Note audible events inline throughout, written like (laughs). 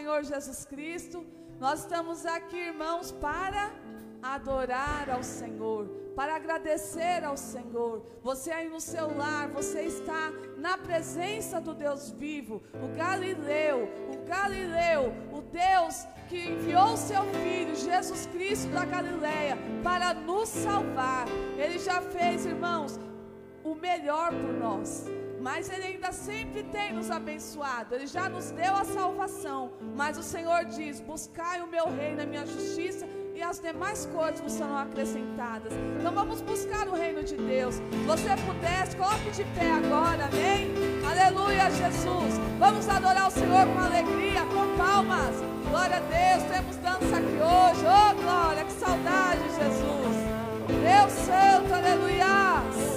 Senhor Jesus Cristo. Nós estamos aqui, irmãos, para adorar ao Senhor, para agradecer ao Senhor. Você aí no seu lar, você está na presença do Deus vivo, o Galileu, o Galileu, o Deus que enviou seu filho, Jesus Cristo da Galileia, para nos salvar. Ele já fez, irmãos, o melhor por nós. Mas Ele ainda sempre tem nos abençoado. Ele já nos deu a salvação. Mas o Senhor diz: Buscai o meu reino, a minha justiça, e as demais coisas vos serão acrescentadas. Então vamos buscar o reino de Deus. Se você pudesse, coloque de pé agora, amém? Aleluia, Jesus. Vamos adorar o Senhor com alegria, com palmas. Glória a Deus, temos dança aqui hoje. Oh, glória, que saudade, Jesus. Deus Santo, aleluia.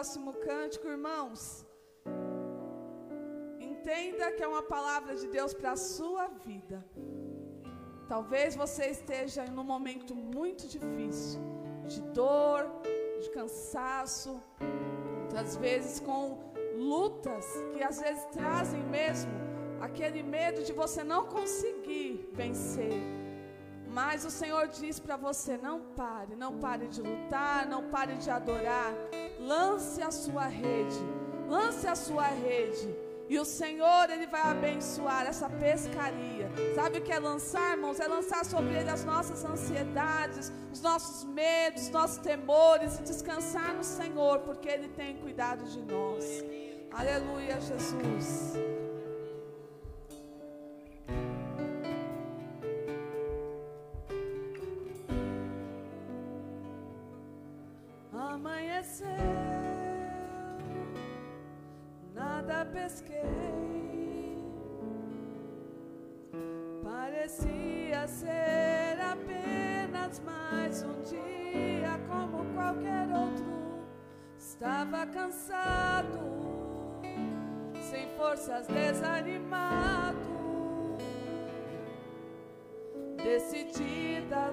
Próximo cântico, irmãos, entenda que é uma palavra de Deus para a sua vida. Talvez você esteja em um momento muito difícil, de dor, de cansaço, às vezes com lutas que às vezes trazem mesmo aquele medo de você não conseguir vencer. Mas o Senhor diz para você: não pare, não pare de lutar, não pare de adorar. Lance a sua rede, lance a sua rede. E o Senhor, Ele vai abençoar essa pescaria. Sabe o que é lançar, irmãos? É lançar sobre Ele as nossas ansiedades, os nossos medos, os nossos temores e descansar no Senhor, porque Ele tem cuidado de nós. Aleluia, Jesus. Forças, desanimado, decidida a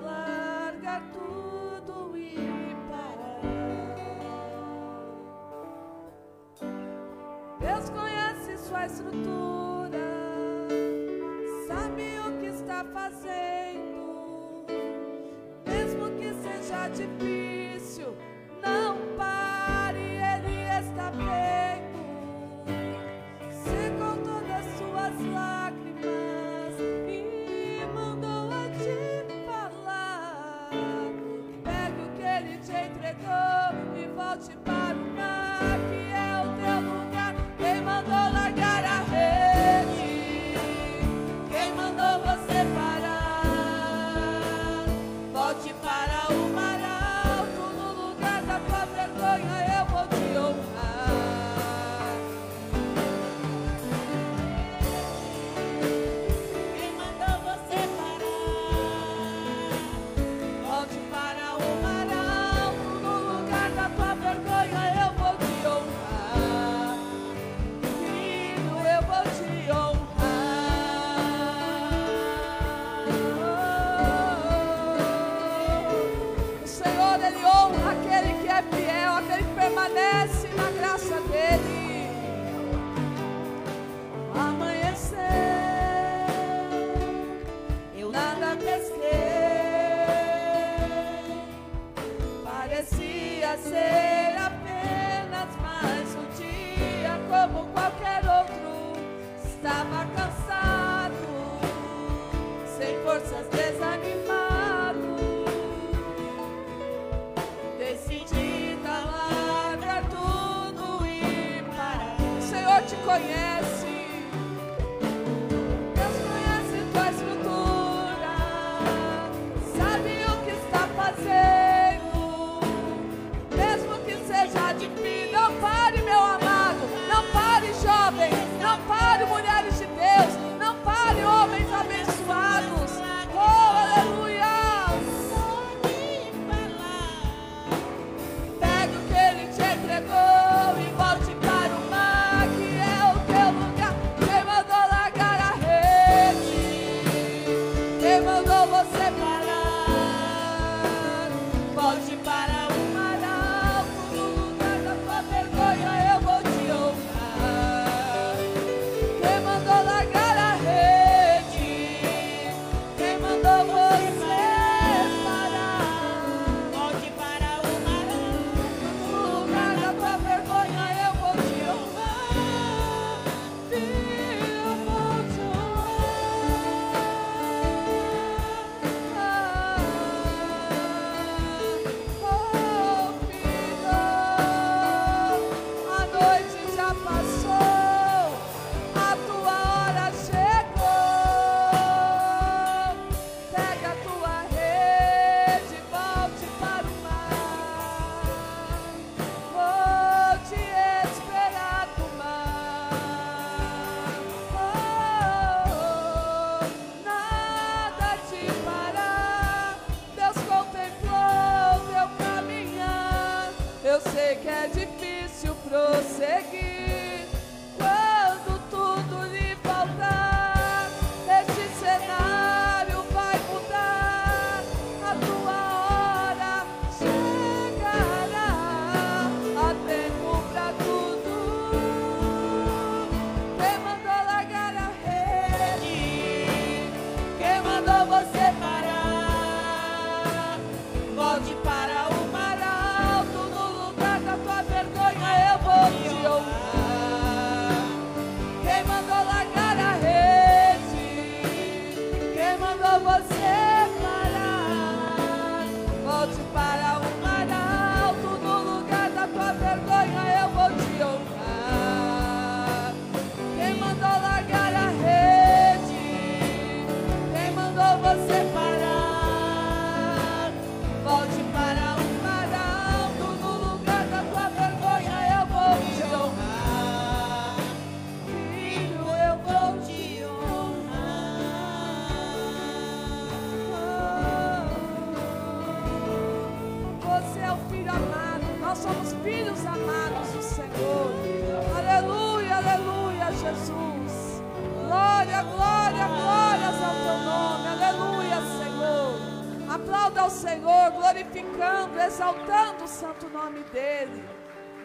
ao Senhor, glorificando, exaltando o santo nome dEle.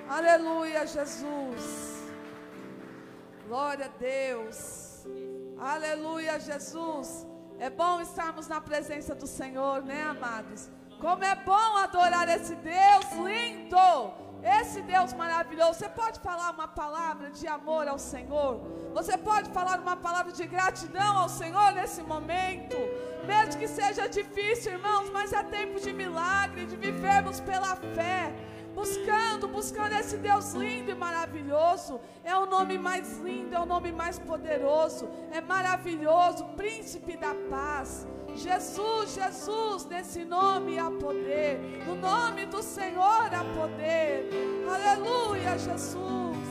Aleluia, Jesus. Glória a Deus. Aleluia, Jesus. É bom estarmos na presença do Senhor, né, amados? Como é bom adorar esse Deus lindo esse Deus maravilhoso, você pode falar uma palavra de amor ao Senhor? Você pode falar uma palavra de gratidão ao Senhor nesse momento? Mesmo que seja difícil, irmãos, mas é tempo de milagre, de vivermos pela fé buscando, buscando esse Deus lindo e maravilhoso. É o nome mais lindo, é o nome mais poderoso, é maravilhoso, príncipe da paz. Jesus, Jesus, nesse nome há poder, no nome do Senhor há poder. Aleluia, Jesus.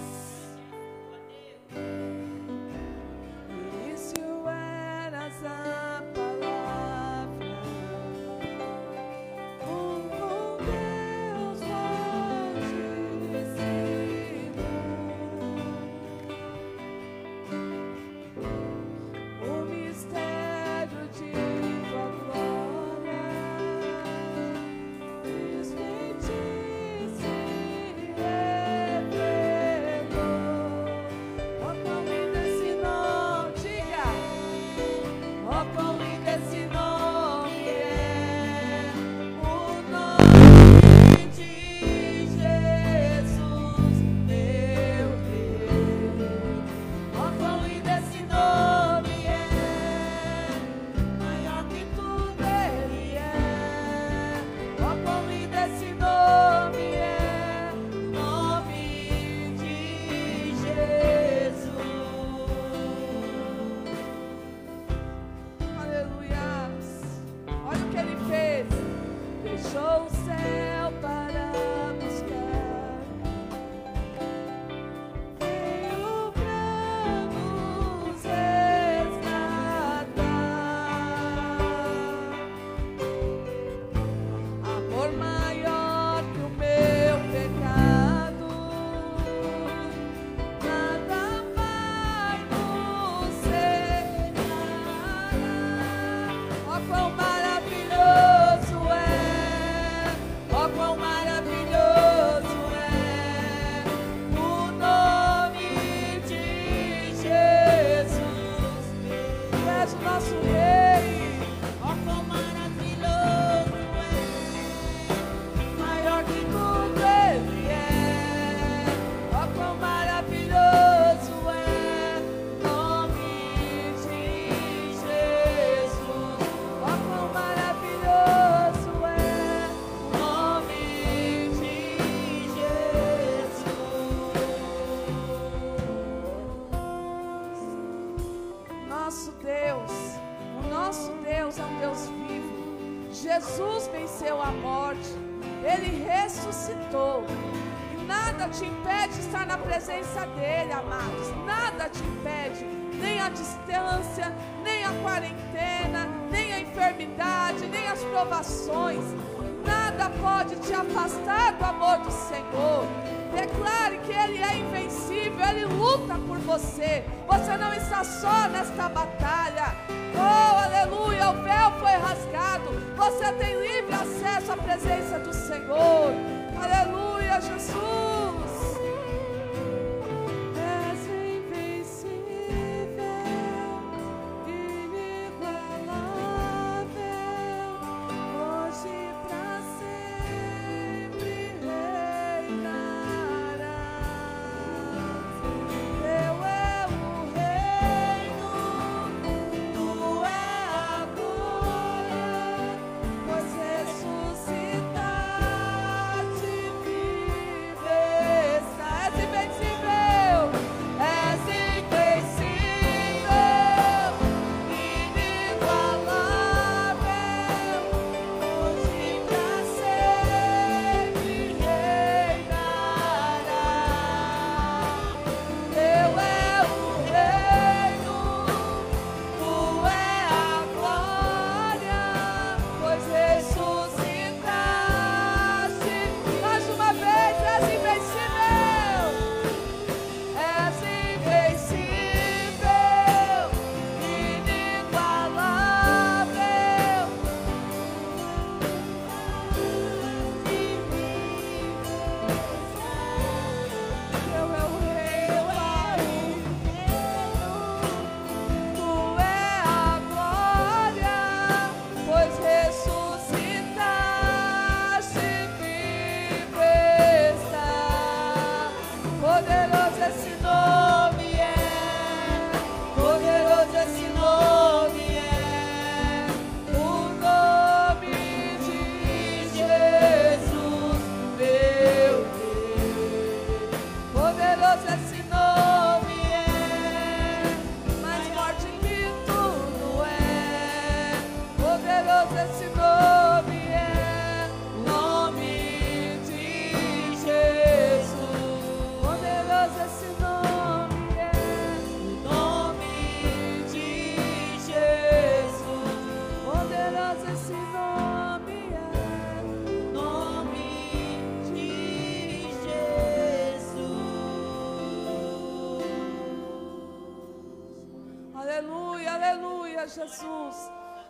Jesus.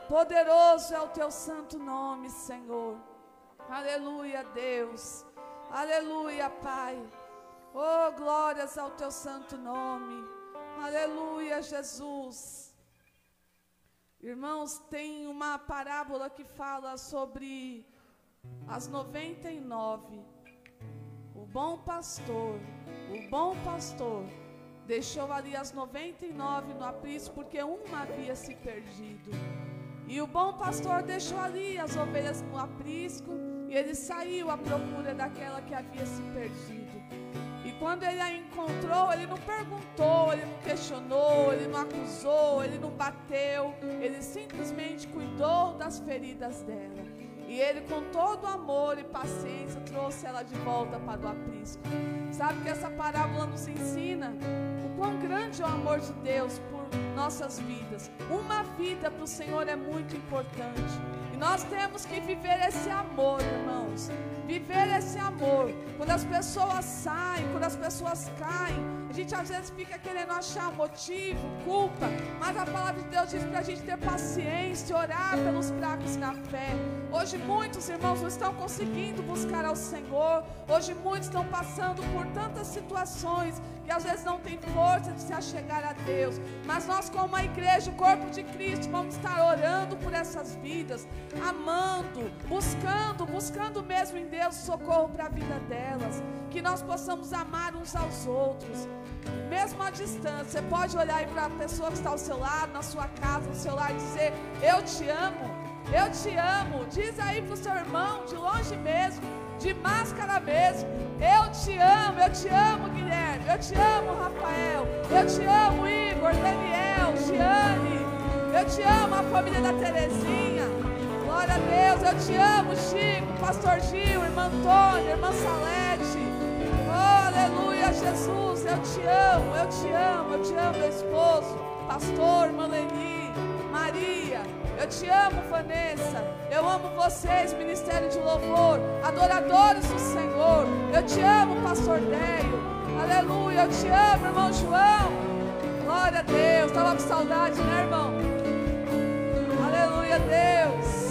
Poderoso é o teu santo nome, Senhor. Aleluia, Deus. Aleluia, Pai. Oh, glórias ao teu santo nome. Aleluia, Jesus. Irmãos, tem uma parábola que fala sobre as 99. O bom pastor, o bom pastor, deixou ali as 99 no aprisco porque uma havia se perdido. E o bom pastor deixou ali as ovelhas no aprisco e ele saiu à procura daquela que havia se perdido. E quando ele a encontrou, ele não perguntou, ele não questionou, ele não acusou, ele não bateu, ele simplesmente cuidou das feridas dela. E ele, com todo amor e paciência, trouxe ela de volta para o aprisco. Sabe que essa parábola nos ensina o quão grande é o amor de Deus por nossas vidas. Uma vida para o Senhor é muito importante. E nós temos que viver esse amor, irmãos. Viver esse amor. Quando as pessoas saem, quando as pessoas caem, a gente às vezes fica querendo achar motivo, culpa, mas a palavra de Deus diz para a gente ter paciência, orar pelos fracos na fé. Hoje muitos irmãos não estão conseguindo buscar ao Senhor. Hoje muitos estão passando por tantas situações que às vezes não tem força de se achegar a Deus. Mas nós, como a igreja, o corpo de Cristo, vamos estar orando por essas vidas, amando, buscando, buscando mesmo em Deus socorro para a vida delas. Que nós possamos amar uns aos outros. Mesmo à distância, você pode olhar para a pessoa que está ao seu lado, na sua casa, no seu lar, e dizer: Eu te amo. Eu te amo. Diz aí pro seu irmão, de longe mesmo, de máscara mesmo. Eu te amo, eu te amo, Guilherme. Eu te amo, Rafael. Eu te amo, Igor, Daniel, Giane. Eu te amo, a família da Terezinha. Glória a Deus. Eu te amo, Chico, Pastor Gil, irmã Antônia, irmã Salete. Oh, aleluia, Jesus. Eu te amo, eu te amo, eu te amo, meu esposo, pastor, irmã Leni, Maria. Eu te amo, Vanessa. Eu amo vocês, Ministério de Louvor, adoradores do Senhor. Eu te amo, Pastor Deio. Aleluia. Eu te amo, irmão João. Glória a Deus. Estava com saudade, né, irmão? Aleluia, Deus.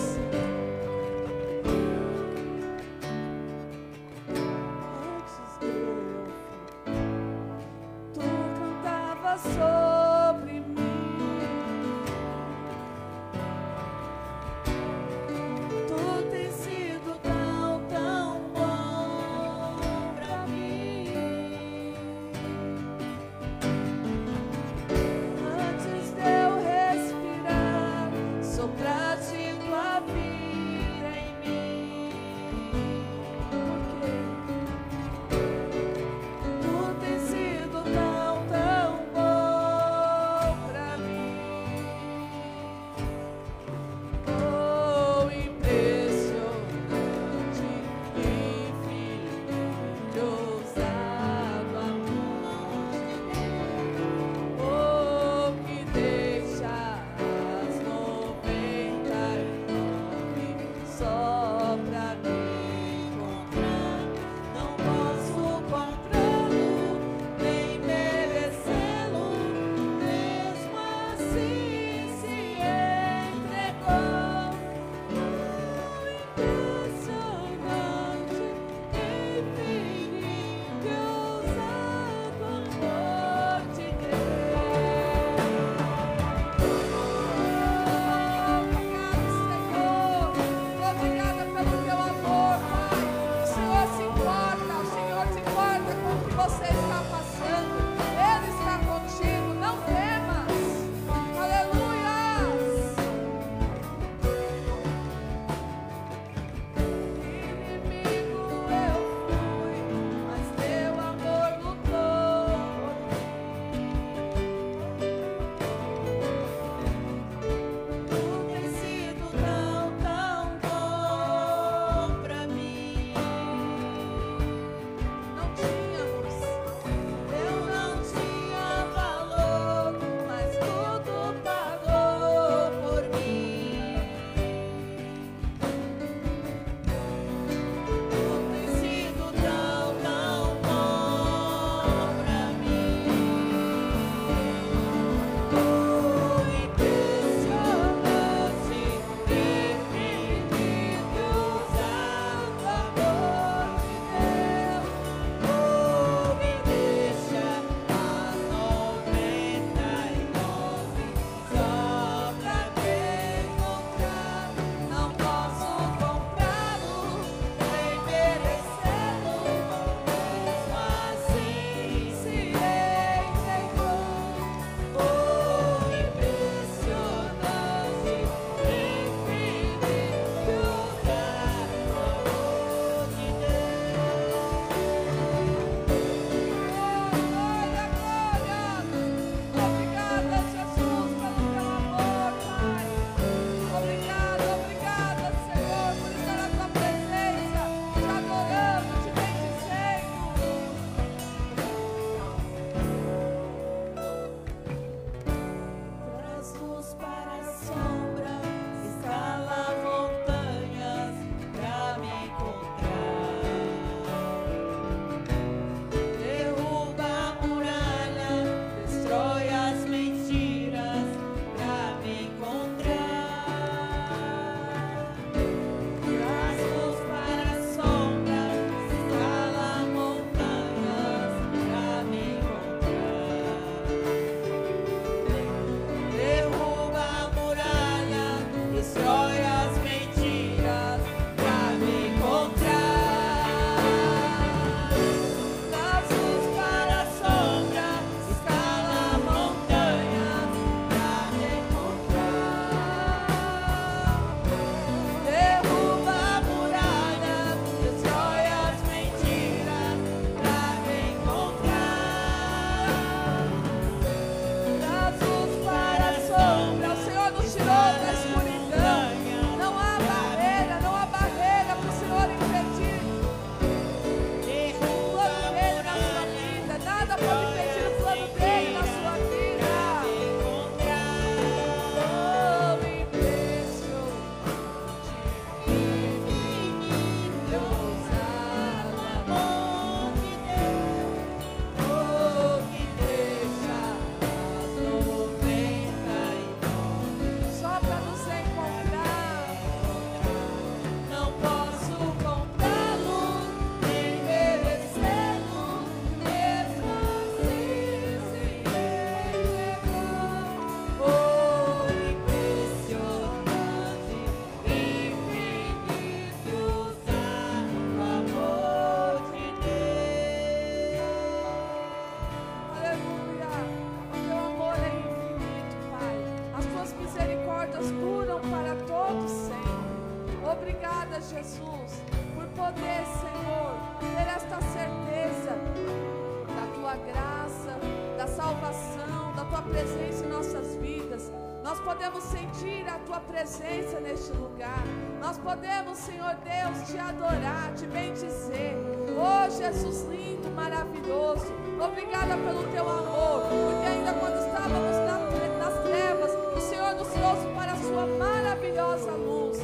Neste lugar. Nós podemos, Senhor Deus, te adorar, te bendizer. Oh, Jesus lindo, maravilhoso. Obrigada pelo teu amor, porque ainda quando estávamos na- nas trevas, o Senhor nos trouxe para a sua maravilhosa luz.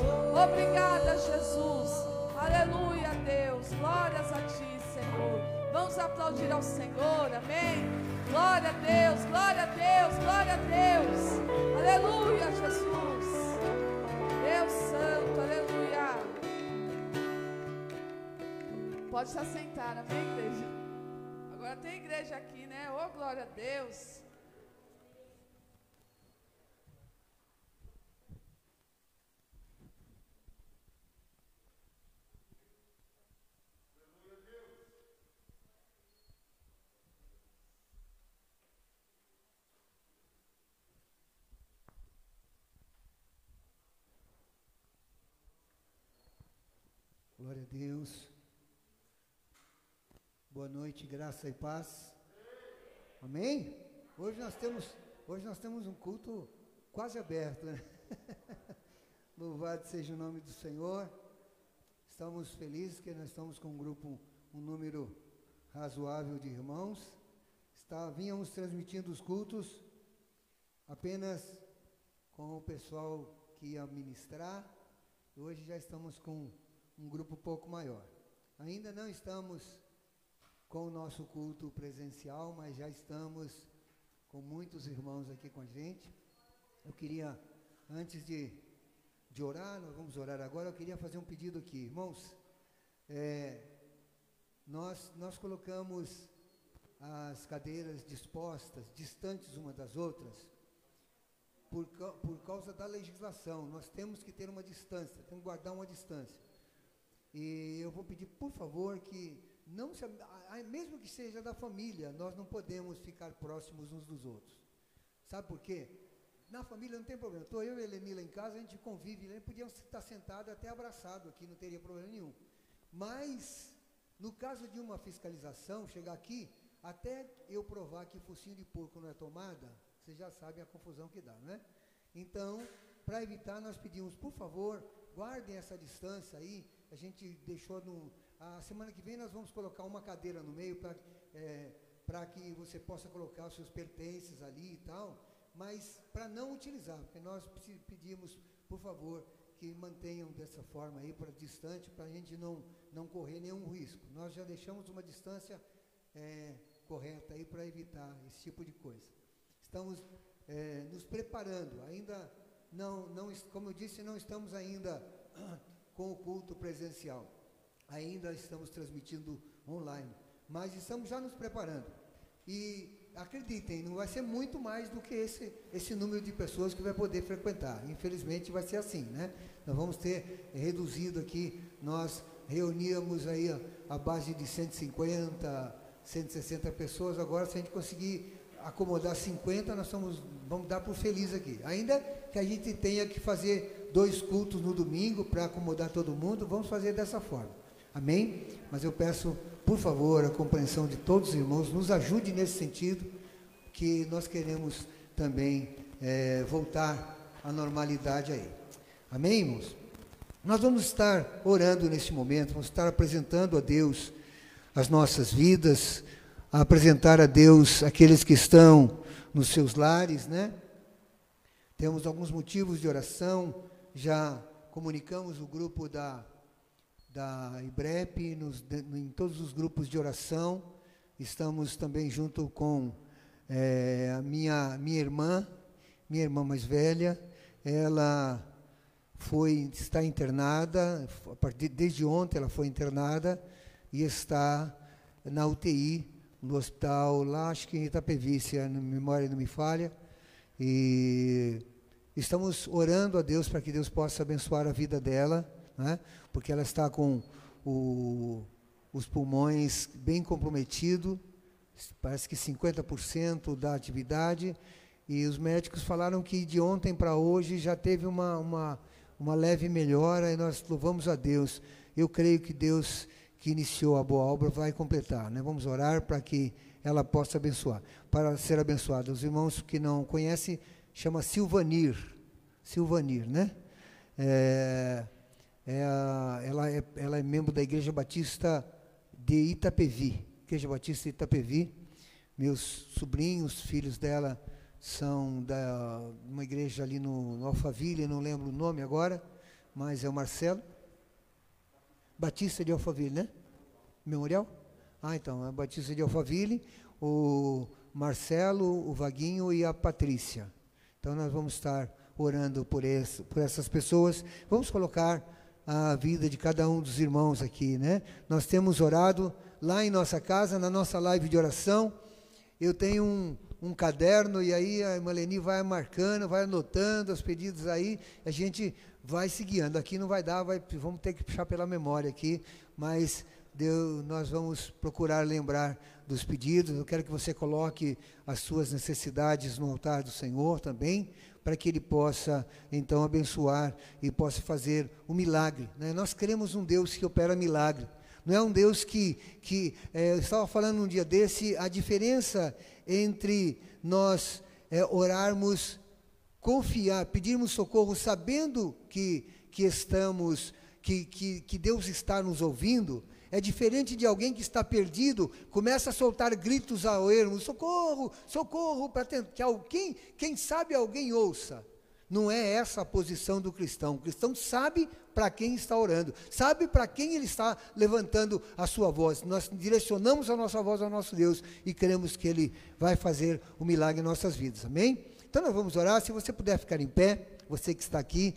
Obrigada, Jesus. Aleluia, Deus. Glórias a ti, Senhor. Vamos aplaudir ao Senhor, amém? Glória a Deus, glória a Deus, glória a Deus. Aleluia, Jesus. Deus Santo, aleluia. Pode se assentar, amém, igreja? Agora tem igreja aqui, né? Ô, glória a Deus. Glória a Deus. Boa noite, graça e paz. Amém? Hoje nós temos, hoje nós temos um culto quase aberto, né? (laughs) Louvado seja o nome do Senhor. Estamos felizes que nós estamos com um grupo, um número razoável de irmãos. Está, vínhamos transmitindo os cultos apenas com o pessoal que ia ministrar. Hoje já estamos com um grupo pouco maior. Ainda não estamos com o nosso culto presencial, mas já estamos com muitos irmãos aqui com a gente. Eu queria, antes de, de orar, nós vamos orar agora, eu queria fazer um pedido aqui. Irmãos, é, nós, nós colocamos as cadeiras dispostas, distantes uma das outras, por, por causa da legislação. Nós temos que ter uma distância, temos que guardar uma distância. E eu vou pedir, por favor, que não se, mesmo que seja da família, nós não podemos ficar próximos uns dos outros. Sabe por quê? Na família não tem problema. Estou eu e a Eleni lá em casa, a gente convive, né? podíamos estar sentados até abraçado aqui, não teria problema nenhum. Mas, no caso de uma fiscalização, chegar aqui, até eu provar que focinho de porco não é tomada, vocês já sabem a confusão que dá, não é? Então, para evitar, nós pedimos, por favor, guardem essa distância aí. A gente deixou no. A semana que vem nós vamos colocar uma cadeira no meio para para que você possa colocar os seus pertences ali e tal, mas para não utilizar, porque nós pedi- pedimos, por favor, que mantenham dessa forma aí, para distante, para a gente não, não correr nenhum risco. Nós já deixamos uma distância eh, correta aí para evitar esse tipo de coisa. Estamos eh, nos preparando, ainda não, não, como eu disse, não estamos ainda com o culto presencial. Ainda estamos transmitindo online, mas estamos já nos preparando. E acreditem, não vai ser muito mais do que esse, esse número de pessoas que vai poder frequentar. Infelizmente vai ser assim, né? Nós vamos ter reduzido aqui, nós reuníamos aí a, a base de 150, 160 pessoas, agora se a gente conseguir acomodar 50, nós somos, vamos dar por feliz aqui. Ainda que a gente tenha que fazer dois cultos no domingo para acomodar todo mundo, vamos fazer dessa forma. Amém? Mas eu peço, por favor, a compreensão de todos os irmãos, nos ajude nesse sentido, que nós queremos também eh, voltar à normalidade aí. Amém, irmãos? Nós vamos estar orando neste momento, vamos estar apresentando a Deus as nossas vidas, a apresentar a Deus aqueles que estão nos seus lares, né? Temos alguns motivos de oração, já comunicamos o grupo da, da IBREP, nos, de- em todos os grupos de oração, estamos também junto com eh, a minha, minha irmã, minha irmã mais velha, ela foi, está internada, a partir, desde ontem ela foi internada e está na UTI, no hospital lá, acho que em Itapevi, se a memória não me falha, e estamos orando a Deus para que Deus possa abençoar a vida dela, né? porque ela está com o- os pulmões bem comprometidos, parece que 50% da atividade, e os médicos falaram que de ontem para hoje já teve uma, uma, uma leve melhora e nós louvamos a Deus. Eu creio que Deus que iniciou a boa obra vai completar. Né? Vamos orar para que ela possa abençoar, para ser abençoada. Os irmãos que não conhecem, chama Silvanir. Silvanir, né? É, é a, ela, é, ela é membro da Igreja Batista de Itapevi. Igreja Batista de Itapevi. Meus sobrinhos, filhos dela, são da uma igreja ali no, no Alphaville, não lembro o nome agora, mas é o Marcelo. Batista de Alphaville, né? Memorial? Ah, então, é Batista de Alphaville, o Marcelo, o Vaguinho e a Patrícia. Então nós vamos estar orando por, esse, por essas pessoas. Vamos colocar a vida de cada um dos irmãos aqui, né? Nós temos orado lá em nossa casa, na nossa live de oração. Eu tenho um, um caderno e aí a irmã Leni vai marcando, vai anotando os pedidos aí, a gente vai se guiando. Aqui não vai dar, vai, vamos ter que puxar pela memória aqui, mas Deus, nós vamos procurar lembrar dos pedidos. Eu quero que você coloque as suas necessidades no altar do Senhor também, para que Ele possa então abençoar e possa fazer um milagre. Né? Nós queremos um Deus que opera milagre. Não é um Deus que, que é, eu estava falando um dia desse, a diferença entre nós é, orarmos, confiar, pedirmos socorro, sabendo que, que estamos, que, que, que Deus está nos ouvindo, é diferente de alguém que está perdido, começa a soltar gritos ao ermo, socorro, socorro, para que alguém, quem sabe alguém ouça. Não é essa a posição do cristão. O cristão sabe para quem está orando, sabe para quem ele está levantando a sua voz. Nós direcionamos a nossa voz ao nosso Deus e queremos que ele vai fazer o um milagre em nossas vidas. Amém? Então nós vamos orar. Se você puder ficar em pé, você que está aqui,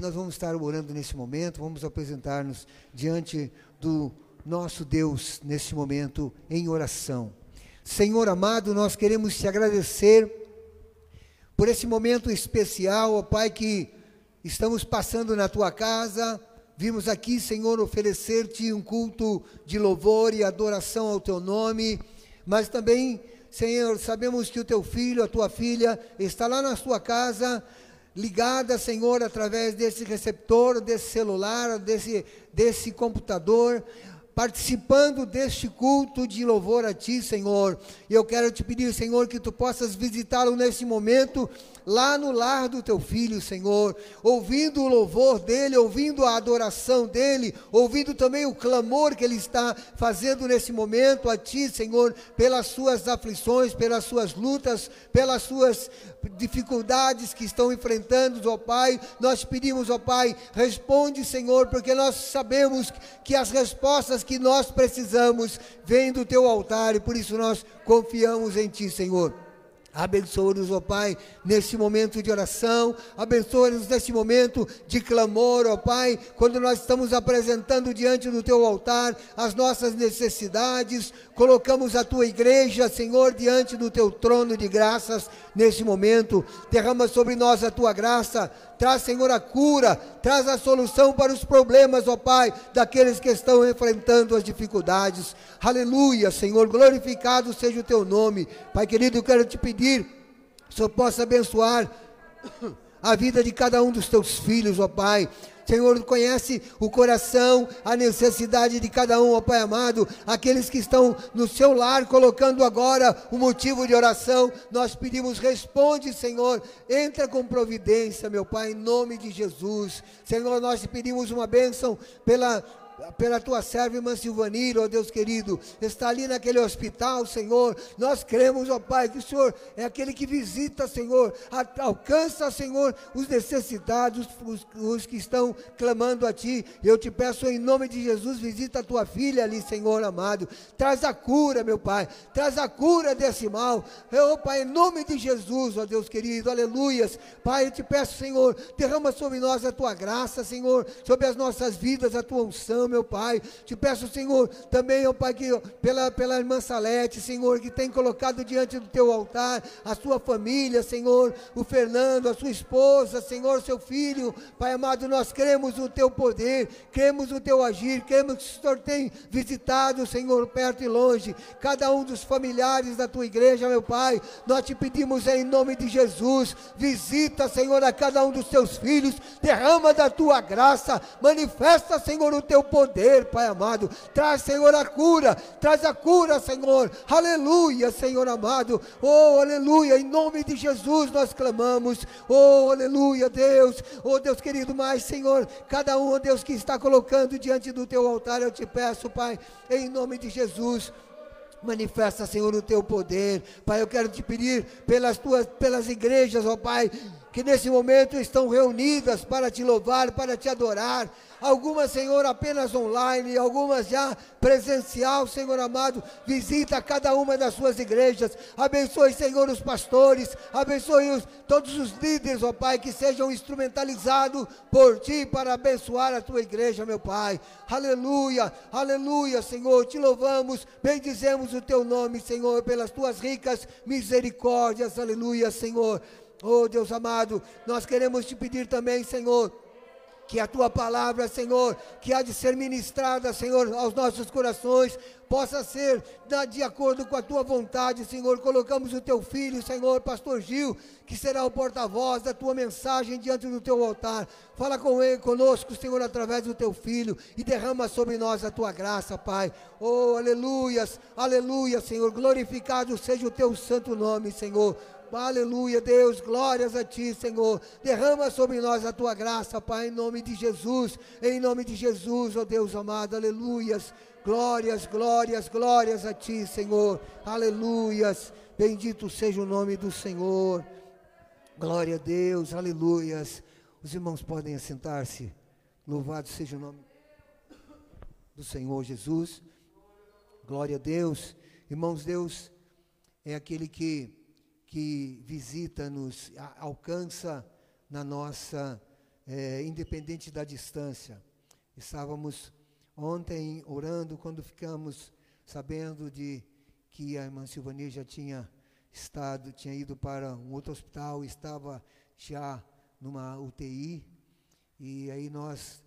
nós vamos estar orando nesse momento, vamos apresentar-nos diante do nosso Deus nesse momento em oração. Senhor amado, nós queremos te agradecer por esse momento especial, ó Pai, que estamos passando na tua casa. Vimos aqui, Senhor, oferecer-te um culto de louvor e adoração ao teu nome, mas também, Senhor, sabemos que o teu filho, a tua filha, está lá na tua casa, ligada, Senhor, através desse receptor, desse celular, desse, desse computador, participando deste culto de louvor a Ti, Senhor. E eu quero te pedir, Senhor, que Tu possas visitá-lo nesse momento lá no lar do teu filho, Senhor, ouvindo o louvor dele, ouvindo a adoração dele, ouvindo também o clamor que ele está fazendo nesse momento a ti, Senhor, pelas suas aflições, pelas suas lutas, pelas suas dificuldades que estão enfrentando, ó Pai. Nós pedimos, ó Pai, responde, Senhor, porque nós sabemos que as respostas que nós precisamos vêm do teu altar e por isso nós confiamos em ti, Senhor. Abençoa-nos, ó Pai, nesse momento de oração, abençoa-nos nesse momento de clamor, ó Pai, quando nós estamos apresentando diante do Teu altar as nossas necessidades, colocamos a Tua igreja, Senhor, diante do Teu trono de graças nesse momento, derrama sobre nós a Tua graça, traz, Senhor, a cura, traz a solução para os problemas, ó Pai, daqueles que estão enfrentando as dificuldades. Aleluia, Senhor, glorificado seja o Teu nome. Pai querido, eu quero te pedir, que o Senhor possa abençoar a vida de cada um dos Teus filhos, ó Pai. Senhor, conhece o coração, a necessidade de cada um, ó Pai amado, aqueles que estão no seu lar colocando agora o motivo de oração, nós pedimos, responde, Senhor, entra com providência, meu Pai, em nome de Jesus. Senhor, nós te pedimos uma bênção pela pela tua serva irmã Silvanira, ó Deus querido, está ali naquele hospital, Senhor. Nós cremos, ó Pai, que o Senhor é aquele que visita, Senhor, alcança, Senhor, os necessitados, os, os que estão clamando a Ti. Eu te peço em nome de Jesus, visita a tua filha ali, Senhor amado. Traz a cura, meu Pai, traz a cura desse mal. Eu, Pai, em nome de Jesus, ó Deus querido, aleluias. Pai, eu te peço, Senhor, derrama sobre nós a tua graça, Senhor, sobre as nossas vidas, a tua unção Senhor, meu Pai. Te peço, Senhor, também, ó Pai, que pela, pela irmã Salete, Senhor, que tem colocado diante do teu altar a sua família, Senhor, o Fernando, a sua esposa, Senhor, seu filho. Pai amado, nós cremos no teu poder, cremos no teu agir, cremos que o Senhor tem visitado, Senhor, perto e longe, cada um dos familiares da tua igreja, meu Pai. Nós te pedimos em nome de Jesus, visita, Senhor, a cada um dos teus filhos, derrama da tua graça, manifesta, Senhor, o teu poder, Pai amado. Traz, Senhor, a cura, traz a cura, Senhor. Aleluia, Senhor amado. Oh, aleluia, em nome de Jesus nós clamamos. Oh, aleluia, Deus. Oh, Deus querido, mas, Senhor, cada um, oh Deus, que está colocando diante do teu altar, eu te peço, Pai, em nome de Jesus. Manifesta, Senhor, o teu poder. Pai, eu quero te pedir pelas tuas pelas igrejas, ó Pai, que nesse momento estão reunidas para te louvar, para te adorar. Algumas, Senhor, apenas online, algumas já presencial, Senhor amado. Visita cada uma das suas igrejas. Abençoe, Senhor, os pastores. Abençoe os, todos os líderes, ó Pai, que sejam instrumentalizados por Ti para abençoar a Tua igreja, meu Pai. Aleluia, aleluia, Senhor. Te louvamos, bendizemos o Teu nome, Senhor, pelas Tuas ricas misericórdias. Aleluia, Senhor. Oh Deus amado, nós queremos te pedir também, Senhor, que a tua palavra, Senhor, que há de ser ministrada, Senhor, aos nossos corações, possa ser de acordo com a tua vontade, Senhor. Colocamos o teu filho, Senhor, pastor Gil, que será o porta-voz da tua mensagem diante do teu altar. Fala com ele, conosco, Senhor, através do teu filho e derrama sobre nós a tua graça, Pai. Oh, aleluias, aleluia, Senhor. Glorificado seja o teu santo nome, Senhor. Aleluia, Deus, glórias a Ti, Senhor. Derrama sobre nós a Tua graça, Pai, em nome de Jesus. Em nome de Jesus, ó Deus amado, aleluias. Glórias, glórias, glórias a Ti, Senhor. Aleluias. Bendito seja o nome do Senhor. Glória a Deus, aleluias. Os irmãos podem assentar-se. Louvado seja o nome do Senhor Jesus. Glória a Deus. Irmãos, Deus é aquele que que visita-nos, alcança na nossa, é, independente da distância. Estávamos ontem orando quando ficamos sabendo de que a irmã Silvania já tinha estado, tinha ido para um outro hospital, estava já numa UTI, e aí nós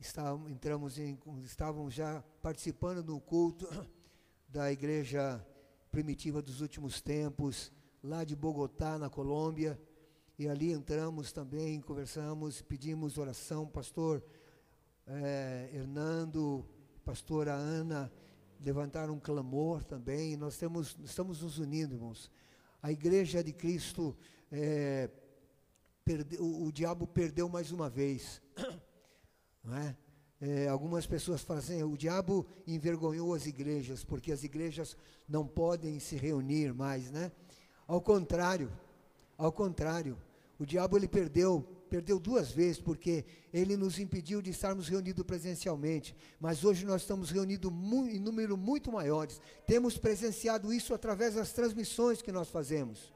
estávamos, entramos em, estávamos já participando do culto (coughs) da igreja primitiva dos últimos tempos, lá de Bogotá, na Colômbia, e ali entramos também, conversamos, pedimos oração, pastor é, Hernando, pastora Ana, levantaram um clamor também, nós temos, estamos nos unindo, irmãos. A igreja de Cristo, é, perde, o, o, diabo perdeu mais uma vez, (coughs) não é? É, algumas pessoas falam assim, o diabo envergonhou as igrejas, porque as igrejas não podem se reunir mais, né? Ao contrário, ao contrário, o diabo ele perdeu, perdeu duas vezes, porque ele nos impediu de estarmos reunidos presencialmente. Mas hoje nós estamos reunidos em número muito maiores. Temos presenciado isso através das transmissões que nós fazemos.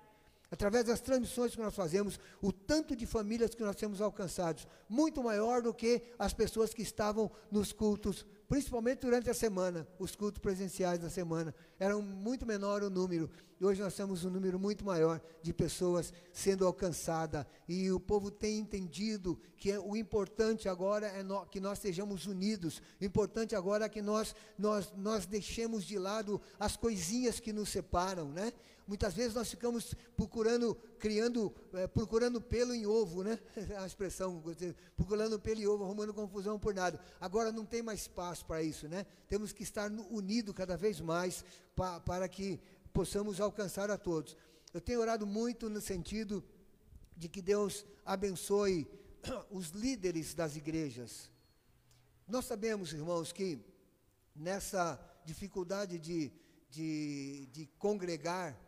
Através das transmissões que nós fazemos, o tanto de famílias que nós temos alcançados, muito maior do que as pessoas que estavam nos cultos principalmente durante a semana, os cultos presenciais da semana, eram muito menor o número. E hoje nós temos um número muito maior de pessoas sendo alcançada. E o povo tem entendido que é, o importante agora é no, que nós sejamos unidos. O importante agora é que nós, nós, nós deixemos de lado as coisinhas que nos separam, né? Muitas vezes nós ficamos procurando, criando, é, procurando pelo em ovo, né? (laughs) A expressão, procurando pelo em ovo, arrumando confusão por nada. Agora não tem mais espaço para isso, né? Temos que estar unidos cada vez mais pa, para que possamos alcançar a todos. Eu tenho orado muito no sentido de que Deus abençoe (clears throat) os líderes das igrejas. Nós sabemos, irmãos, que nessa dificuldade de, de, de congregar,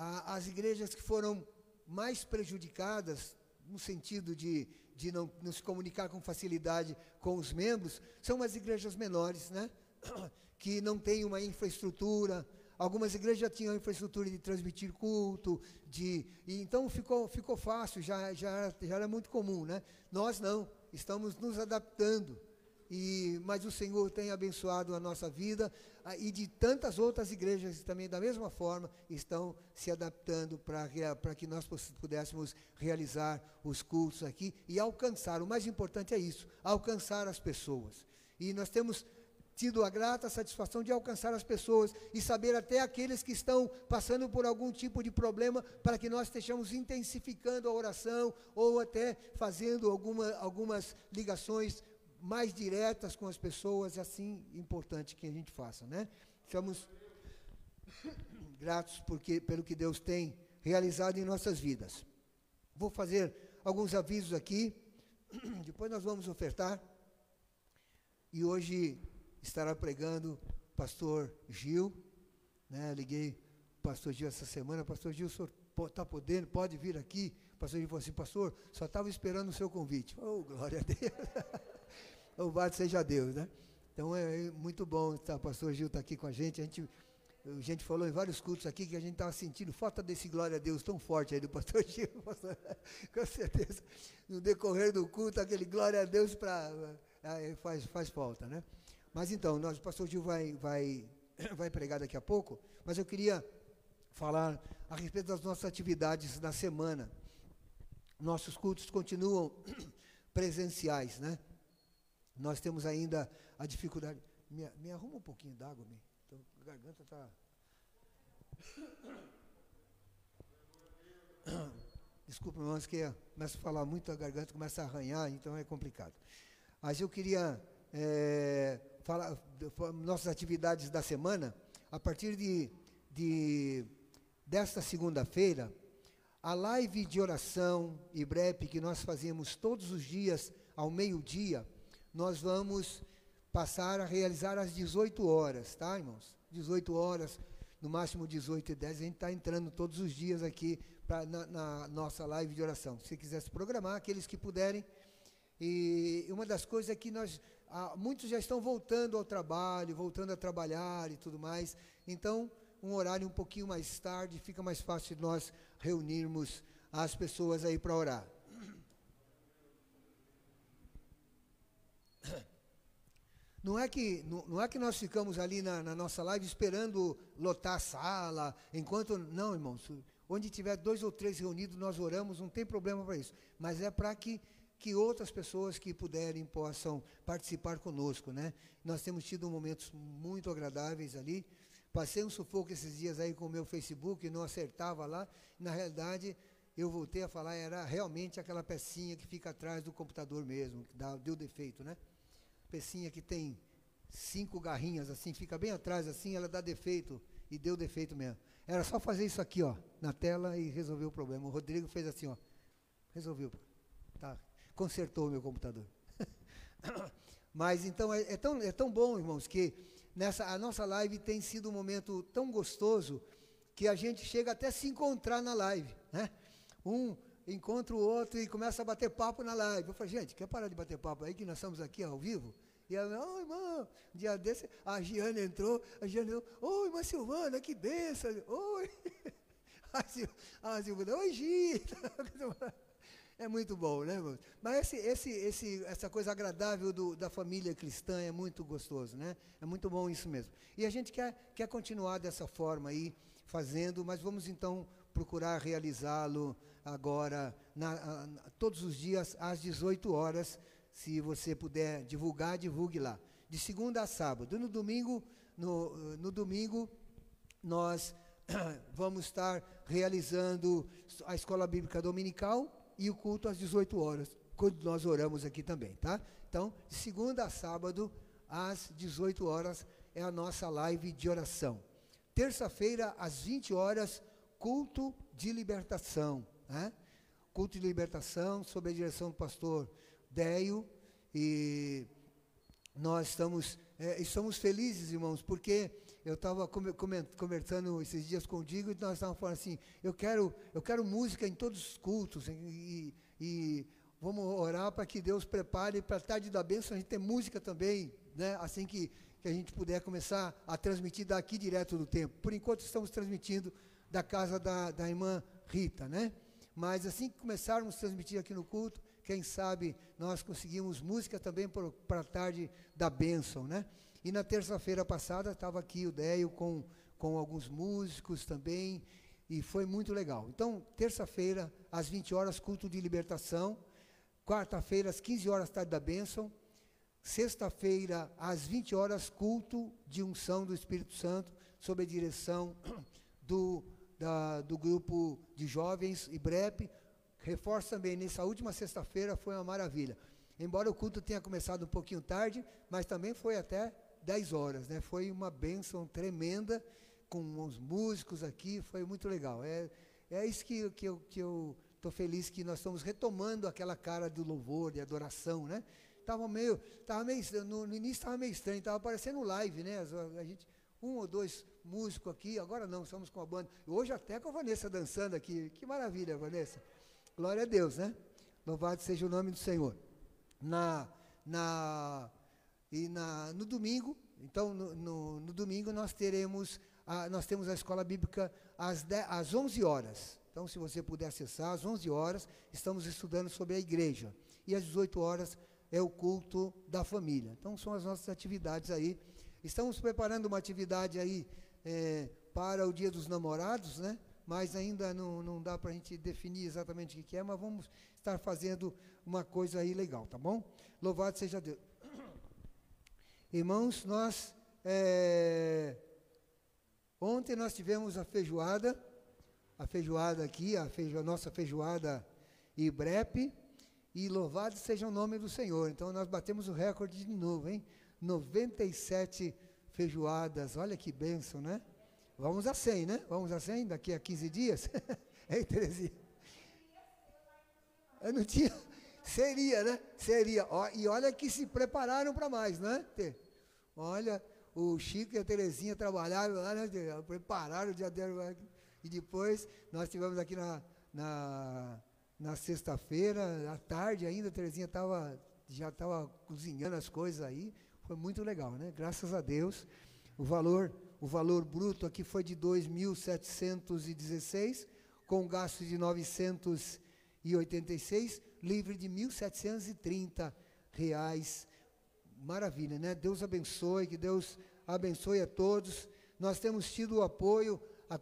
a, as igrejas que foram mais prejudicadas, no sentido de, de não, não se comunicar com facilidade com os membros, são as igrejas menores, né? (coughs) que não têm uma infraestrutura. Algumas igrejas já tinham infraestrutura de transmitir culto, de, e então ficou, ficou fácil, já, já, já era muito comum. Né? Nós não, estamos nos adaptando. E, mas o Senhor tem abençoado a nossa vida ah, e de tantas outras igrejas também, da mesma forma, estão se adaptando para que nós pudéssemos realizar os cultos aqui e alcançar. O mais importante é isso: alcançar as pessoas. E nós temos tido a grata satisfação de alcançar as pessoas e saber até aqueles que estão passando por algum tipo de problema, para que nós estejamos intensificando a oração ou até fazendo alguma, algumas ligações mais diretas com as pessoas, é assim importante que a gente faça, né? Estamos (coughs) gratos porque, pelo que Deus tem realizado em nossas vidas. Vou fazer alguns avisos aqui, (coughs) depois nós vamos ofertar. E hoje estará pregando o pastor Gil, né? Liguei o pastor Gil essa semana, pastor Gil, o senhor está podendo, pode vir aqui? O pastor Gil falou assim, pastor, só estava esperando o seu convite. Oh, glória a Deus. (laughs) Louvado seja Deus, né? Então é muito bom estar, o pastor Gil está aqui com a gente. A gente, a gente falou em vários cultos aqui que a gente estava sentindo falta desse glória a Deus tão forte aí do pastor (laughs) Gil. Pastor, com certeza, no decorrer do culto, aquele glória a Deus pra, é, faz, faz falta, né? Mas então, nós, o pastor Gil vai, vai, (coughs) vai pregar daqui a pouco, mas eu queria falar a respeito das nossas atividades da semana. Nossos cultos continuam (coughs) presenciais, né? Nós temos ainda a dificuldade. Me, me arruma um pouquinho d'água, me. A garganta está. (coughs) Desculpa, irmãos, que começa a falar muito, a garganta começa a arranhar, então é complicado. Mas eu queria é, falar nossas atividades da semana. A partir de, de desta segunda-feira, a live de oração e breve que nós fazemos todos os dias ao meio-dia nós vamos passar a realizar às 18 horas, tá, irmãos? 18 horas, no máximo 18 e 10, a gente está entrando todos os dias aqui pra, na, na, nossa live de oração. Se quiser se programar, aqueles que puderem. E uma das coisas é que nós, ah, muitos já estão voltando ao trabalho, voltando a trabalhar e tudo mais. Então, um horário um pouquinho mais tarde, fica mais fácil de nós reunirmos as pessoas aí para orar. Não é que, não, não é que nós ficamos ali na, na, nossa live esperando lotar a sala, enquanto. Não, irmãos. Onde tiver dois ou três reunidos, nós oramos, não tem problema para isso. Mas é para que, que outras pessoas que puderem possam participar conosco, né? Nós temos tido momentos muito agradáveis ali. Passei um sufoco esses dias aí com o meu Facebook, não acertava lá. Na realidade, eu voltei a falar, era realmente aquela pecinha que fica atrás do computador mesmo, que dá, deu defeito, né? Pecinha que tem cinco garrinhas assim, fica bem atrás assim, ela dá defeito e deu defeito mesmo. Era só fazer isso aqui, ó, na tela e resolveu o problema. O Rodrigo fez assim, ó, resolveu, tá, consertou o meu computador. (coughs) Mas então é, é, tão, é tão bom, irmãos, que nessa a nossa live tem sido um momento tão gostoso que a gente chega até a se encontrar na live, né? Um encontra o outro e começa a bater papo na live. Eu falei, gente, quer parar de bater papo aí que nós estamos aqui ao vivo? E ela, oh, irmão, um dia desse, a Giana entrou, a Giana entrou, oi, irmã Silvana, que benção, oi. (laughs) A Silvana, oi, Gita. (laughs) É muito bom, né, irmão? Mas esse, esse, esse, essa coisa agradável do, da família cristã é muito gostoso, né? É muito bom isso mesmo. E a gente quer, quer continuar dessa forma aí, fazendo, mas vamos então procurar realizá-lo agora, na, todos os dias, às 18 horas. Se você puder divulgar, divulgue lá. De segunda a sábado. No domingo, no, no domingo, nós (clears throat) vamos estar realizando a escola bíblica dominical e o culto às 18 horas, quando nós oramos aqui também, tá? Então, de segunda a sábado, às 18 horas, é a nossa live de oração. Terça-feira, às 20 horas, culto de libertação. Né? Culto de libertação, sob a direção do pastor Deio. E nós estamos, é, estamos felizes, irmãos, porque eu estava conversando esses dias com o Digo e nós estávamos falando assim, eu quero, eu quero música em todos os cultos e, e vamos orar para que Deus prepare para a tarde da bênção a gente ter música também, né? assim que, que a gente puder começar a transmitir daqui direto do tempo. Por enquanto estamos transmitindo da casa da, da irmã Rita, né? Mas assim que começarmos a transmitir aqui no culto, quem sabe nós conseguimos música também para a tarde da bênção, né? E na terça-feira passada estava aqui o Déio com, com alguns músicos também, e foi muito legal. Então, terça-feira, às 20 horas, culto de libertação. Quarta-feira, às 15 horas, tarde da bênção. Sexta-feira, às 20 horas, culto de unção do Espírito Santo, sob a direção do, da, do grupo de jovens IBREP. Reforço também, nessa última sexta-feira foi uma maravilha. Embora o culto tenha começado um pouquinho tarde, mas também foi até 10 horas, né? Foi uma bênção tremenda com os músicos aqui, foi muito legal. É, é isso que, que eu estou que eu feliz que nós estamos retomando aquela cara do louvor, de adoração, né? Tava meio, tava meio, no, no início estava meio estranho, estava parecendo live, né? A gente, um ou dois músicos aqui, agora não, estamos com a banda. Hoje até com a Vanessa dançando aqui. Que maravilha, Vanessa. Glória a Deus, né? Louvado seja o nome do Senhor. Na, na, e na, no domingo, então, no, no, no domingo nós teremos, a, nós temos a escola bíblica às, 10, às 11 horas. Então, se você puder acessar, às 11 horas, estamos estudando sobre a igreja. E às 18 horas é o culto da família. Então, são as nossas atividades aí. Estamos preparando uma atividade aí é, para o Dia dos Namorados, né? Mas ainda não, não dá para a gente definir exatamente o que é, mas vamos estar fazendo uma coisa aí legal, tá bom? Louvado seja Deus. (coughs) Irmãos, nós é, ontem nós tivemos a feijoada, a feijoada aqui, a, feijo, a nossa feijoada Ibrepe, e louvado seja o nome do Senhor. Então nós batemos o recorde de novo, hein? 97 feijoadas, olha que bênção, né? Vamos a 100, né? Vamos a 100 daqui a 15 dias? (laughs) Ei, Terezinha? Eu não tinha. Seria, né? Seria. E olha que se prepararam para mais, né? Olha, o Chico e a Terezinha trabalharam lá, né? Prepararam o dia dele. E depois nós tivemos aqui na, na, na sexta-feira, à tarde ainda, a Terezinha tava, já estava cozinhando as coisas aí. Foi muito legal, né? Graças a Deus. O valor, o valor bruto aqui foi de 2.716, com gasto de 986, livre de 1.730 reais. Maravilha, né? Deus abençoe, que Deus abençoe a todos. Nós temos tido o apoio, a,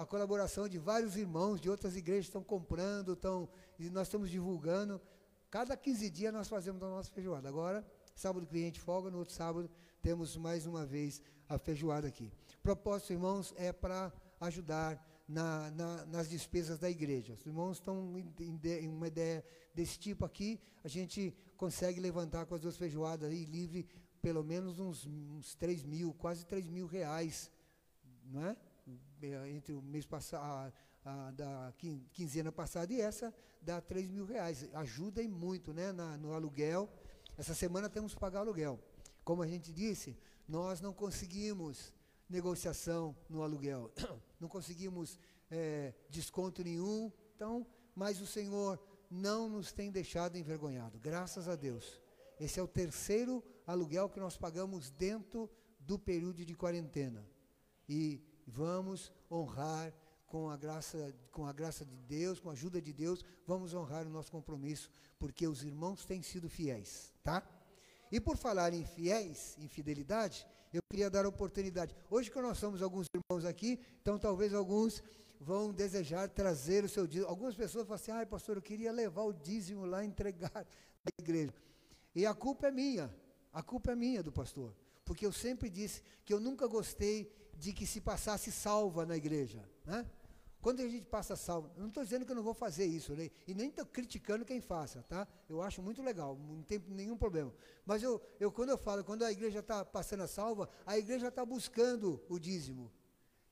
a colaboração de vários irmãos de outras igrejas estão comprando, estão, e nós estamos divulgando. Cada 15 dias nós fazemos a nossa feijoada. Agora, Sábado cliente folga, no outro sábado temos mais uma vez a feijoada aqui. Propósito, irmãos, é para ajudar na, na, nas despesas da igreja. Os irmãos estão em, em, uma ideia desse tipo aqui, a gente consegue levantar com as duas feijoadas aí livre pelo menos uns, uns 3 mil, quase 3 mil reais, não é? Entre o mês passado, a, da quinzena passada e essa dá 3 mil reais. Ajuda e muito né, na, no aluguel essa semana temos que pagar aluguel. Como a gente disse, nós não conseguimos negociação no aluguel, (coughs) não conseguimos é, desconto nenhum. Então, mas o Senhor não nos tem deixado envergonhado, graças a Deus. Esse é o terceiro aluguel que nós pagamos dentro do período de quarentena. E vamos honrar com a graça, com a graça de Deus, com a ajuda de Deus, vamos honrar o nosso compromisso, porque os irmãos têm sido fiéis, tá? E por falar em fiéis, em fidelidade, eu queria dar oportunidade. Hoje que nós somos alguns irmãos aqui, então talvez alguns vão desejar trazer o seu dízimo. Algumas pessoas falam assim: "Ai, pastor, eu queria levar o dízimo lá entregar na igreja". E a culpa é minha. A culpa é minha do pastor, porque eu sempre disse que eu nunca gostei de que se passasse salva na igreja, né? Quando a gente passa salvo, não estou dizendo que eu não vou fazer isso, né? e nem estou criticando quem faça, tá? Eu acho muito legal, não tem nenhum problema. Mas eu, eu quando eu falo, quando a igreja está passando a salva, a igreja está buscando o dízimo.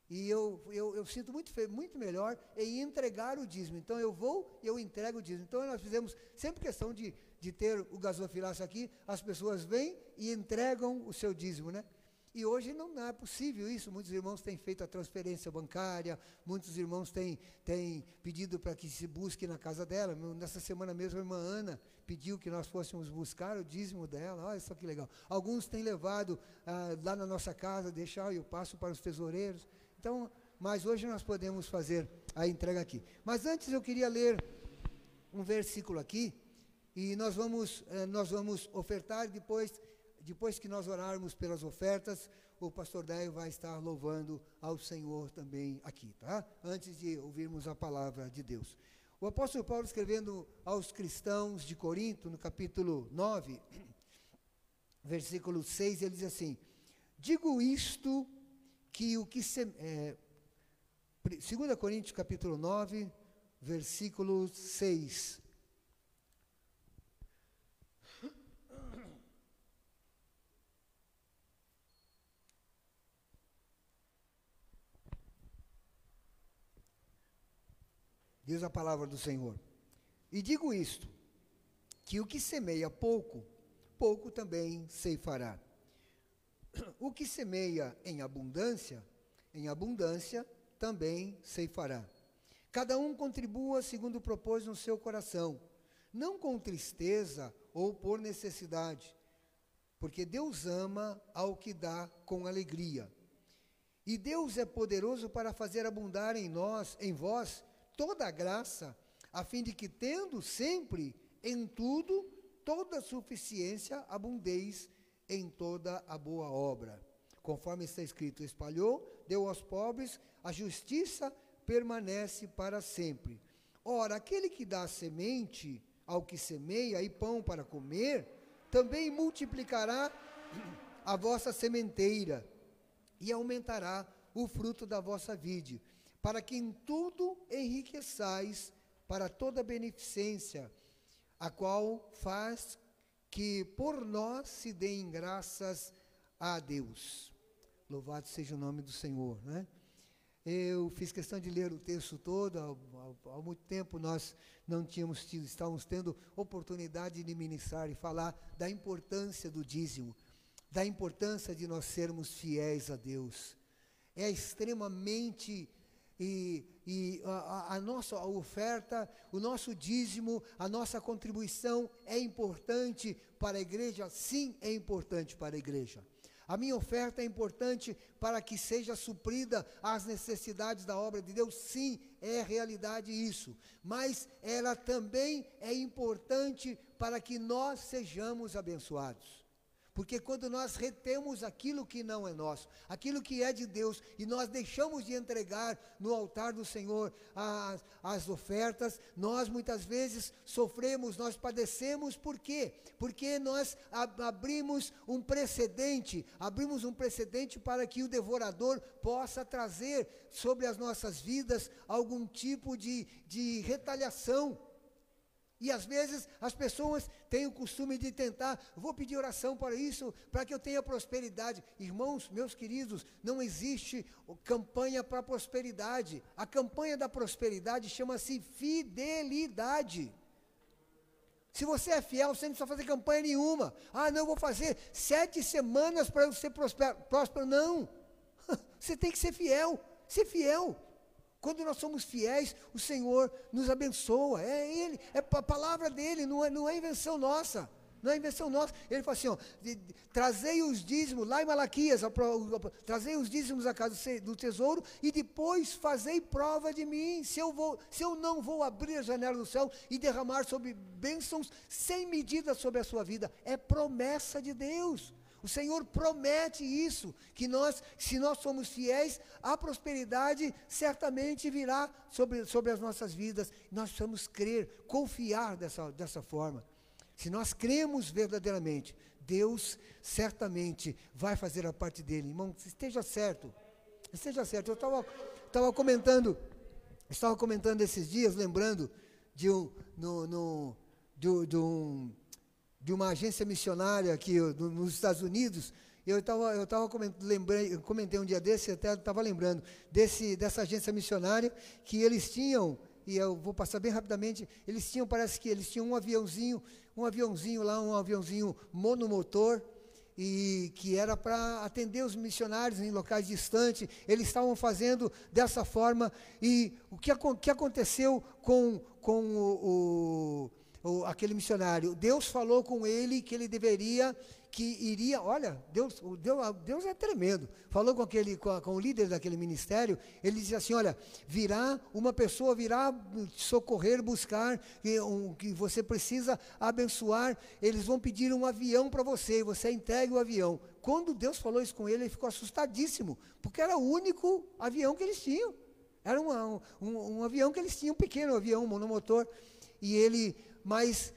E eu, eu, eu sinto muito, muito melhor em entregar o dízimo. Então eu vou e eu entrego o dízimo. Então nós fizemos sempre questão de, de ter o gasofilaço aqui, as pessoas vêm e entregam o seu dízimo, né? E hoje não é possível isso. Muitos irmãos têm feito a transferência bancária, muitos irmãos têm, têm pedido para que se busque na casa dela. Nessa semana mesmo, a irmã Ana pediu que nós fôssemos buscar o dízimo dela. Olha só que legal. Alguns têm levado ah, lá na nossa casa, deixar, eu passo para os tesoureiros. Então, mas hoje nós podemos fazer a entrega aqui. Mas antes eu queria ler um versículo aqui, e nós vamos, eh, nós vamos ofertar depois, depois que nós orarmos pelas ofertas, o pastor Daio vai estar louvando ao Senhor também aqui, tá? Antes de ouvirmos a palavra de Deus. O apóstolo Paulo escrevendo aos cristãos de Corinto, no capítulo 9, (clears throat) versículo 6, ele diz assim: Digo isto que o que se, é, 2 Coríntios capítulo 9, versículo 6. Diz a palavra do Senhor. E digo isto: que o que semeia pouco, pouco também ceifará. O que semeia em abundância, em abundância também ceifará. Cada um contribua segundo propôs no seu coração, não com tristeza ou por necessidade, porque Deus ama ao que dá com alegria. E Deus é poderoso para fazer abundar em nós, em vós, toda a graça, a fim de que, tendo sempre em tudo toda suficiência, abundeis em toda a boa obra. Conforme está escrito: espalhou, deu aos pobres, a justiça permanece para sempre. Ora, aquele que dá semente ao que semeia e pão para comer, também multiplicará a vossa sementeira e aumentará o fruto da vossa vide para que em tudo enriqueçais para toda beneficência, a qual faz que por nós se deem graças a Deus. Louvado seja o nome do Senhor, né? Eu fiz questão de ler o texto todo, há, há muito tempo nós não tínhamos tido, estávamos tendo oportunidade de ministrar e falar da importância do dízimo, da importância de nós sermos fiéis a Deus. É extremamente e, e a, a, nossa oferta, o nosso dízimo, a nossa contribuição é importante para a igreja? Sim, é importante para a igreja. A minha oferta é importante para que seja suprida as necessidades da obra de Deus? Sim, é realidade isso. Mas ela também é importante para que nós sejamos abençoados. Porque quando nós retemos aquilo que não é nosso, aquilo que é de Deus, e nós deixamos de entregar no altar do Senhor as, as ofertas, nós muitas vezes sofremos, nós padecemos, por quê? Porque nós ab abrimos um precedente, abrimos um precedente para que o devorador possa trazer sobre as nossas vidas algum tipo de, de retaliação. E às vezes as pessoas têm o costume de tentar, vou pedir oração para isso, para que eu tenha prosperidade. Irmãos, meus queridos, não existe campanha para prosperidade. A campanha da prosperidade chama-se fidelidade. Se você é fiel, você não precisa fazer campanha nenhuma. Ah, não, eu vou fazer sete semanas para eu ser próspero. Não. (laughs) Você tem que ser fiel. Ser fiel. Quando nós somos fiéis, o Senhor nos abençoa. É Ele, é a palavra dele, não é, não é invenção nossa. Não é invenção nossa. Ele fala assim: ó, trazei os dízimos, lá em Malaquias, trazei os dízimos à casa do tesouro e depois fazei prova de mim. Se eu, vou, se eu não vou abrir a janela do céu e derramar sobre bênçãos sem medida sobre a sua vida, é promessa de Deus. O Senhor promete isso, que nós, se nós somos fiéis, a prosperidade certamente virá sobre, sobre as nossas vidas. Nós precisamos crer, confiar dessa, dessa forma. Se nós cremos verdadeiramente, Deus certamente vai fazer a parte dele. Irmão, esteja certo. Esteja certo. Eu estava comentando, estava comentando esses dias, lembrando de um, no, no, de, de um de uma agência missionária aqui nos Estados Unidos. Eu estava eu tava lembrei, comentei um dia desse, até estava lembrando, desse, dessa agência missionária, que eles tinham, e eu vou passar bem rapidamente, eles tinham, parece que eles tinham um aviãozinho, um aviãozinho lá, um aviãozinho monomotor, e que era para atender os missionários em locais distantes, eles estavam fazendo dessa forma, e o que, que aconteceu com, com o, o o, aquele missionário, Deus falou com ele que ele deveria, que iria, olha, Deus, o Deus, Deus é tremendo. Falou com aquele, com, a- com o líder daquele ministério, ele dizia assim, olha, virá uma pessoa virá socorrer, buscar que, um, que você precisa abençoar. Eles vão pedir um avião para você, e você entregue o avião. Quando Deus falou isso com ele, ele ficou assustadíssimo, porque era o único avião que eles tinham. Era um, um, um avião que eles tinham, um pequeno avião, um monomotor. E ele, mas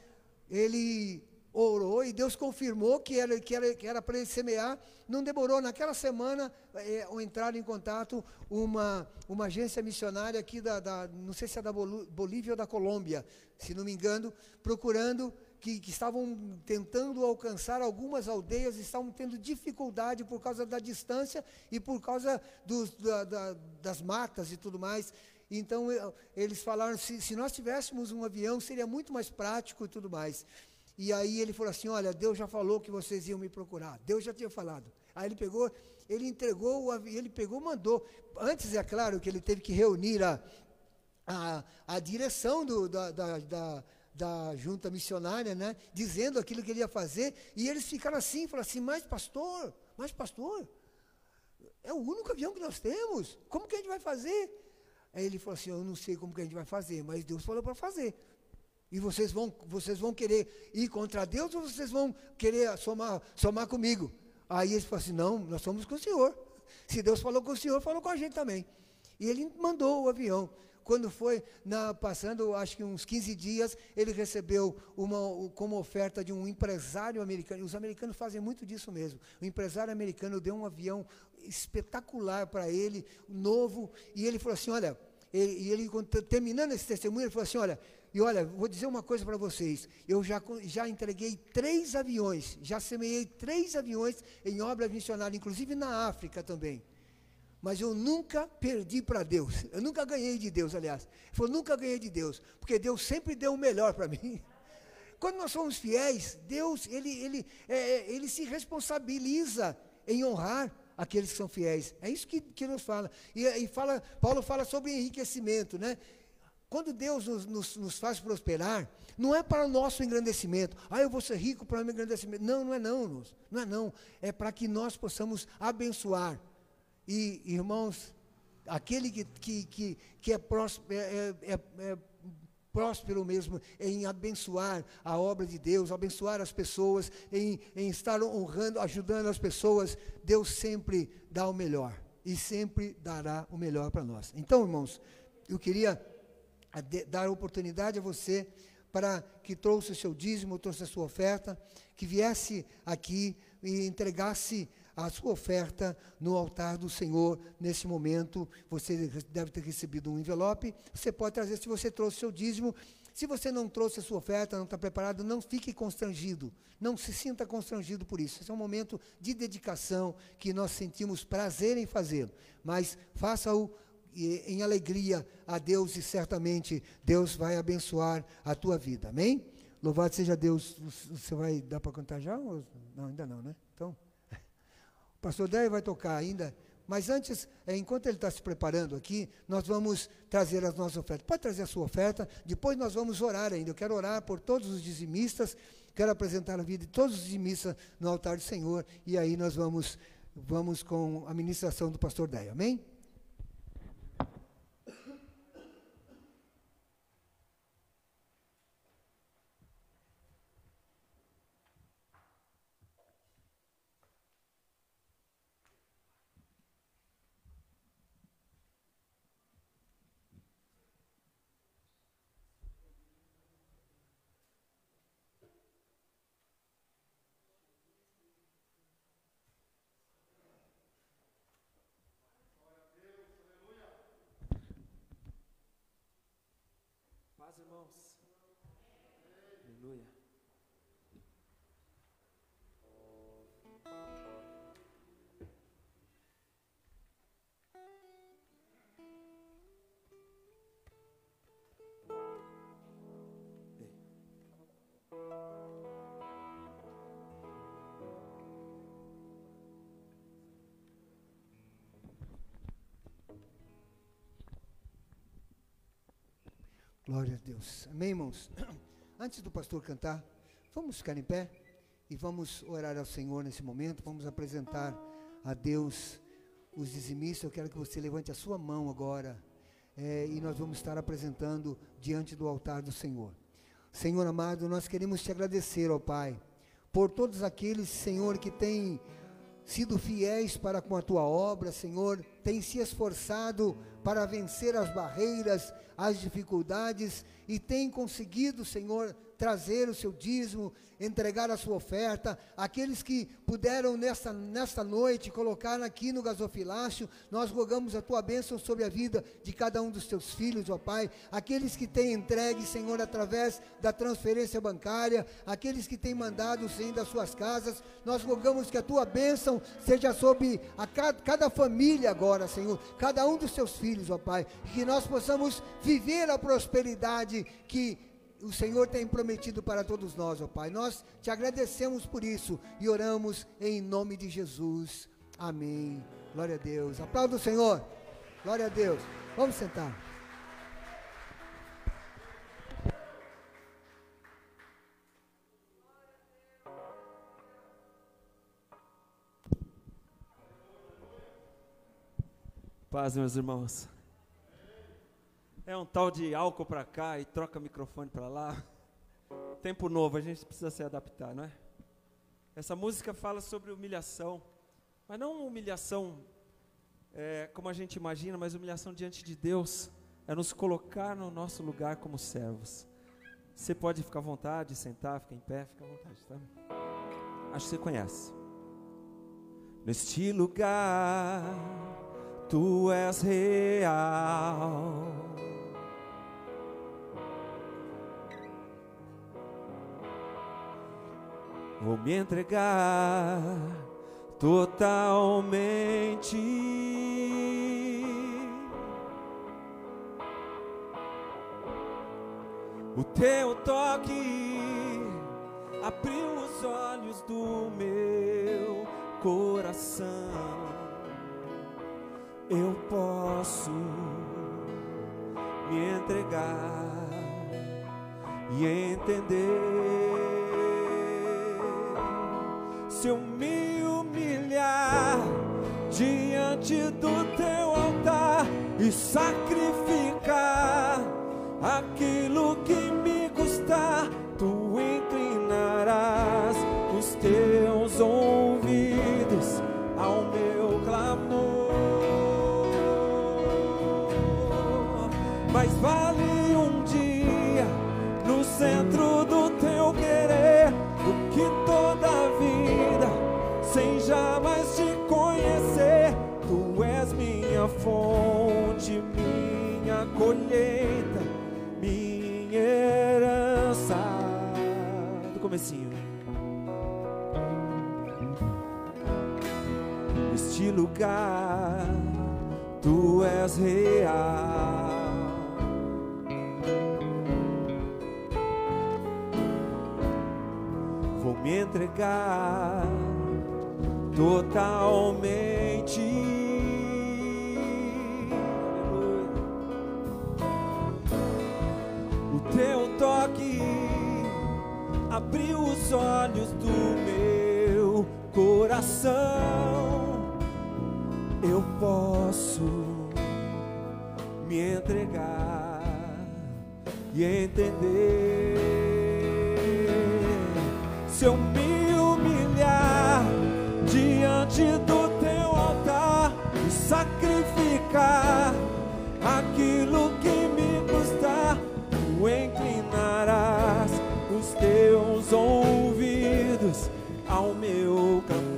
ele orou e Deus confirmou que era que era que era para ele semear. Não demorou naquela semana é, entrar em contato uma uma agência missionária aqui da, da não sei se é da Bolívia ou da Colômbia, se não me engano, procurando que, que estavam tentando alcançar algumas aldeias, estavam tendo dificuldade por causa da distância e por causa dos, da- da- das matas e tudo mais. Então, eu- eles falaram, se, se nós tivéssemos um avião, seria muito mais prático e tudo mais. E aí ele falou assim, olha, Deus já falou que vocês iam me procurar. Deus já tinha falado. Aí ele pegou, ele entregou o avião, ele pegou, mandou. Antes, é claro, que ele teve que reunir a, a, a direção do, da, da, da, da junta missionária, né, dizendo aquilo que ele ia fazer, e eles ficaram assim, falaram assim, mas pastor, mas pastor, é o único avião que nós temos, como que a gente vai fazer? Aí ele falou assim, eu não sei como que a gente vai fazer, mas Deus falou para fazer. E vocês vão, vocês vão querer ir contra Deus ou vocês vão querer somar, somar comigo? Aí eles falaram assim, não, nós somos com o Senhor. Se Deus falou com o Senhor, falou com a gente também. E ele mandou o avião. Quando foi na, passando, acho que uns 15 dias, ele recebeu uma, como oferta de um empresário americano. Os americanos fazem muito disso mesmo. O empresário americano deu um avião espetacular para ele, novo, e ele falou assim: olha, ele- e ele, terminando esse testemunho, ele falou assim: olha, e olha, vou dizer uma coisa para vocês. Eu já, já entreguei três aviões, já semeei três aviões em obras missionárias, inclusive na África também. Mas eu nunca perdi para Deus. Eu nunca ganhei de Deus, aliás. Falou, nunca ganhei de Deus, porque Deus sempre deu o melhor para mim. (laughs) Quando nós somos fiéis, Deus, ele, ele, é, é, ele se responsabiliza em honrar aqueles que são fiéis. É isso que, que nos fala. E, e fala. Paulo fala sobre enriquecimento, né? Quando Deus nos, nos, nos faz prosperar, não é para o nosso engrandecimento. Ah, eu vou ser rico para o meu engrandecimento. Não, não é não. Não é não. É para que nós possamos abençoar. E, irmãos, aquele que, que, que, que é, próspero, é, é, é próspero mesmo em abençoar a obra de Deus, abençoar as pessoas, em, em estar honrando, ajudando as pessoas, Deus sempre dá o melhor e sempre dará o melhor para nós. Então, irmãos, eu queria de- dar oportunidade a você para que trouxe o seu dízimo, trouxe a sua oferta, que viesse aqui e entregasse a sua oferta no altar do Senhor nesse momento. Você deve ter recebido um envelope. Você pode trazer, se você trouxe o seu dízimo. Se você não trouxe a sua oferta, não está preparado, não fique constrangido. Não se sinta constrangido por isso. Esse é um momento de dedicação que nós sentimos prazer em fazê-lo. Mas faça-o em alegria a Deus e certamente Deus vai abençoar a tua vida. Amém? Louvado seja Deus. Você vai dar para cantar já? Não, ainda não, né? Pastor Déio vai tocar ainda. Mas antes, eh, enquanto ele está se preparando aqui, nós vamos trazer as nossas ofertas. Pode trazer a sua oferta, depois nós vamos orar ainda. Eu quero orar por todos os dizimistas, quero apresentar a vida de todos os dizimistas no altar do Senhor, e aí nós vamos, vamos com a ministração do pastor Déio. Amém? Glória a Deus. Amém, irmãos? (clears throat) Antes do pastor cantar, vamos ficar em pé e vamos orar ao Senhor nesse momento. Vamos apresentar a Deus os dizimistas. Eu quero que você levante a sua mão agora é, e nós vamos estar apresentando diante do altar do Senhor. Senhor amado, nós queremos te agradecer, ó Pai, por todos aqueles, Senhor, que têm sido fiéis para com a tua obra, Senhor, têm se esforçado para vencer as barreiras, as dificuldades e têm conseguido, Senhor, trazer o seu dízimo, entregar a sua oferta. Aqueles que puderam nesta, nesta noite colocar aqui no gasofilácio, nós rogamos a tua bênção sobre a vida de cada um dos teus filhos, ó Pai. Aqueles que têm entregue, Senhor, através da transferência bancária, aqueles que têm mandado, Senhor, das suas casas, nós rogamos que a tua bênção seja sobre a cada, cada família agora, Senhor, cada um dos teus filhos, ó Pai, que nós possamos viver a prosperidade que o Senhor tem prometido para todos nós, ó Pai. Nós te agradecemos por isso e oramos em nome de Jesus. Amém. Glória a Deus. Aplauda o Senhor. Glória a Deus. Vamos sentar. Paz, meus irmãos. É um tal de álcool para cá e troca microfone para lá. Tempo novo, a gente precisa se adaptar, não é? Essa música fala sobre humilhação, mas não humilhação é, como a gente imagina, mas humilhação diante de Deus. É nos colocar no nosso lugar como servos. Você pode ficar à vontade, sentar, ficar em pé, fica à vontade, tá? Acho que você conhece. Neste lugar, tu és real. Vou me entregar totalmente. O teu toque abriu os olhos do meu coração. Eu posso me entregar e entender. Se eu me humilhar diante do teu altar e sacrificar aquilo que me custar, lugar, tu és real. Vou me entregar totalmente. O teu toque abriu os olhos do meu coração. Eu posso me entregar e entender se eu me humilhar diante do teu altar e sacrificar aquilo que me custar, tu inclinarás os teus ouvidos ao meu clamor.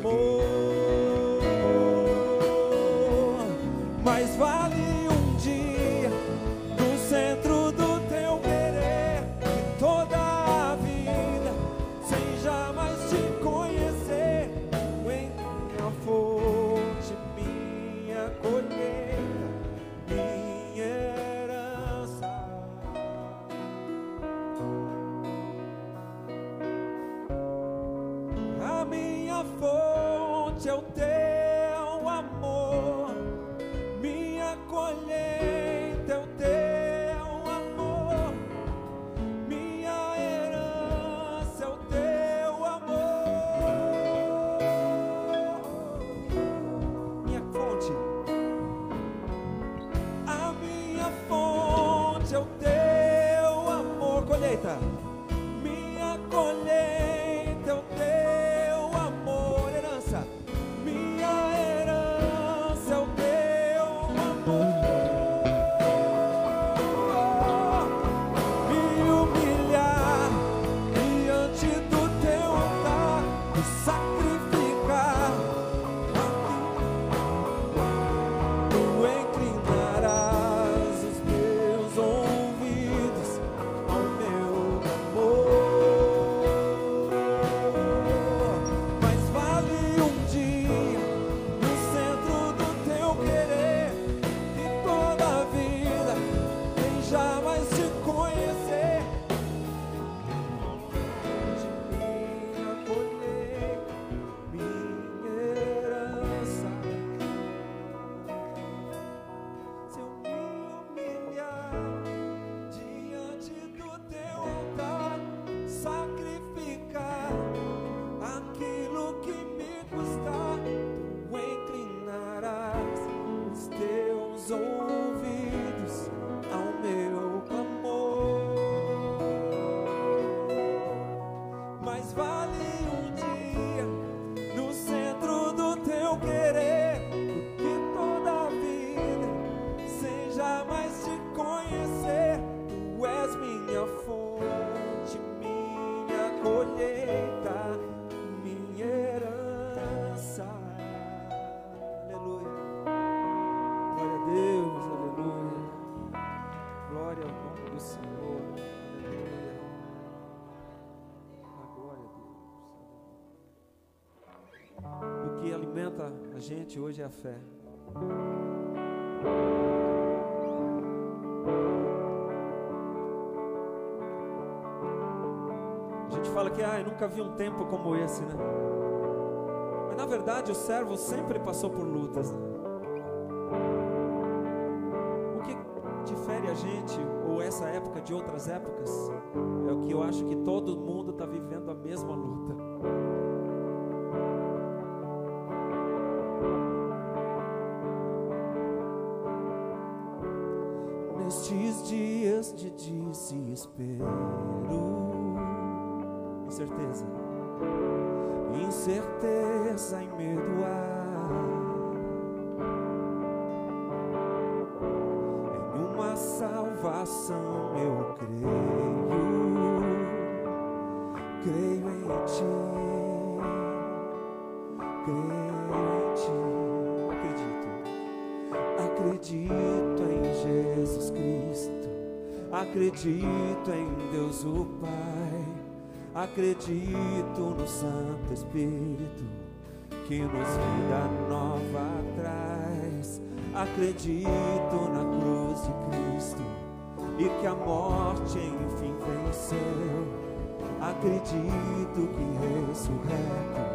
hoje é a fé. A gente fala que ah, eu nunca vi um tempo como esse, né? Mas na verdade o servo sempre passou por lutas, né? se espero. Incerteza, incerteza e medo há. Em uma salvação eu creio, creio em ti, creio em ti. Acredito, acredito. Acredito em Deus o Pai, acredito no Santo Espírito que nos vida nova traz. Acredito na cruz de Cristo e que a morte enfim venceu. Acredito que ressurreto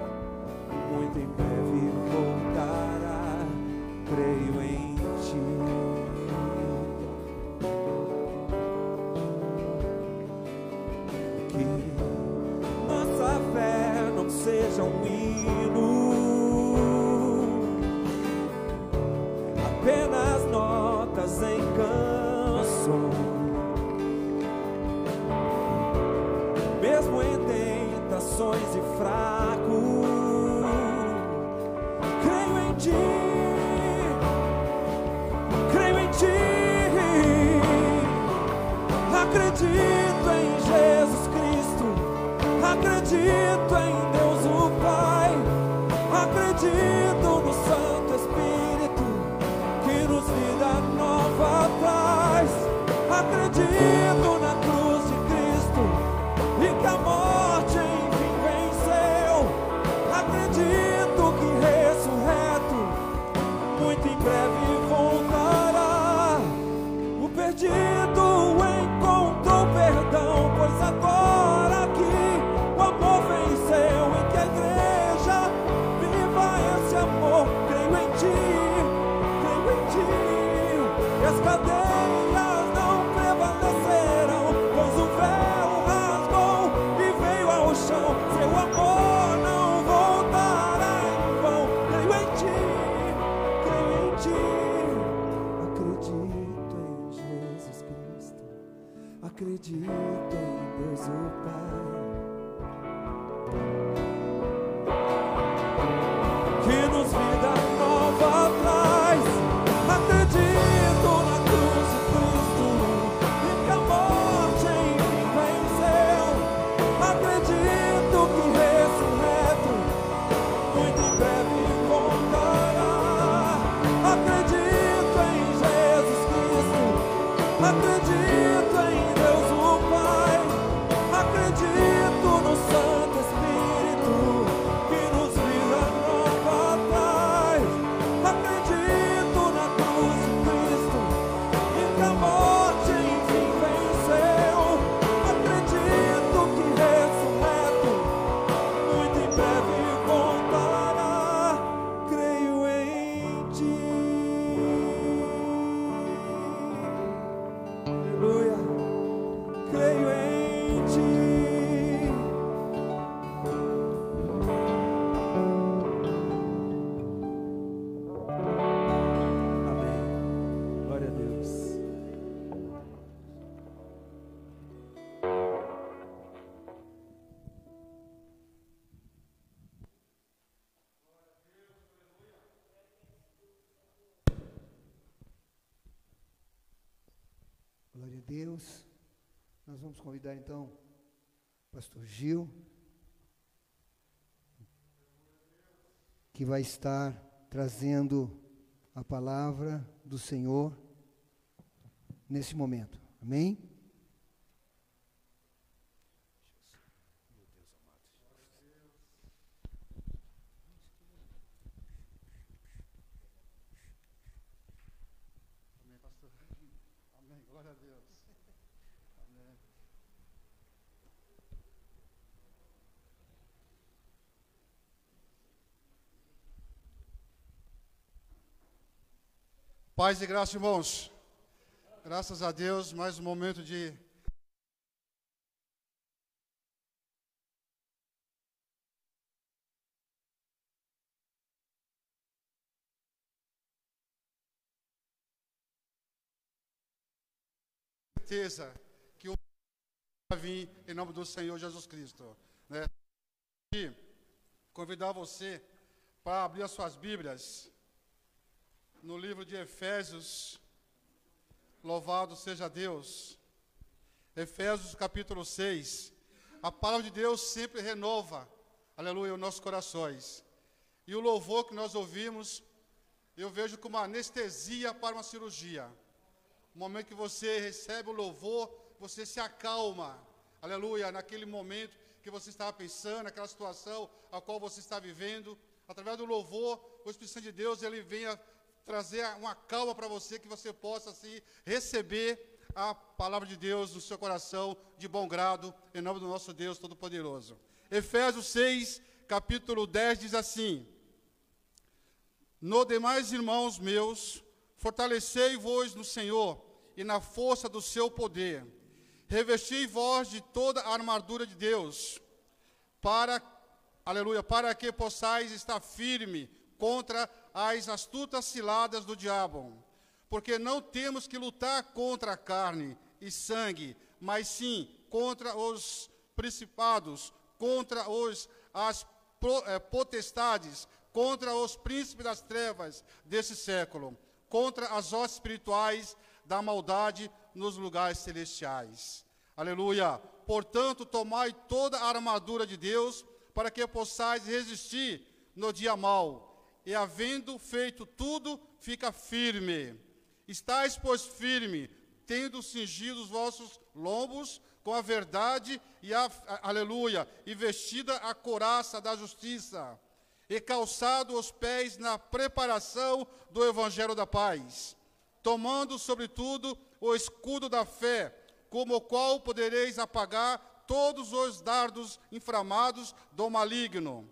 muito em breve voltará. Creio em Ti. do. Deus. Nós vamos convidar então o pastor Gil, que vai estar trazendo a palavra do Senhor nesse momento. Amém? Amém, pastor. Amém. Glória a Deus. Amém. Paz e graça, irmãos. Graças a Deus, mais um momento de certeza que o vai vir em nome do Senhor Jesus Cristo. Né? E convidar você para abrir as suas Bíblias no livro de Efésios. Louvado seja Deus. Efésios capítulo 6. A palavra de Deus sempre renova, aleluia, os nossos corações. E o louvor que nós ouvimos, eu vejo como uma anestesia para uma cirurgia. O momento que você recebe o louvor, você se acalma. Aleluia, naquele momento que você estava pensando, naquela situação a qual você está vivendo. Através do louvor, o Espírito Santo de Deus, ele vem a trazer uma calma para você, que você possa assim, receber a palavra de Deus no seu coração de bom grado, em nome do nosso Deus Todo-Poderoso. Efésios 6, capítulo 10 diz assim: No demais, irmãos meus, Fortalecei-vos no Senhor e na força do seu poder. Revesti vós de toda a armadura de Deus, para, aleluia, para que possais estar firme contra as astutas ciladas do diabo. Porque não temos que lutar contra a carne e sangue, mas sim contra os principados, contra os, as eh, potestades, contra os príncipes das trevas desse século contra as hostes espirituais da maldade nos lugares celestiais. Aleluia. Portanto, tomai toda a armadura de Deus, para que possais resistir no dia mau. E havendo feito tudo, fica firme. Estais, pois, firme, tendo cingido os vossos lombos com a verdade e a, a- aleluia, e vestida a coraça da justiça e calçado os pés na preparação do evangelho da paz, tomando sobretudo o escudo da fé, como o qual podereis apagar todos os dardos inflamados do maligno.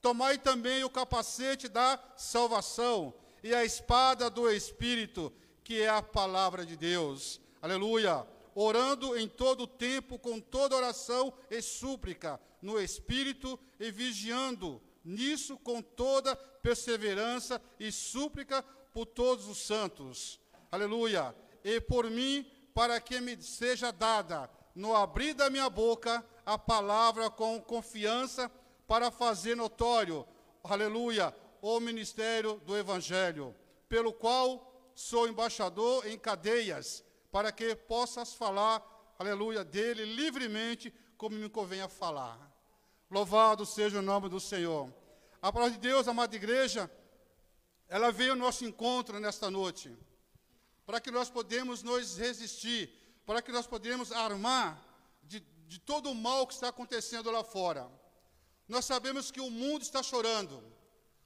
Tomai também o capacete da salvação e a espada do espírito, que é a palavra de Deus. Aleluia. Orando em todo o tempo com toda oração e súplica no espírito e vigiando nisso com toda perseverança e súplica por todos os santos. Aleluia. E por mim, para que me seja dada, no abrir da minha boca, a palavra com confiança, para fazer notório, aleluia, o ministério do Evangelho, pelo qual sou embaixador em cadeias, para que possas falar, aleluia, dele livremente, como me convém a falar. Louvado seja o nome do Senhor. A palavra de Deus, amada igreja, ela veio ao nosso encontro nesta noite, para que nós podemos nos resistir, para que nós podemos armar de, de todo o mal que está acontecendo lá fora. Nós sabemos que o mundo está chorando.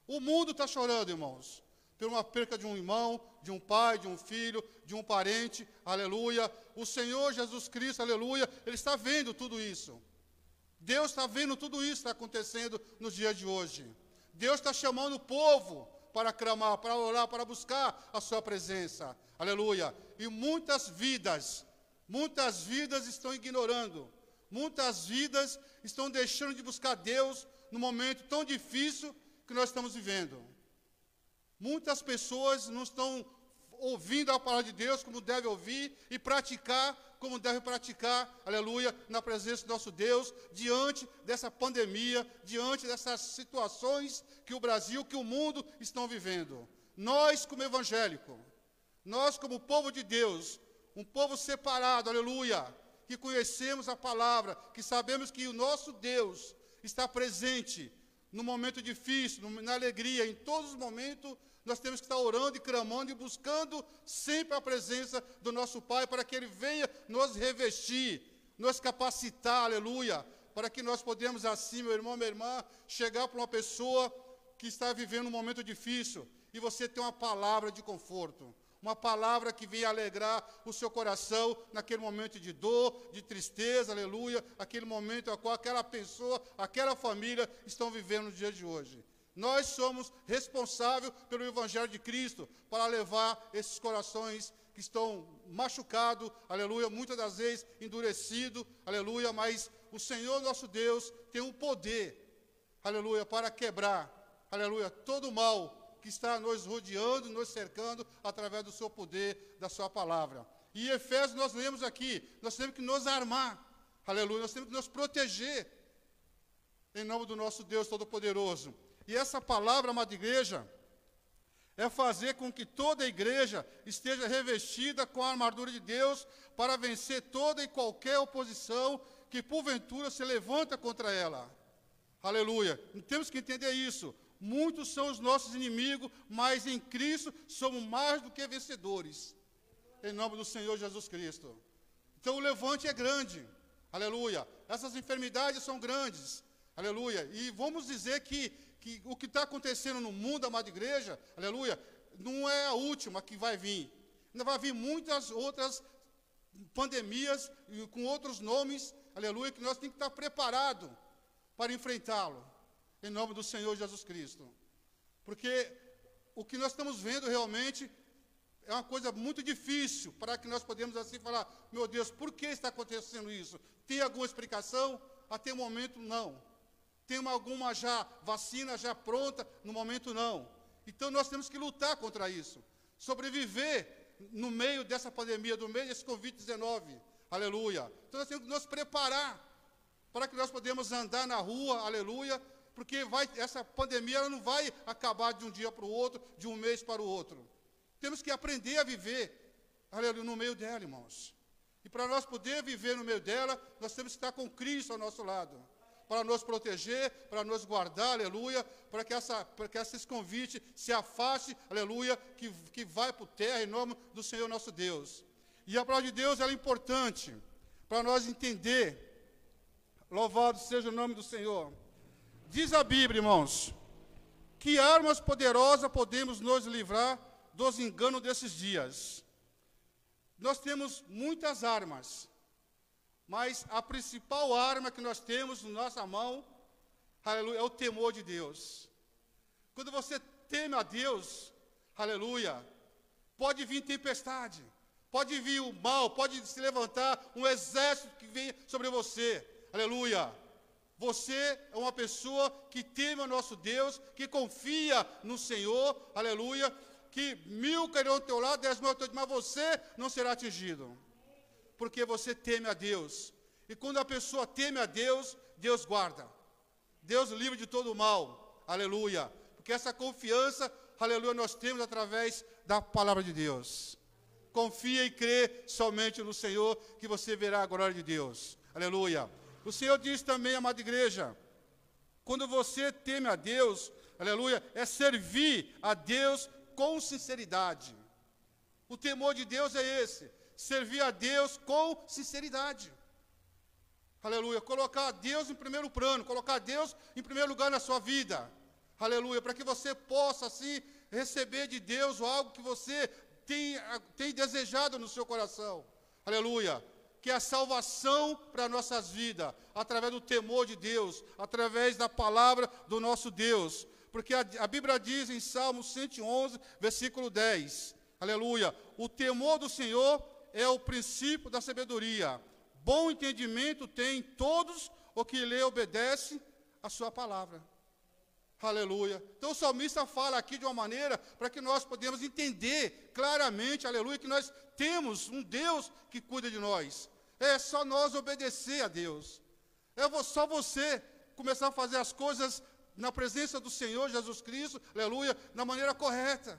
O mundo está chorando, irmãos, por uma perca de um irmão, de um pai, de um filho, de um parente, aleluia. O Senhor Jesus Cristo, aleluia, Ele está vendo tudo isso. Deus está vendo tudo isso acontecendo nos dias de hoje. Deus está chamando o povo para clamar, para orar, para buscar a sua presença. Aleluia. E muitas vidas, muitas vidas estão ignorando. Muitas vidas estão deixando de buscar Deus no momento tão difícil que nós estamos vivendo. Muitas pessoas não estão ouvindo a palavra de Deus como deve ouvir e praticar como deve praticar, aleluia, na presença do nosso Deus, diante dessa pandemia, diante dessas situações que o Brasil, que o mundo estão vivendo. Nós, como evangélico, nós, como povo de Deus, um povo separado, aleluia, que conhecemos a palavra, que sabemos que o nosso Deus está presente no momento difícil, na alegria, em todos os momentos, nós temos que estar orando e clamando e buscando sempre a presença do nosso Pai para que Ele venha nos revestir, nos capacitar, aleluia, para que nós podemos assim, meu irmão, minha irmã, chegar para uma pessoa que está vivendo um momento difícil e você ter uma palavra de conforto, uma palavra que venha alegrar o seu coração naquele momento de dor, de tristeza, aleluia, aquele momento a qual aquela pessoa, aquela família estão vivendo no dia de hoje. Nós somos responsáveis pelo Evangelho de Cristo para levar esses corações que estão machucados, aleluia, muitas das vezes endurecidos, aleluia, mas o Senhor nosso Deus tem o poder, aleluia, para quebrar, aleluia, todo o mal que está nos rodeando, nos cercando, através do seu poder, da sua palavra. E em Efésios nós lemos aqui, nós temos que nos armar, aleluia, nós temos que nos proteger, em nome do nosso Deus Todo-Poderoso. E essa palavra, amada igreja, é fazer com que toda a igreja esteja revestida com a armadura de Deus para vencer toda e qualquer oposição que porventura se levanta contra ela. Aleluia. Temos que entender isso. Muitos são os nossos inimigos, mas em Cristo somos mais do que vencedores. Em nome do Senhor Jesus Cristo. Então o levante é grande. Aleluia. Essas enfermidades são grandes. Aleluia. E vamos dizer que, que o que está acontecendo no mundo, amada igreja, aleluia, não é a última que vai vir. Ainda vai vir muitas outras pandemias com outros nomes, aleluia, que nós temos que estar preparados para enfrentá-lo. Em nome do Senhor Jesus Cristo. Porque o que nós estamos vendo realmente é uma coisa muito difícil para que nós podemos assim falar, meu Deus, por que está acontecendo isso? Tem alguma explicação? Até o momento, não. Tem uma- alguma já vacina já pronta? No momento, não. Então nós temos que lutar contra isso. Sobreviver no meio dessa pandemia, no meio desse Covid-19. Aleluia. Então nós temos que nos preparar para que nós podemos andar na rua, aleluia, porque vai, essa pandemia ela não vai acabar de um dia para o outro, de um mês para o outro. Temos que aprender a viver, aleluia, no meio dela, irmãos. E para nós poder viver no meio dela, nós temos que estar com Cristo ao nosso lado, para nos proteger, para nos guardar, aleluia, para que, essa, para que esses convites se afaste, aleluia, que, que vai para o terra em nome do Senhor nosso Deus. E a palavra de Deus é importante para nós entender Louvado seja o nome do Senhor. Diz a Bíblia, irmãos, que armas poderosas podemos nos livrar dos enganos desses dias. Nós temos muitas armas, mas a principal arma que nós temos na nossa mão, aleluia, é o temor de Deus. Quando você teme a Deus, aleluia, pode vir tempestade, pode vir o mal, pode se levantar um exército que vem sobre você, aleluia. Você é uma pessoa que teme o nosso Deus, que confia no Senhor, aleluia, que mil cairão ao teu lado, dez mil ao teu lado, mas você não será atingido, porque você teme a Deus. E quando a pessoa teme a Deus, Deus guarda. Deus livre de todo o mal, aleluia. Porque essa confiança, aleluia, nós temos através da palavra de Deus. Confia e crê somente no Senhor, que você verá a glória de Deus, aleluia. O Senhor diz também, amada igreja, quando você teme a Deus, aleluia, é servir a Deus com sinceridade. O temor de Deus é esse, servir a Deus com sinceridade. Aleluia, colocar Deus em primeiro plano, colocar Deus em primeiro lugar na sua vida. Aleluia, para que você possa assim receber de Deus algo que você tem, tem desejado no seu coração. Aleluia que é a salvação para nossas vidas, através do temor de Deus, através da palavra do nosso Deus. Porque a, a, Bíblia diz em Salmo 111, versículo 10, aleluia, o temor do Senhor é o princípio da sabedoria. Bom entendimento tem todos o que lhe obedece a sua palavra. Aleluia. Então o salmista fala aqui de uma maneira para que nós podemos entender claramente, aleluia, que nós temos um Deus que cuida de nós. É só nós obedecer a Deus. É só você começar a fazer as coisas na presença do Senhor Jesus Cristo, aleluia, da maneira correta.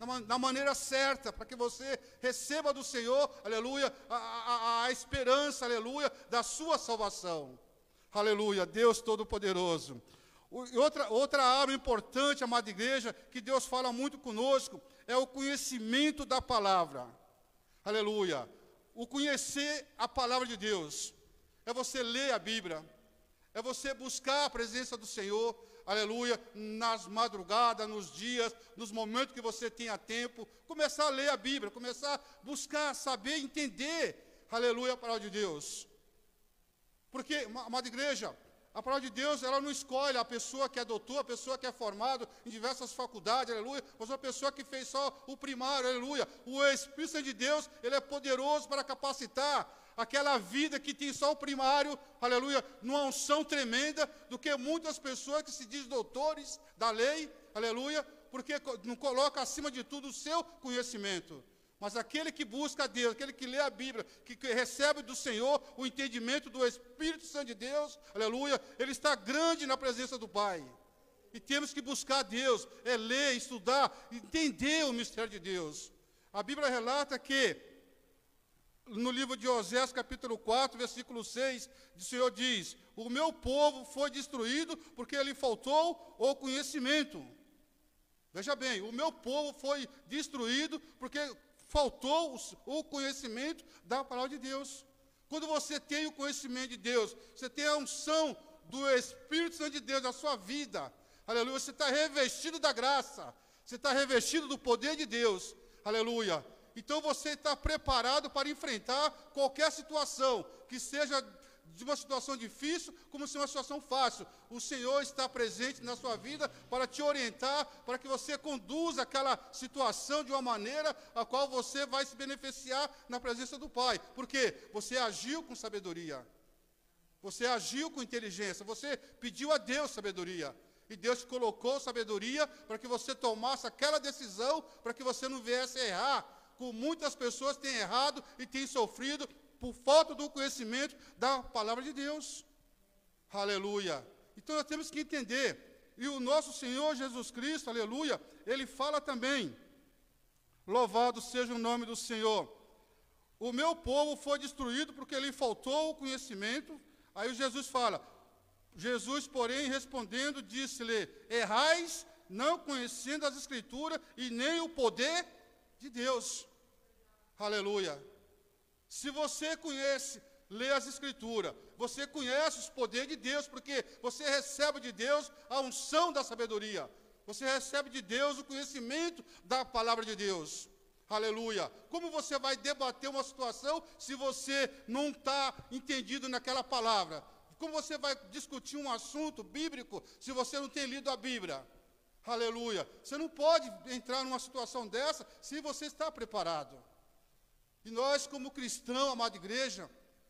na, na maneira certa, para que você receba do Senhor, aleluia, a, a- a esperança, aleluia, da sua salvação. Aleluia, Deus Todo-Poderoso. Outra, outra arma importante, amada igreja, que Deus fala muito conosco, é o conhecimento da palavra. Aleluia. O conhecer a palavra de Deus. É você ler a Bíblia. É você buscar a presença do Senhor. Aleluia. Nas madrugadas, nos dias, nos momentos que você tenha tempo. Começar a ler a Bíblia. Começar a buscar, saber, entender. Aleluia, a palavra de Deus. Porque, ma- amada igreja, a palavra de Deus, ela não escolhe a pessoa que é doutor, a pessoa que é formado em diversas faculdades, aleluia, mas uma pessoa que fez só o primário, aleluia. O Espírito de Deus, ele é poderoso para capacitar aquela vida que tem só o primário, aleluia, numa unção tremenda, do que muitas pessoas que se dizem doutores da lei, aleluia, porque não coloca acima de tudo o seu conhecimento. Mas aquele que busca a Deus, aquele que lê a Bíblia, que, que recebe do Senhor o entendimento do Espírito Santo de Deus, aleluia, ele está grande na presença do Pai. E temos que buscar a Deus, é ler, estudar, entender o mistério de Deus. A Bíblia relata que, no livro de Osés, capítulo 4, versículo 6, o Senhor diz: O meu povo foi destruído porque lhe faltou o conhecimento. Veja bem, o meu povo foi destruído porque faltou o conhecimento da palavra de Deus. Quando você tem o conhecimento de Deus, você tem a unção do Espírito Santo de Deus na sua vida, aleluia, você está revestido da graça, você está revestido do poder de Deus, aleluia. Então você está preparado para enfrentar qualquer situação, que seja de uma situação difícil, como se uma situação fácil. O Senhor está presente na sua vida para te orientar, para que você conduza aquela situação de uma maneira a qual você vai se beneficiar na presença do Pai. Porque você agiu com sabedoria. Você agiu com inteligência, você pediu a Deus sabedoria. E Deus colocou sabedoria para que você tomasse aquela decisão, para que você não viesse a errar. Como muitas pessoas têm errado e têm sofrido por falta do conhecimento da palavra de Deus. Aleluia. Então nós temos que entender. E o nosso Senhor Jesus Cristo, aleluia, ele fala também: Louvado seja o nome do Senhor. O meu povo foi destruído porque lhe faltou o conhecimento. Aí Jesus fala: Jesus, porém, respondendo, disse-lhe: Errais, não conhecendo as Escrituras e nem o poder de Deus. Aleluia. Se você conhece, lê as Escrituras, você conhece os poderes de Deus, porque você recebe de Deus a unção da sabedoria. Você recebe de Deus o conhecimento da palavra de Deus. Aleluia. Como você vai debater uma situação se você não está entendido naquela palavra? Como você vai discutir um assunto bíblico se você não tem lido a Bíblia? Aleluia. Você não pode entrar numa situação dessa se você está preparado. E nós, como cristão, amada igreja,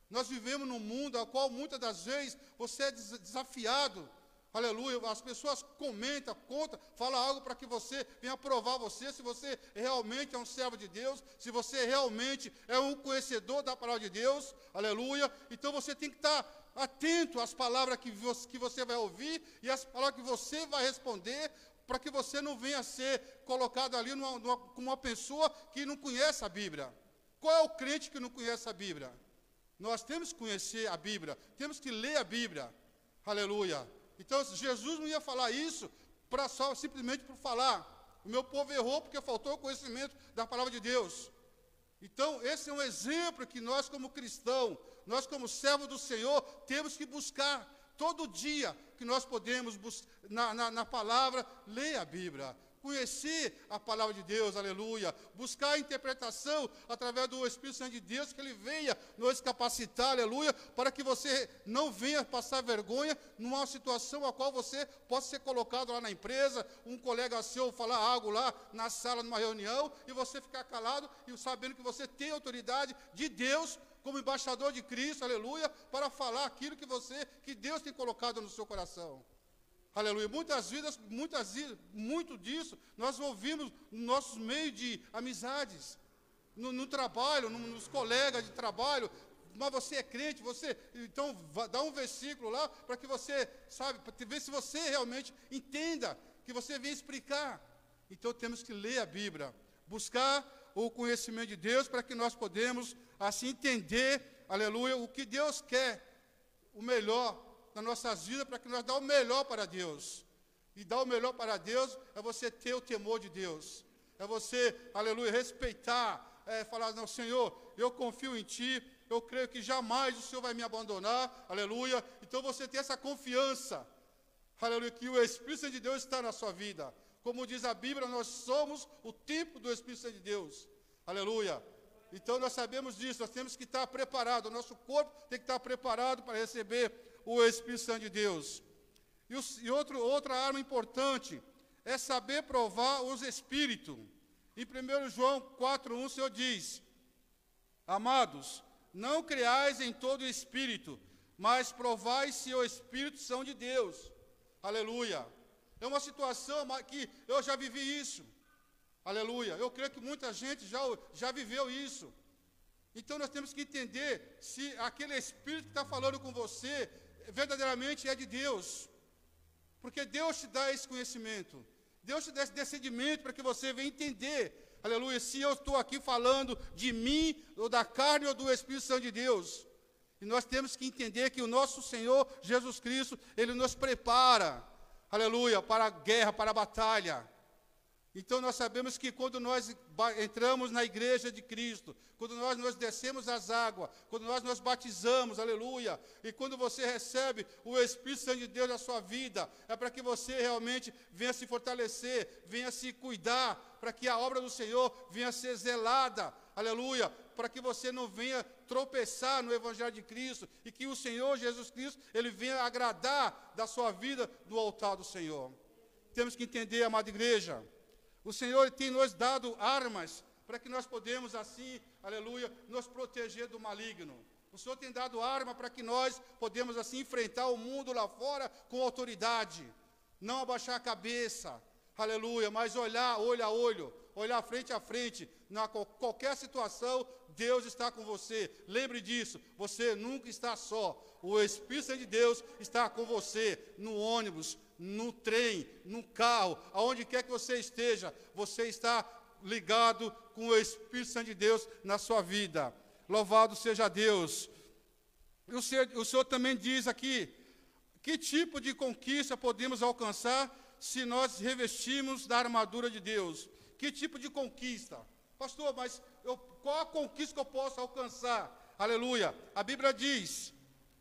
nós vivemos num mundo ao qual muitas das vezes você é des- desafiado. Aleluia. As pessoas comentam, contam, falam algo para que você venha provar você se você realmente é um servo de Deus, se você realmente é um conhecedor da palavra de Deus. Aleluia. Então você tem que estar atento às palavras que você, que você vai ouvir e às palavras que você vai responder, para que você não venha ser colocado ali numa, numa, como uma pessoa que não conhece a Bíblia. Qual é o crente que não conhece a Bíblia? Nós temos que conhecer a Bíblia, temos que ler a Bíblia. Aleluia. Então Jesus não ia falar isso para só simplesmente por falar. O meu povo errou porque faltou o conhecimento da palavra de Deus. Então, esse é um exemplo que nós, como cristão, nós, como servo do Senhor, temos que buscar todo dia que nós podemos, na, na, na palavra, ler a Bíblia, conhecer a palavra de Deus, aleluia, buscar a interpretação através do Espírito Santo de Deus, que ele venha nos capacitar, aleluia, para que você não venha passar vergonha numa situação a qual você possa ser colocado lá na empresa, um colega seu falar algo lá na sala, numa reunião, e você ficar calado e sabendo que você tem autoridade de Deus como embaixador de Cristo, aleluia, para falar aquilo que você, que Deus tem colocado no seu coração. Aleluia. Muitas vidas, muitas muito disso nós ouvimos nos nossos meios de amizades, no, no trabalho, no- nos colegas de trabalho. Mas você é crente, você. Então, dá um versículo lá para que você, sabe, para ver se você realmente entenda, que você venha explicar. Então temos que ler a Bíblia, buscar o conhecimento de Deus para que nós podemos assim entender, aleluia, o que Deus quer, o melhor nas nossas vidas, para que nós dá o melhor para Deus. E dar o melhor para Deus é você ter o temor de Deus. É você, aleluia, respeitar, é, falar, não, Senhor, eu confio em Ti, eu creio que jamais o Senhor vai me abandonar, aleluia. Então você tem essa confiança, aleluia, que o Espírito Santo de Deus está na sua vida. Como diz a Bíblia, nós somos o tipo do Espírito Santo de Deus, aleluia. Então nós sabemos disso, nós temos que estar preparados, o nosso corpo tem que estar preparado para receber o Espírito Santo de Deus. E, o, e outro, outra arma importante é saber provar os espíritos. Em 1 João 4,1 o Senhor diz: Amados, não creais em todo espírito, mas provai se o espírito são de Deus. Aleluia. É uma situação que eu já vivi isso. Aleluia. Eu creio que muita gente já, já viveu isso. Então nós temos que entender se aquele espírito que está falando com você verdadeiramente é de Deus. Porque Deus te dá esse conhecimento. Deus te dá esse discernimento para que você venha entender aleluia, se eu estou aqui falando de mim, ou da carne, ou do Espírito Santo de Deus. E nós temos que entender que o nosso Senhor Jesus Cristo, Ele nos prepara, aleluia, para a guerra, para a batalha. Então nós sabemos que quando nós entramos na igreja de Cristo, quando nós, nós descemos as águas, quando nós nos batizamos, aleluia, e quando você recebe o Espírito Santo de Deus na sua vida, é para que você realmente venha se fortalecer, venha se cuidar, para que a obra do Senhor venha ser zelada, aleluia, para que você não venha tropeçar no Evangelho de Cristo e que o Senhor Jesus Cristo, ele venha agradar da sua vida no altar do Senhor. Temos que entender, amada igreja, o Senhor tem nos dado armas para que nós podemos assim, aleluia, nos proteger do maligno. O Senhor tem dado arma para que nós podemos assim enfrentar o mundo lá fora com autoridade, não abaixar a cabeça, aleluia, mas olhar olho a olho, olhar frente a frente, na qualquer situação, Deus está com você. Lembre disso, você nunca está só. O Espírito de Deus está com você no ônibus, no trem, no carro, aonde quer que você esteja, você está ligado com o Espírito Santo de Deus na sua vida. Louvado seja Deus. O Senhor, o Senhor também diz aqui: que tipo de conquista podemos alcançar se nós revestimos da armadura de Deus? Que tipo de conquista? Pastor, mas eu, qual a conquista que eu posso alcançar? Aleluia. A Bíblia diz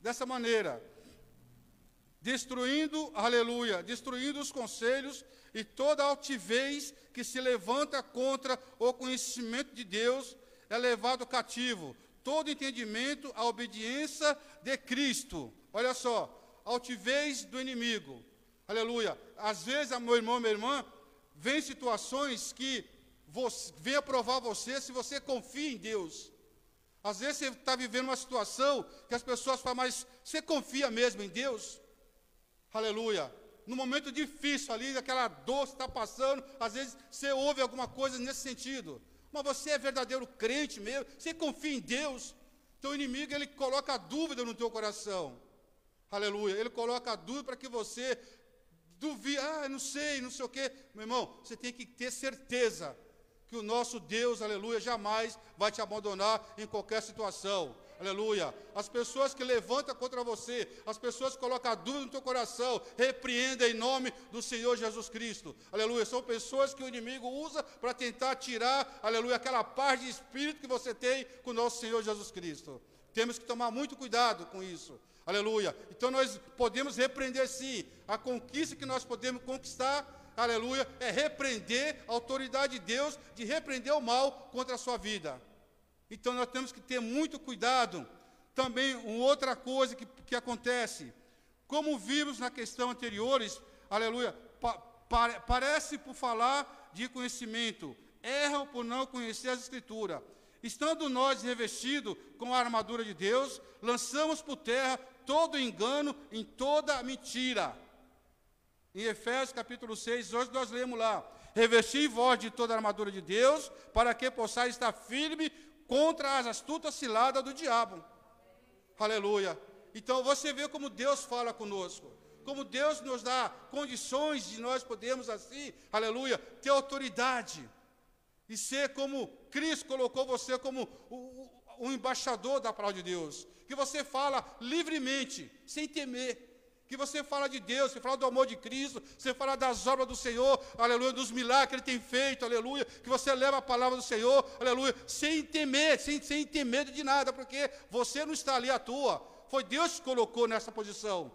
dessa maneira: destruindo, aleluia, destruindo os conselhos e toda altivez que se levanta contra o conhecimento de Deus é levado cativo. Todo entendimento à obediência de Cristo. Olha só, altivez do inimigo. Aleluia. Às vezes, meu irmão, minha irmã, vem situações que você, venha provar você se você confia em Deus. Às vezes você está vivendo uma situação que as pessoas falam, mas você confia mesmo em Deus? Aleluia. No momento difícil ali, aquela dor que está passando, às vezes você ouve alguma coisa nesse sentido. Mas você é verdadeiro crente mesmo, você confia em Deus. Teu inimigo, ele coloca dúvida no teu coração. Aleluia. Ele coloca dúvida para que você duvide, ah, não sei, não sei o quê. Meu irmão, você tem que ter certeza que o nosso Deus, aleluia, jamais vai te abandonar em qualquer situação. Aleluia. As pessoas que levantam contra você, as pessoas que colocam a dúvida no teu coração, repreenda em nome do Senhor Jesus Cristo. Aleluia. São pessoas que o inimigo usa para tentar tirar, aleluia, aquela paz de espírito que você tem com o nosso Senhor Jesus Cristo. Temos que tomar muito cuidado com isso. Aleluia. Então nós podemos repreender sim a conquista que nós podemos conquistar aleluia, é repreender a autoridade de Deus de repreender o mal contra a sua vida. Então nós temos que ter muito cuidado. Também uma outra coisa que, que acontece, como vimos na questão anteriores, aleluia, pa, pa, parece por falar de conhecimento, erram por não conhecer as Escrituras. Estando nós revestidos com a armadura de Deus, lançamos por terra todo engano em toda mentira. Em Efésios capítulo 6, hoje nós lemos lá: Revesti vós de toda a armadura de Deus, para que possais estar firme contra as astutas ciladas do diabo. Aleluia. Então você vê como Deus fala conosco, como Deus nos dá condições de nós podermos assim, aleluia, ter autoridade e ser como Cristo colocou você como o, o, o embaixador da palavra de Deus. Que você fala livremente, sem temer. Que você fala de Deus, você fala do amor de Cristo, você fala das obras do Senhor, aleluia, dos milagres que Ele tem feito, aleluia. Que você leva a palavra do Senhor, aleluia, sem temer, sem, sem ter medo de nada, porque você não está ali à toa. Foi Deus que colocou nessa posição.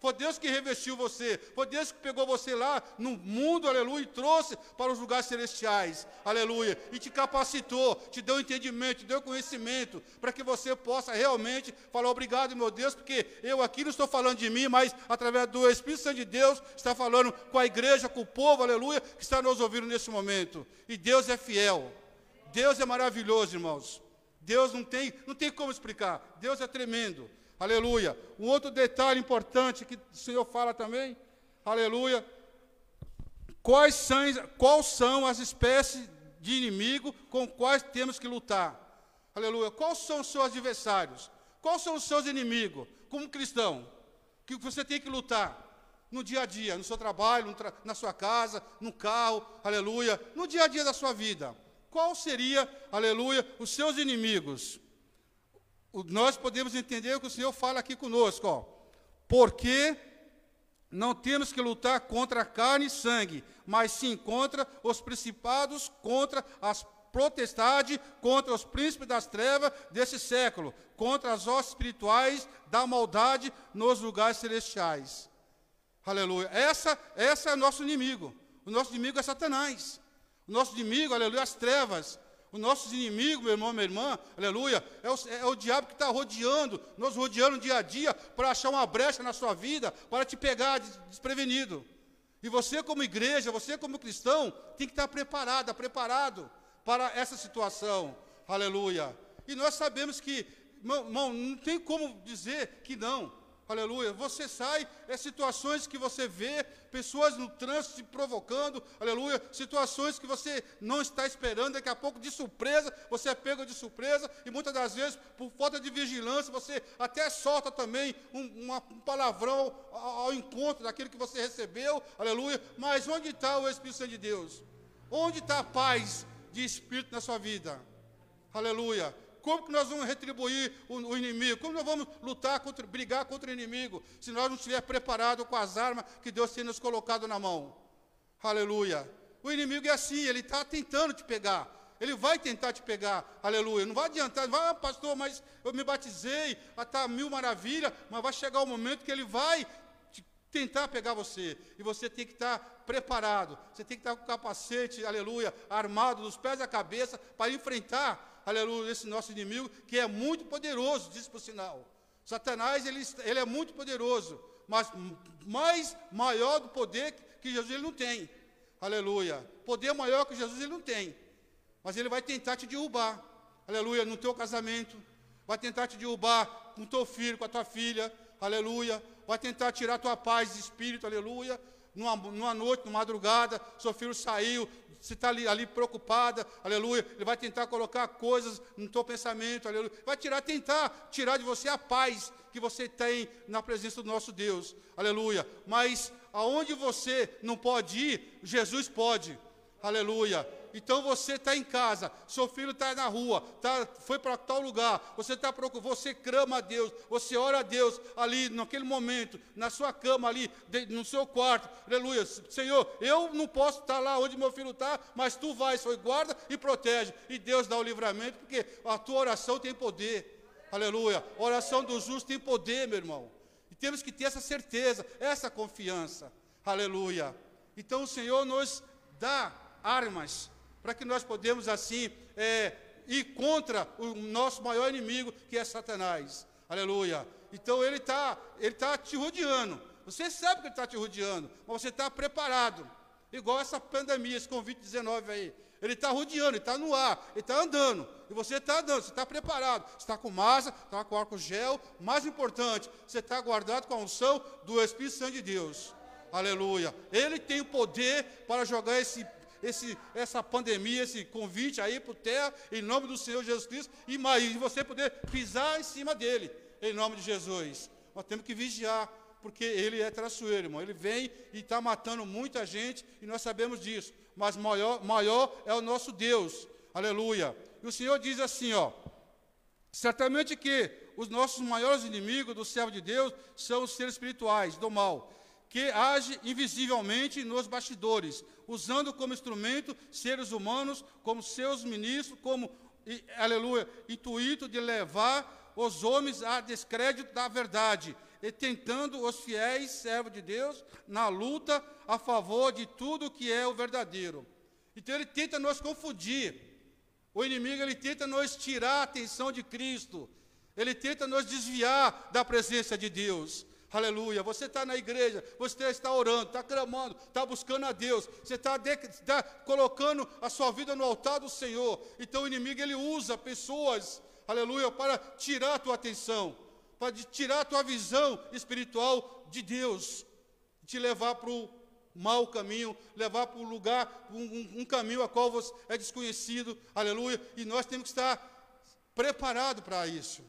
Foi Deus que revestiu você. Foi Deus que pegou você lá no mundo, aleluia, e trouxe para os lugares celestiais, aleluia. E te capacitou, te deu entendimento, te deu conhecimento, para que você possa realmente falar obrigado, meu Deus, porque eu aqui não estou falando de mim, mas através do Espírito Santo de Deus, está falando com a igreja, com o povo, aleluia, que está nos ouvindo nesse momento. E Deus é fiel. Deus é maravilhoso, irmãos. Deus não tem, não tem como explicar. Deus é tremendo. Aleluia. Um outro detalhe importante que o Senhor fala também. Aleluia. Quais são, quais são as espécies de inimigo com quais temos que lutar? Aleluia. Quais são os seus adversários? Quais são os seus inimigos como cristão? Que você tem que lutar no dia a dia, no seu trabalho, tra na sua casa, no carro, aleluia, no dia a dia da sua vida. Qual seria, aleluia, os seus inimigos? Nós podemos entender o que o Senhor fala aqui conosco, ó. Porque não temos que lutar contra carne e sangue, mas sim contra os principados, contra as protestade contra os príncipes das trevas desse século, contra as hostes espirituais da maldade nos lugares celestiais. Aleluia. Essa, essa é o nosso inimigo. O nosso inimigo é Satanás. O nosso inimigo, aleluia, as trevas. Os nossos inimigos, meu irmão, minha irmã, aleluia, é o, é o diabo que está rodeando, nos rodeando dia a dia para achar uma brecha na sua vida, para te pegar desprevenido. E você, como igreja, você, como cristão, tem que estar preparada, preparado para essa situação, aleluia. E nós sabemos que, irmão não tem como dizer que não. Aleluia. Você sai, é situações que você vê, pessoas no trânsito te provocando, aleluia. Situações que você não está esperando, daqui a pouco de surpresa, você é pego de surpresa, e muitas das vezes, por falta de vigilância, você até solta também um, uma, um palavrão ao, ao encontro daquilo que você recebeu, aleluia. Mas onde está o Espírito Santo de Deus? Onde está a paz de espírito na sua vida? Aleluia. Como que nós vamos retribuir o, o, inimigo? Como nós vamos lutar, contra, brigar contra o inimigo, se nós não estivermos preparados com as armas que Deus tem nos colocado na mão? Aleluia. O inimigo é assim, ele está tentando te pegar. Ele vai tentar te pegar, aleluia. Não vai adiantar, vai, ah, pastor, mas eu me batizei, está mil maravilha, mas vai chegar o momento que ele vai tentar pegar você. E você tem que estar preparado. Você tem que estar com o capacete, aleluia, armado dos pés à cabeça para enfrentar aleluia, esse nosso inimigo, que é muito poderoso, diz por sinal. Satanás, ele, ele é muito poderoso, mas mais maior do poder que Jesus ele não tem. Aleluia. Poder maior que Jesus ele não tem. Mas ele vai tentar te derrubar. Aleluia, no teu casamento. Vai tentar te derrubar com teu filho, com a tua filha. Aleluia. Vai tentar tirar tua paz de espírito. Aleluia. Numa, numa noite, numa madrugada, seu filho saiu, você está ali, ali, preocupada, aleluia, ele vai tentar colocar coisas no teu pensamento, aleluia, vai tirar, tentar tirar de você a paz que você tem na presença do nosso Deus, aleluia, mas aonde você não pode ir, Jesus pode, aleluia, então você está em casa, seu filho está na rua, tá, foi para tal lugar, você está você clama a Deus, você ora a Deus ali, naquele momento, na sua cama ali, de, no seu quarto, aleluia. Senhor, eu não posso estar tá lá onde meu filho está, mas tu vais, Senhor, guarda e protege. E Deus dá o livramento, porque a tua oração tem poder. Aleluia. A oração do justo tem poder, meu irmão. E temos que ter essa certeza, essa confiança. Aleluia. Então o Senhor nos dá armas para que nós podemos assim é, ir contra o nosso maior inimigo, que é Satanás. Aleluia. Então ele está ele tá te rodeando. Você sabe que ele está te rodeando, mas você está preparado. Igual essa pandemia, esse Covid-19 aí. Ele está rodeando, ele está no ar, ele está andando. E você está andando, você está preparado. Você está com massa, está com álcool gel. Mais importante, você está guardado com a unção do Espírito Santo de Deus. Aleluia. Ele tem o poder para jogar esse esse, essa pandemia, esse convite aí para o terra, em nome do Senhor Jesus Cristo, e, e você poder pisar em cima dele, em nome de Jesus. Nós temos que vigiar, porque ele é traiçoeiro, irmão. Ele vem e está matando muita gente, e nós sabemos disso. Mas maior, maior é o nosso Deus. Aleluia. E o Senhor diz assim, ó. Certamente que os nossos maiores inimigos do servo de Deus são os seres espirituais do mal, que age invisivelmente nos bastidores, usando como instrumento seres humanos, como seus ministros, como, e, aleluia, intuito de levar os homens a descrédito da verdade, e tentando os fiéis servos de Deus na luta a favor de tudo que é o verdadeiro. Então ele tenta nos confundir. O inimigo ele tenta nos tirar a atenção de Cristo. Ele tenta nos desviar da presença de Deus. Aleluia. Você está na igreja, você está orando, está clamando, está buscando a Deus, você está, está colocando a sua vida no altar do Senhor. Então o inimigo ele usa pessoas, aleluia, para tirar a tua atenção, para tirar a tua visão espiritual de Deus, te levar para o mau caminho, levar para um lugar, um, um, caminho a qual você é desconhecido, aleluia, e nós temos que estar preparados para isso.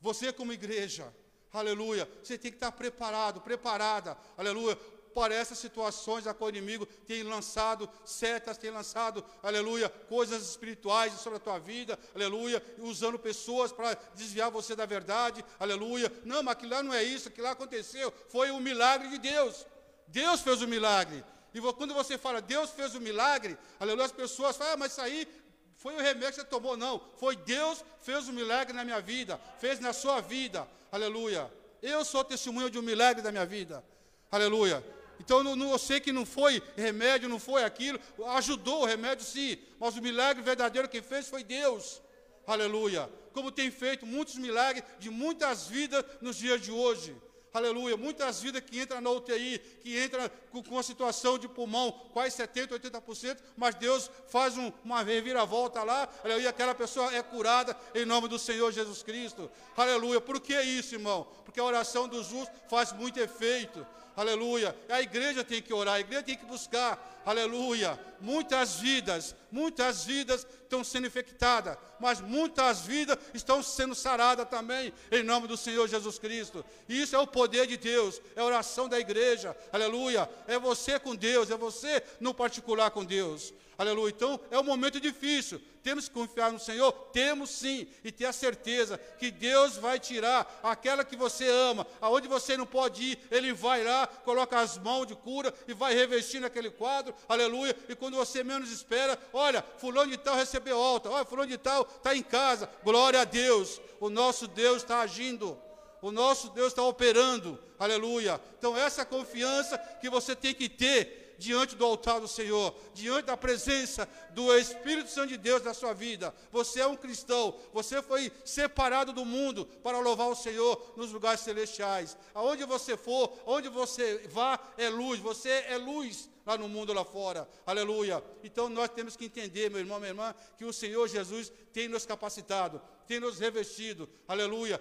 Você, como igreja, aleluia, você tem que estar preparado, preparada, aleluia, para essas situações a qual o inimigo tem lançado setas, tem lançado, aleluia, coisas espirituais sobre a tua vida, aleluia, usando pessoas para desviar você da verdade, aleluia. Não, mas aquilo lá não é isso, aquilo lá aconteceu, foi um milagre de Deus. Deus fez o milagre. E quando você fala, Deus fez o milagre, aleluia, as pessoas falam, ah, mas isso aí foi o remédio que você tomou. Não, foi Deus fez o milagre na minha vida, fez na sua vida, aleluia. Eu sou testemunho de um milagre da minha vida, aleluia. Então não, não, eu sei que não foi remédio, não foi aquilo, ajudou o remédio sim, mas o milagre verdadeiro que fez foi Deus, aleluia. Como tem feito muitos milagres de muitas vidas nos dias de hoje aleluia, muitas vidas que entram na UTI, que entram com, com a situação de pulmão, quase 70%, 80%, mas Deus faz um, uma reviravolta lá, aleluia, aquela pessoa é curada em nome do Senhor Jesus Cristo, aleluia. Por que isso, irmão? Porque a oração dos justos faz muito efeito, aleluia. A igreja tem que orar, a igreja tem que buscar, aleluia. Muitas vidas, muitas vidas estão sendo infectadas, mas muitas vidas estão sendo saradas também, em nome do Senhor Jesus Cristo. Isso é o poder de Deus, é a oração da igreja, aleluia. É você com Deus, é você no particular com Deus. Aleluia. Então é um momento difícil. Temos que confiar no Senhor? Temos sim. E ter a certeza que Deus vai tirar aquela que você ama, aonde você não pode ir, Ele vai lá, coloca as mãos de cura e vai revestir naquele quadro. Aleluia. E quando você menos espera, olha, fulano de tal recebeu alta, olha, fulano de tal está em casa. Glória a Deus. O nosso Deus está agindo. O nosso Deus está operando. Aleluia. Então, essa confiança que você tem que ter diante do altar do Senhor, diante da presença do Espírito Santo de Deus na sua vida. Você é um cristão, você foi separado do mundo para louvar o Senhor nos lugares celestiais. Aonde você for, onde você vá, é luz, você é luz lá no mundo lá fora. Aleluia. Então nós temos que entender, meu irmão, minha irmã, que o Senhor Jesus tem nos capacitado, tem nos revestido, aleluia,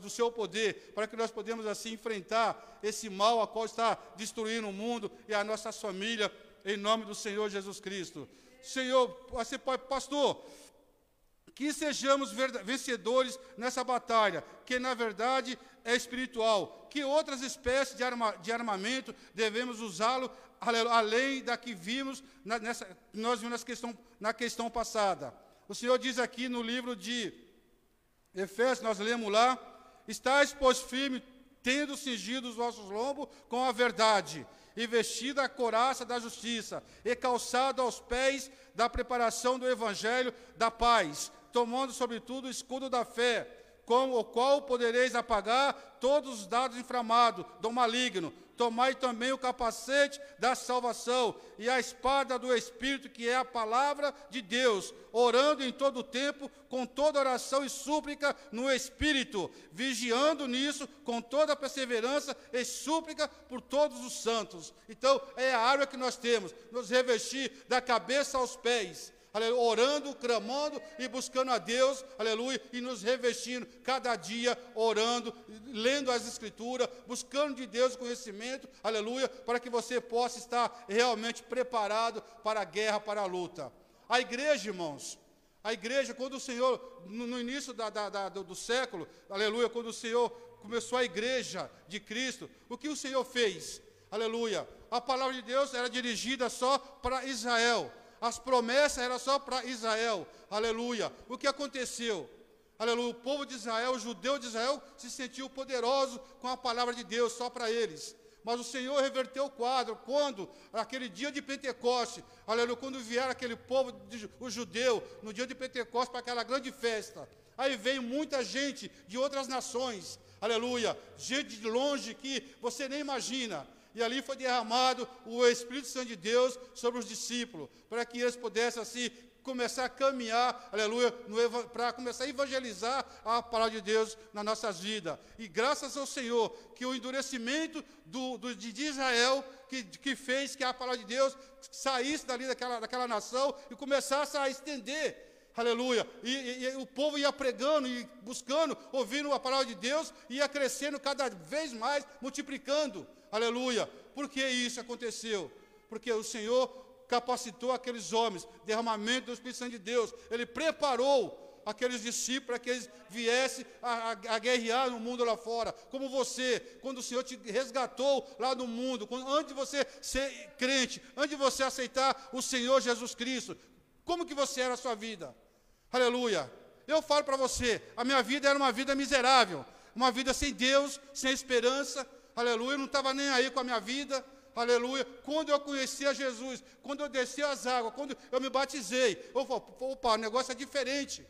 do seu poder, para que nós podemos assim enfrentar esse mal a qual está destruindo o mundo e a nossa família, em nome do Senhor Jesus Cristo. Senhor, você pode, pastor, que sejamos vencedores nessa batalha, que na verdade é espiritual. Que outras espécies de, arma, de armamento devemos usá-lo além da que vimos na, nessa, nós vimos na questão, na questão passada. O Senhor diz aqui no livro de Efésios, nós lemos lá, estáis, pois, firme, tendo cingido os vossos lombos com a verdade, e vestida a coraça da justiça, e calçado aos pés da preparação do evangelho da paz, tomando sobretudo o escudo da fé, com o qual podereis apagar todos os dados inflamados do maligno. Tomai também o capacete da salvação e a espada do Espírito, que é a palavra de Deus, orando em todo o tempo, com toda oração e súplica no Espírito, vigiando nisso com toda perseverança e súplica por todos os santos. Então, é a área que nós temos, nos revestir da cabeça aos pés aleluia, orando, clamando e buscando a Deus, aleluia, e nos revestindo cada dia, orando, lendo as Escrituras, buscando de Deus conhecimento, aleluia, para que você possa estar realmente preparado para a guerra, para a luta. A igreja, irmãos, a igreja, quando o Senhor, no, início da, da, da, do, do século, aleluia, quando o Senhor começou a igreja de Cristo, o que o Senhor fez? Aleluia. A palavra de Deus era dirigida só para Israel. As promessas eram só para Israel. Aleluia. O que aconteceu? Aleluia. O povo de Israel, o judeu de Israel, se sentiu poderoso com a palavra de Deus só para eles. Mas o Senhor reverteu o quadro quando, aquele dia de Pentecoste, aleluia, quando vier aquele povo, o judeu, no dia de Pentecoste, para aquela grande festa. Aí veio muita gente de outras nações, aleluia, gente de longe que você nem imagina. E ali foi derramado o Espírito Santo de Deus sobre os discípulos, para que eles pudessem assim começar a caminhar, aleluia, para começar a evangelizar a palavra de Deus nas nossas vidas. E graças ao Senhor, que o endurecimento do, do, de Israel, que, que fez que a palavra de Deus saísse dali daquela, daquela nação e começasse a estender. Aleluia. E, e, e, o povo ia pregando e buscando, ouvindo a palavra de Deus, ia crescendo cada vez mais, multiplicando. Aleluia. Por que isso aconteceu? Porque o Senhor capacitou aqueles homens, derramamento do Espírito Santo de Deus. Ele preparou aqueles discípulos para que eles viessem a, a, a, guerrear no mundo lá fora. Como você, quando o Senhor te resgatou lá no mundo, quando, antes de você ser crente, antes de você aceitar o Senhor Jesus Cristo, como que você era a sua vida? Aleluia. Eu falo para você, a minha vida era uma vida miserável, uma vida sem Deus, sem esperança. Aleluia, não estava nem aí com a minha vida. Aleluia. Quando eu conheci a Jesus, quando eu desci as águas, quando eu me batizei, eu falei, opa, o negócio é diferente.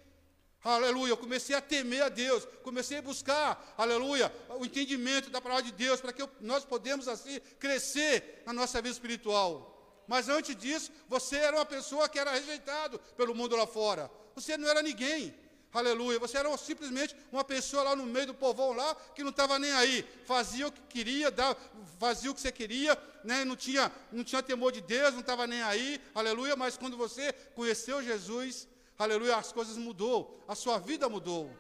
Aleluia. Eu comecei a temer a Deus, comecei a buscar, aleluia, o entendimento da palavra de Deus, para que eu, nós podemos assim crescer na nossa vida espiritual. Mas antes disso, você era uma pessoa que era rejeitado pelo mundo lá fora. Você não era ninguém. Aleluia. Você era simplesmente uma pessoa lá no meio do povão lá que não estava nem aí. Fazia o que queria, dava, fazia o que você queria, né? não, tinha, não tinha temor de Deus, não estava nem aí. Aleluia. Mas quando você conheceu Jesus, aleluia, as coisas mudou. A sua vida mudou.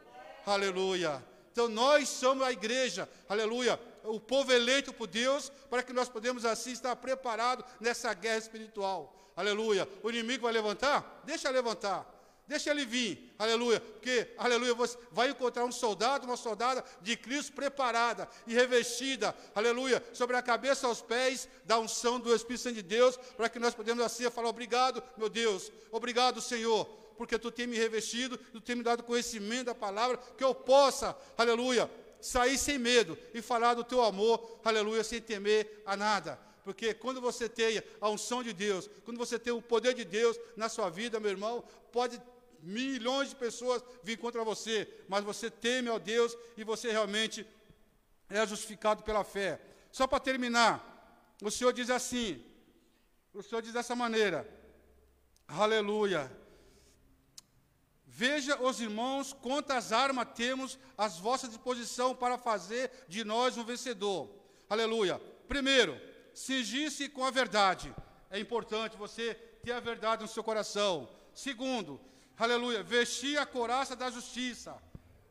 Aleluia. Então nós somos a igreja, aleluia, o povo eleito por Deus, para que nós podemos assim estar preparados nessa guerra espiritual. Aleluia. O inimigo vai levantar? Deixa levantar. Deixa ele vir, aleluia, porque, aleluia, você vai encontrar um soldado, uma soldada de Cristo preparada e revestida, aleluia, sobre a cabeça aos pés da unção do Espírito Santo de Deus, para que nós podemos assim falar: obrigado, meu Deus, obrigado, Senhor, porque tu tem me revestido, tu tem me dado conhecimento da palavra, que eu possa, aleluia, sair sem medo e falar do teu amor, aleluia, sem temer a nada. Porque quando você tem a unção de Deus, quando você tem o poder de Deus na sua vida, meu irmão, pode milhões de pessoas vir contra você, mas você teme ao Deus e você realmente é justificado pela fé. Só para terminar, o Senhor diz assim: o Senhor diz dessa maneira, aleluia. Veja, os irmãos, quantas armas temos à vossa disposição para fazer de nós um vencedor. Aleluia. Primeiro, cingir-se com a verdade. É importante você ter a verdade no seu coração. Segundo, aleluia, vestir a coraça da justiça.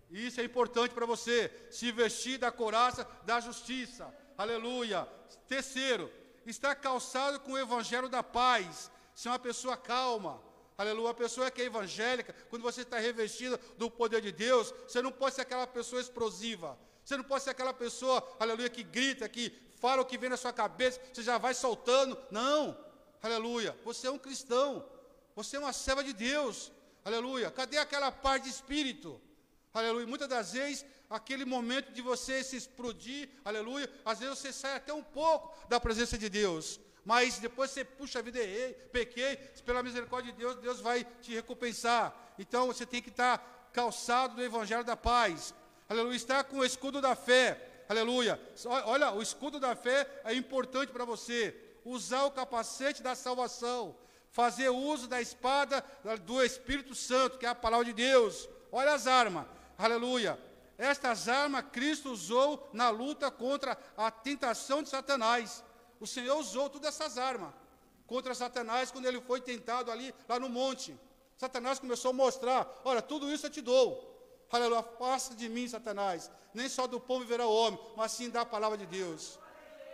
Isso é importante para você, se vestir da coraça da justiça. Aleluia. Terceiro, estar calçado com o evangelho da paz, ser uma pessoa calma. Aleluia. Uma pessoa que é evangélica, quando você está revestido do poder de Deus, você não pode ser aquela pessoa explosiva. Você não pode ser aquela pessoa, aleluia, que grita, que fala o que vem na sua cabeça, você já vai soltando. Não. Aleluia. Você é um cristão. Você é uma serva de Deus. Aleluia. Cadê aquela paz de espírito? Aleluia. Muitas das vezes, aquele momento de você se explodir, aleluia, às vezes você sai até um pouco da presença de Deus. Mas depois você puxa a vida, errei, pequei, pela misericórdia de Deus, Deus vai te recompensar. Então você tem que estar calçado do evangelho da paz. Aleluia. Estar com o escudo da fé. Aleluia. Olha, o escudo da fé é importante para você. Usar o capacete da salvação fazer uso da espada do Espírito Santo, que é a palavra de Deus. Olha as armas, aleluia. Estas armas Cristo usou na luta contra a tentação de Satanás. O Senhor usou todas essas armas contra Satanás quando ele foi tentado ali, lá no monte. Satanás começou a mostrar: olha, tudo isso eu te dou. Aleluia, passa de mim, Satanás. Nem só do pão viverá o homem, mas sim da palavra de Deus.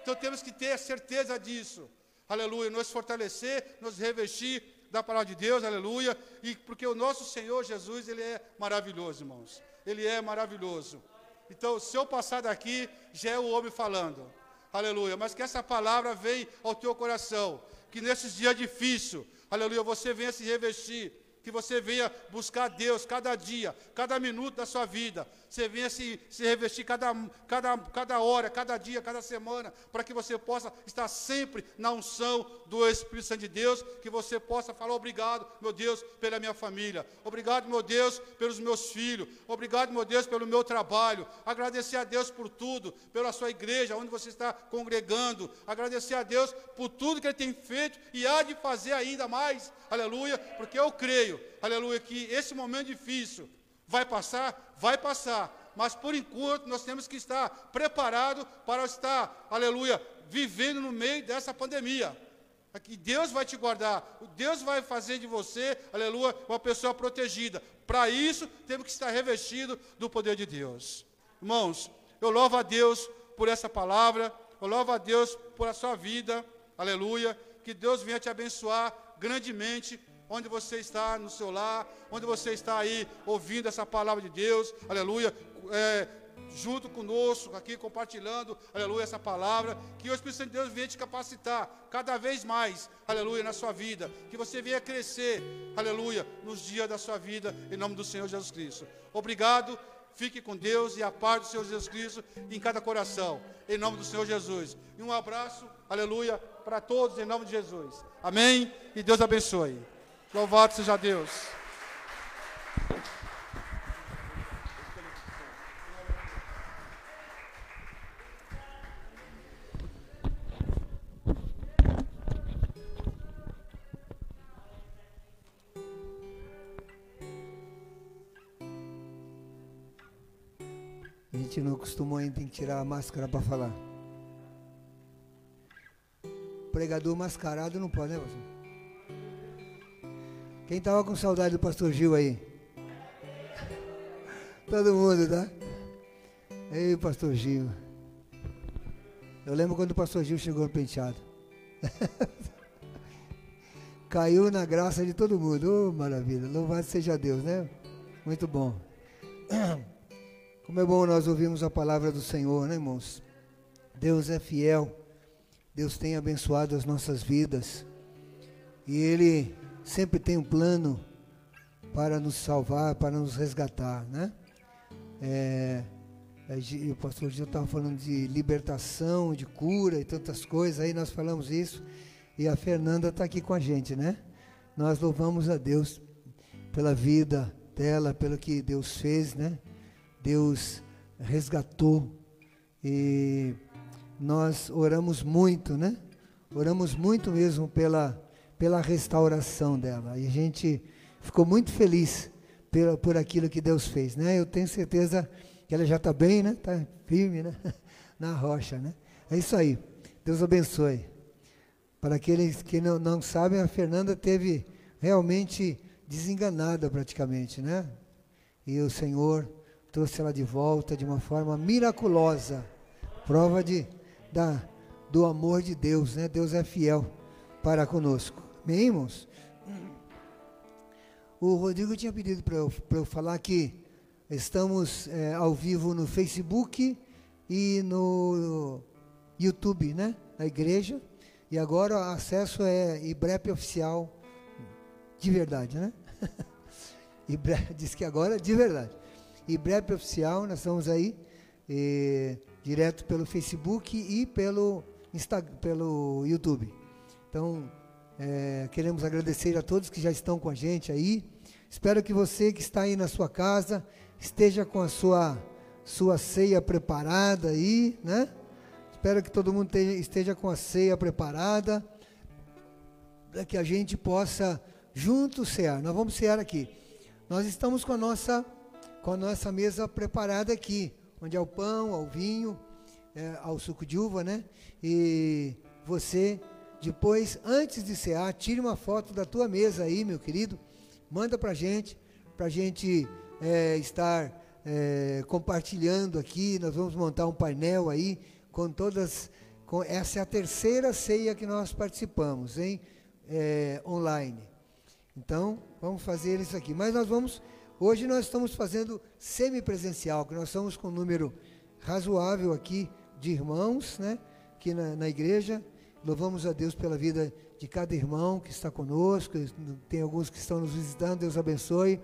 Então temos que ter certeza disso aleluia, nos fortalecer, nos revestir da palavra de Deus, aleluia, e porque o nosso Senhor Jesus, ele é maravilhoso, irmãos. Ele é maravilhoso. Então, se eu passar daqui, já é o homem falando. Aleluia. Mas que essa palavra venha ao teu coração. Que nesses dias difíceis, aleluia, você venha se revestir. Que você venha buscar Deus cada dia, cada minuto da sua vida. Você venha se, se revestir cada, cada, cada hora, cada dia, cada semana, para que você possa estar sempre na unção do Espírito Santo de Deus, que você possa falar obrigado, meu Deus, pela minha família. Obrigado, meu Deus, pelos meus filhos. Obrigado, meu Deus, pelo meu trabalho. Agradecer a Deus por tudo, pela sua igreja, onde você está congregando. Agradecer a Deus por tudo que Ele tem feito e há de fazer ainda mais. Aleluia, porque eu creio, aleluia, que esse momento difícil vai passar, vai passar, mas por enquanto nós temos que estar preparados para estar, aleluia, vivendo no meio dessa pandemia. Que Deus vai te guardar, Deus vai fazer de você, aleluia, uma pessoa protegida. Para isso, temos que estar revestido do poder de Deus. Irmãos, eu louvo a Deus por essa palavra, eu louvo a Deus por a sua vida, aleluia. Que Deus venha te abençoar grandemente onde você está no seu lar, onde você está aí ouvindo essa palavra de Deus, aleluia, é, junto conosco, aqui compartilhando, aleluia, essa palavra, que o Espírito Santo de Deus venha te capacitar cada vez mais, aleluia, na sua vida, que você venha crescer, aleluia, nos dias da sua vida, em nome do Senhor Jesus Cristo. Obrigado, fique com Deus e a paz do Senhor Jesus Cristo em cada coração, em nome do Senhor Jesus. E um abraço, aleluia, para todos, em nome de Jesus. Amém? E Deus abençoe. Louvado seja Deus. A gente não acostumou ainda tem tirar a máscara para falar. Pregador mascarado não pode, né, pastor? Quem tava com saudade do pastor Gil aí? Todo mundo, tá? Ei, pastor Gil. Eu lembro quando o pastor Gil chegou no penteado. (laughs) Caiu na graça de todo mundo. Oh, maravilha. Louvado seja Deus, né? Muito bom. (clears throat) Como é bom nós ouvirmos a palavra do Senhor, né, irmãos? Deus é fiel. Deus tem abençoado as nossas vidas. E Ele sempre tem um plano para nos salvar, para nos resgatar, né? É, é o pastor Gil estava falando de libertação, de cura e tantas coisas, aí nós falamos isso, e a Fernanda está aqui com a gente, né? Nós louvamos a Deus pela vida dela, pelo que Deus fez, né? Deus resgatou e nós oramos muito, né? Oramos muito mesmo pela pela restauração dela. E a gente ficou muito feliz por, por aquilo que Deus fez, né? Eu tenho certeza que ela já está bem, né? Está firme, né? (laughs) Na rocha, né? É isso aí. Deus abençoe. Para aqueles que não, não sabem, a Fernanda teve realmente desenganada praticamente, né? E o Senhor trouxe ela de volta de uma forma miraculosa. Prova de, da, do amor de Deus, né? Deus é fiel para conosco. Amém, irmãos? O Rodrigo tinha pedido para eu, eu falar que estamos é, ao vivo no Facebook e no YouTube, né? Na igreja. E agora o acesso é IBREP oficial de verdade, né? (laughs) Ibre, diz que agora de verdade. IBREP oficial, nós estamos aí e, direto pelo Facebook e pelo, Insta, pelo YouTube. Então, é, queremos agradecer a todos que já estão com a gente aí. Espero que você que está aí na sua casa esteja com a sua, sua ceia preparada aí, né? Espero que todo mundo esteja com a ceia preparada para que a gente possa juntos cear. Nós vamos cear aqui. Nós estamos com a nossa com a nossa mesa preparada aqui, onde há o pão, ao vinho, é, ao suco de uva, né? E você depois, antes de cear, tire uma foto da tua mesa aí, meu querido. Manda para gente, para a gente é, estar é, compartilhando aqui. Nós vamos montar um painel aí com todas. Com, essa é a terceira ceia que nós participamos, hein? É, online. Então, vamos fazer isso aqui. Mas nós vamos Hoje nós estamos fazendo semipresencial, que nós estamos com um número razoável aqui de irmãos, né? Aqui na, na igreja. Louvamos a Deus pela vida de cada irmão que está conosco. Tem alguns que estão nos visitando. Deus abençoe.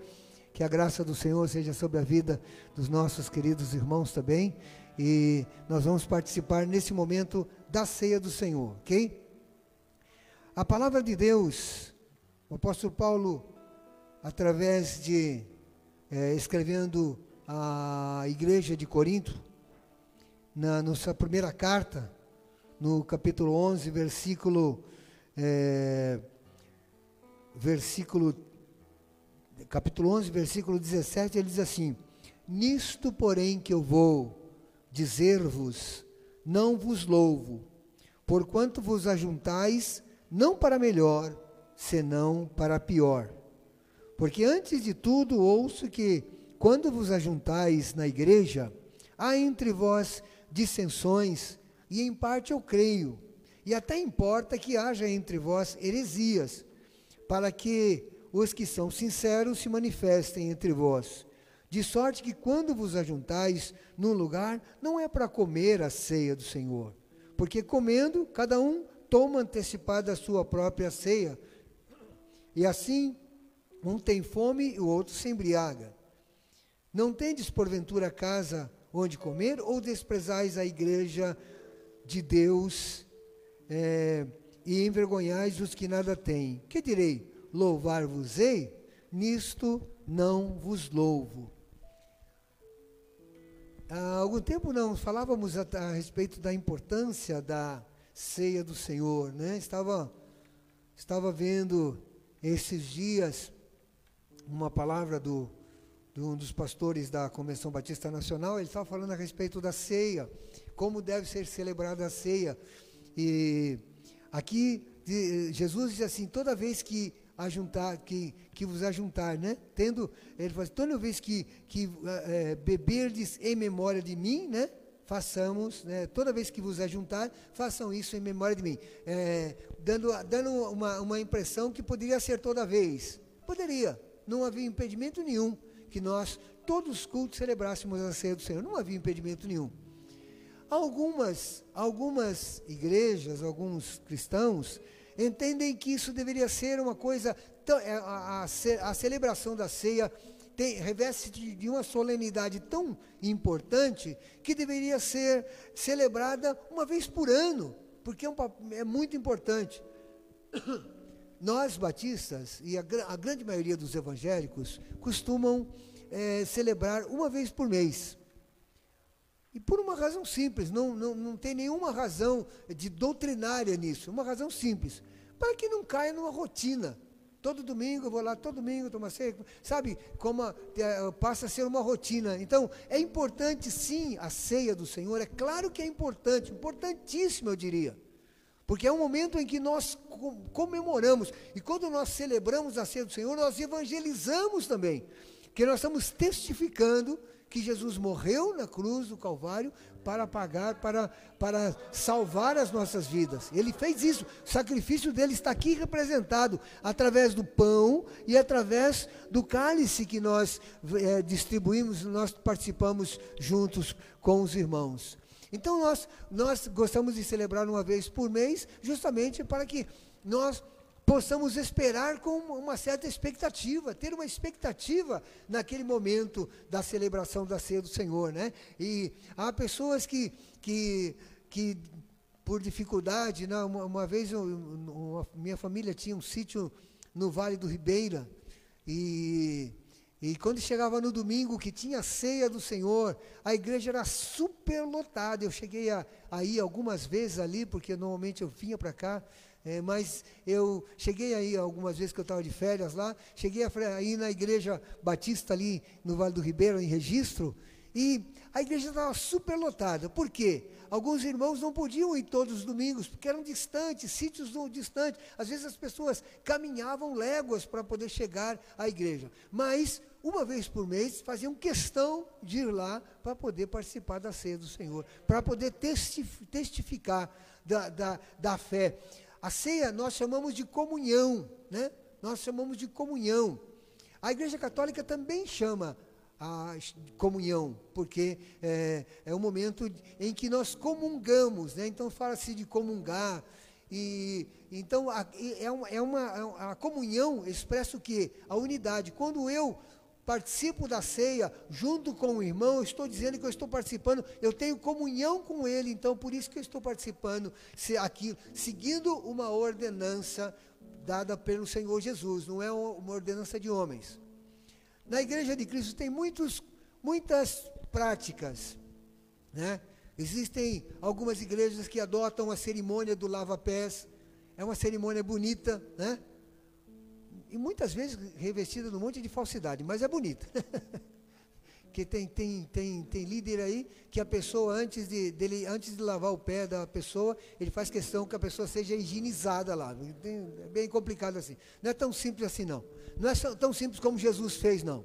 Que a graça do Senhor seja sobre a vida dos nossos queridos irmãos também. E nós vamos participar nesse momento da ceia do Senhor, ok? A palavra de Deus, o apóstolo Paulo, através de é, escrevendo a igreja de Corinto, na, sua primeira carta, no capítulo 11, versículo, é, versículo, capítulo 11, versículo 17, ele diz assim, Nisto, porém, que eu vou dizer-vos, não vos louvo, porquanto vos ajuntais, não para melhor, senão para pior. Porque antes de tudo ouço que, quando vos ajuntais na igreja, há entre vós dissensões, e em parte eu creio, e até importa que haja entre vós heresias, para que os que são sinceros se manifestem entre vós. De sorte que quando vos ajuntais num lugar, não é para comer a ceia do Senhor, porque comendo, cada um toma antecipada a sua própria ceia, e assim um tem fome e o outro se embriaga. Não tendes porventura casa onde comer, ou desprezais a igreja de Deus é, e envergonhais os que nada têm? Que direi? Louvar-vos-ei? Nisto não vos louvo. Há algum tempo não falávamos a, a respeito da importância da ceia do Senhor, né? Estava estava vendo esses dias uma palavra do de um dos pastores da Convenção Batista Nacional, ele estava falando a respeito da ceia, como deve ser celebrada a ceia. E aqui de, Jesus diz assim: toda vez que ajuntar, que, que vos ajuntar, né? Tendo, ele fala, assim, toda vez que, que é, beberdes em memória de mim, né? Façamos, né? toda vez que vos ajuntar, façam isso em memória de mim. É, dando dando uma, uma impressão que poderia ser toda vez. Poderia, não havia impedimento nenhum que nós, todos os cultos, celebrássemos a ceia do Senhor. Não havia impedimento nenhum. Algumas, algumas igrejas, alguns cristãos, entendem que isso deveria ser uma coisa, é, a, a, a celebração da ceia reveste de, de, uma solenidade tão importante que deveria ser celebrada uma vez por ano, porque é, um, é muito importante. (coughs) Nós, batistas, e a, a grande maioria dos evangélicos, costumam é, celebrar uma vez por mês. E por uma razão simples, não, não, não tem nenhuma razão de doutrinária nisso, uma razão simples, para que não caia numa rotina. Todo domingo eu vou lá, todo domingo tomar ceia, sabe? Como a, é, passa a ser uma rotina. Então, é importante sim a ceia do Senhor, é claro que é importante, importantíssimo eu diria. Porque é um momento em que nós comemoramos. E quando nós celebramos a ceia do Senhor, nós evangelizamos também. Que nós estamos testificando que Jesus morreu na cruz do Calvário para pagar, para, para salvar as nossas vidas. Ele fez isso. O sacrifício dele está aqui representado através do pão e através do cálice que nós é, distribuímos, nós participamos juntos com os irmãos. Então nós, nós gostamos de celebrar uma vez por mês, justamente para que nós possamos esperar com uma certa expectativa, ter uma expectativa naquele momento da celebração da ceia do Senhor, né? E há pessoas que, que, que por dificuldade, né? uma, uma vez eu, uma, minha família tinha um sítio no Vale do Ribeira e e quando chegava no domingo, que tinha ceia do Senhor, a igreja era super lotada. Eu cheguei a, a algumas vezes ali, porque normalmente eu vinha para cá, é, mas eu cheguei aí algumas vezes que eu estava de férias lá, cheguei a ir na igreja batista ali no Vale do Ribeiro, em registro, e a igreja estava super lotada. Por quê? Alguns irmãos não podiam ir todos os domingos, porque eram distantes, sítios distantes. Às vezes as pessoas caminhavam léguas para poder chegar à igreja. Mas uma vez por mês, faziam questão de ir lá para poder participar da ceia do Senhor, para poder testificar da, da, da fé. A ceia nós chamamos de comunhão, né? Nós chamamos de comunhão. A Igreja Católica também chama a comunhão, porque é, é o momento em que nós comungamos, né? Então fala-se de comungar. E então a, é uma- é uma- a comunhão expressa o quê? A unidade. Quando eu participo da ceia junto com o irmão, eu estou dizendo que eu estou participando, eu tenho comunhão com ele, então por isso que eu estou participando se aqui, seguindo uma ordenança dada pelo Senhor Jesus, não é uma ordenança de homens. Na igreja de Cristo tem muitos, muitas práticas, né? Existem algumas igrejas que adotam a cerimônia do lava-pés, é uma cerimônia bonita, né? E muitas vezes revestida de um monte de falsidade, mas é bonita. (laughs) que tem, tem, tem, tem líder aí que a pessoa, antes de, dele, antes de lavar o pé da pessoa, ele faz questão que a pessoa seja higienizada lá. É bem complicado assim. Não é tão simples assim, não. Não é tão simples como Jesus fez, não.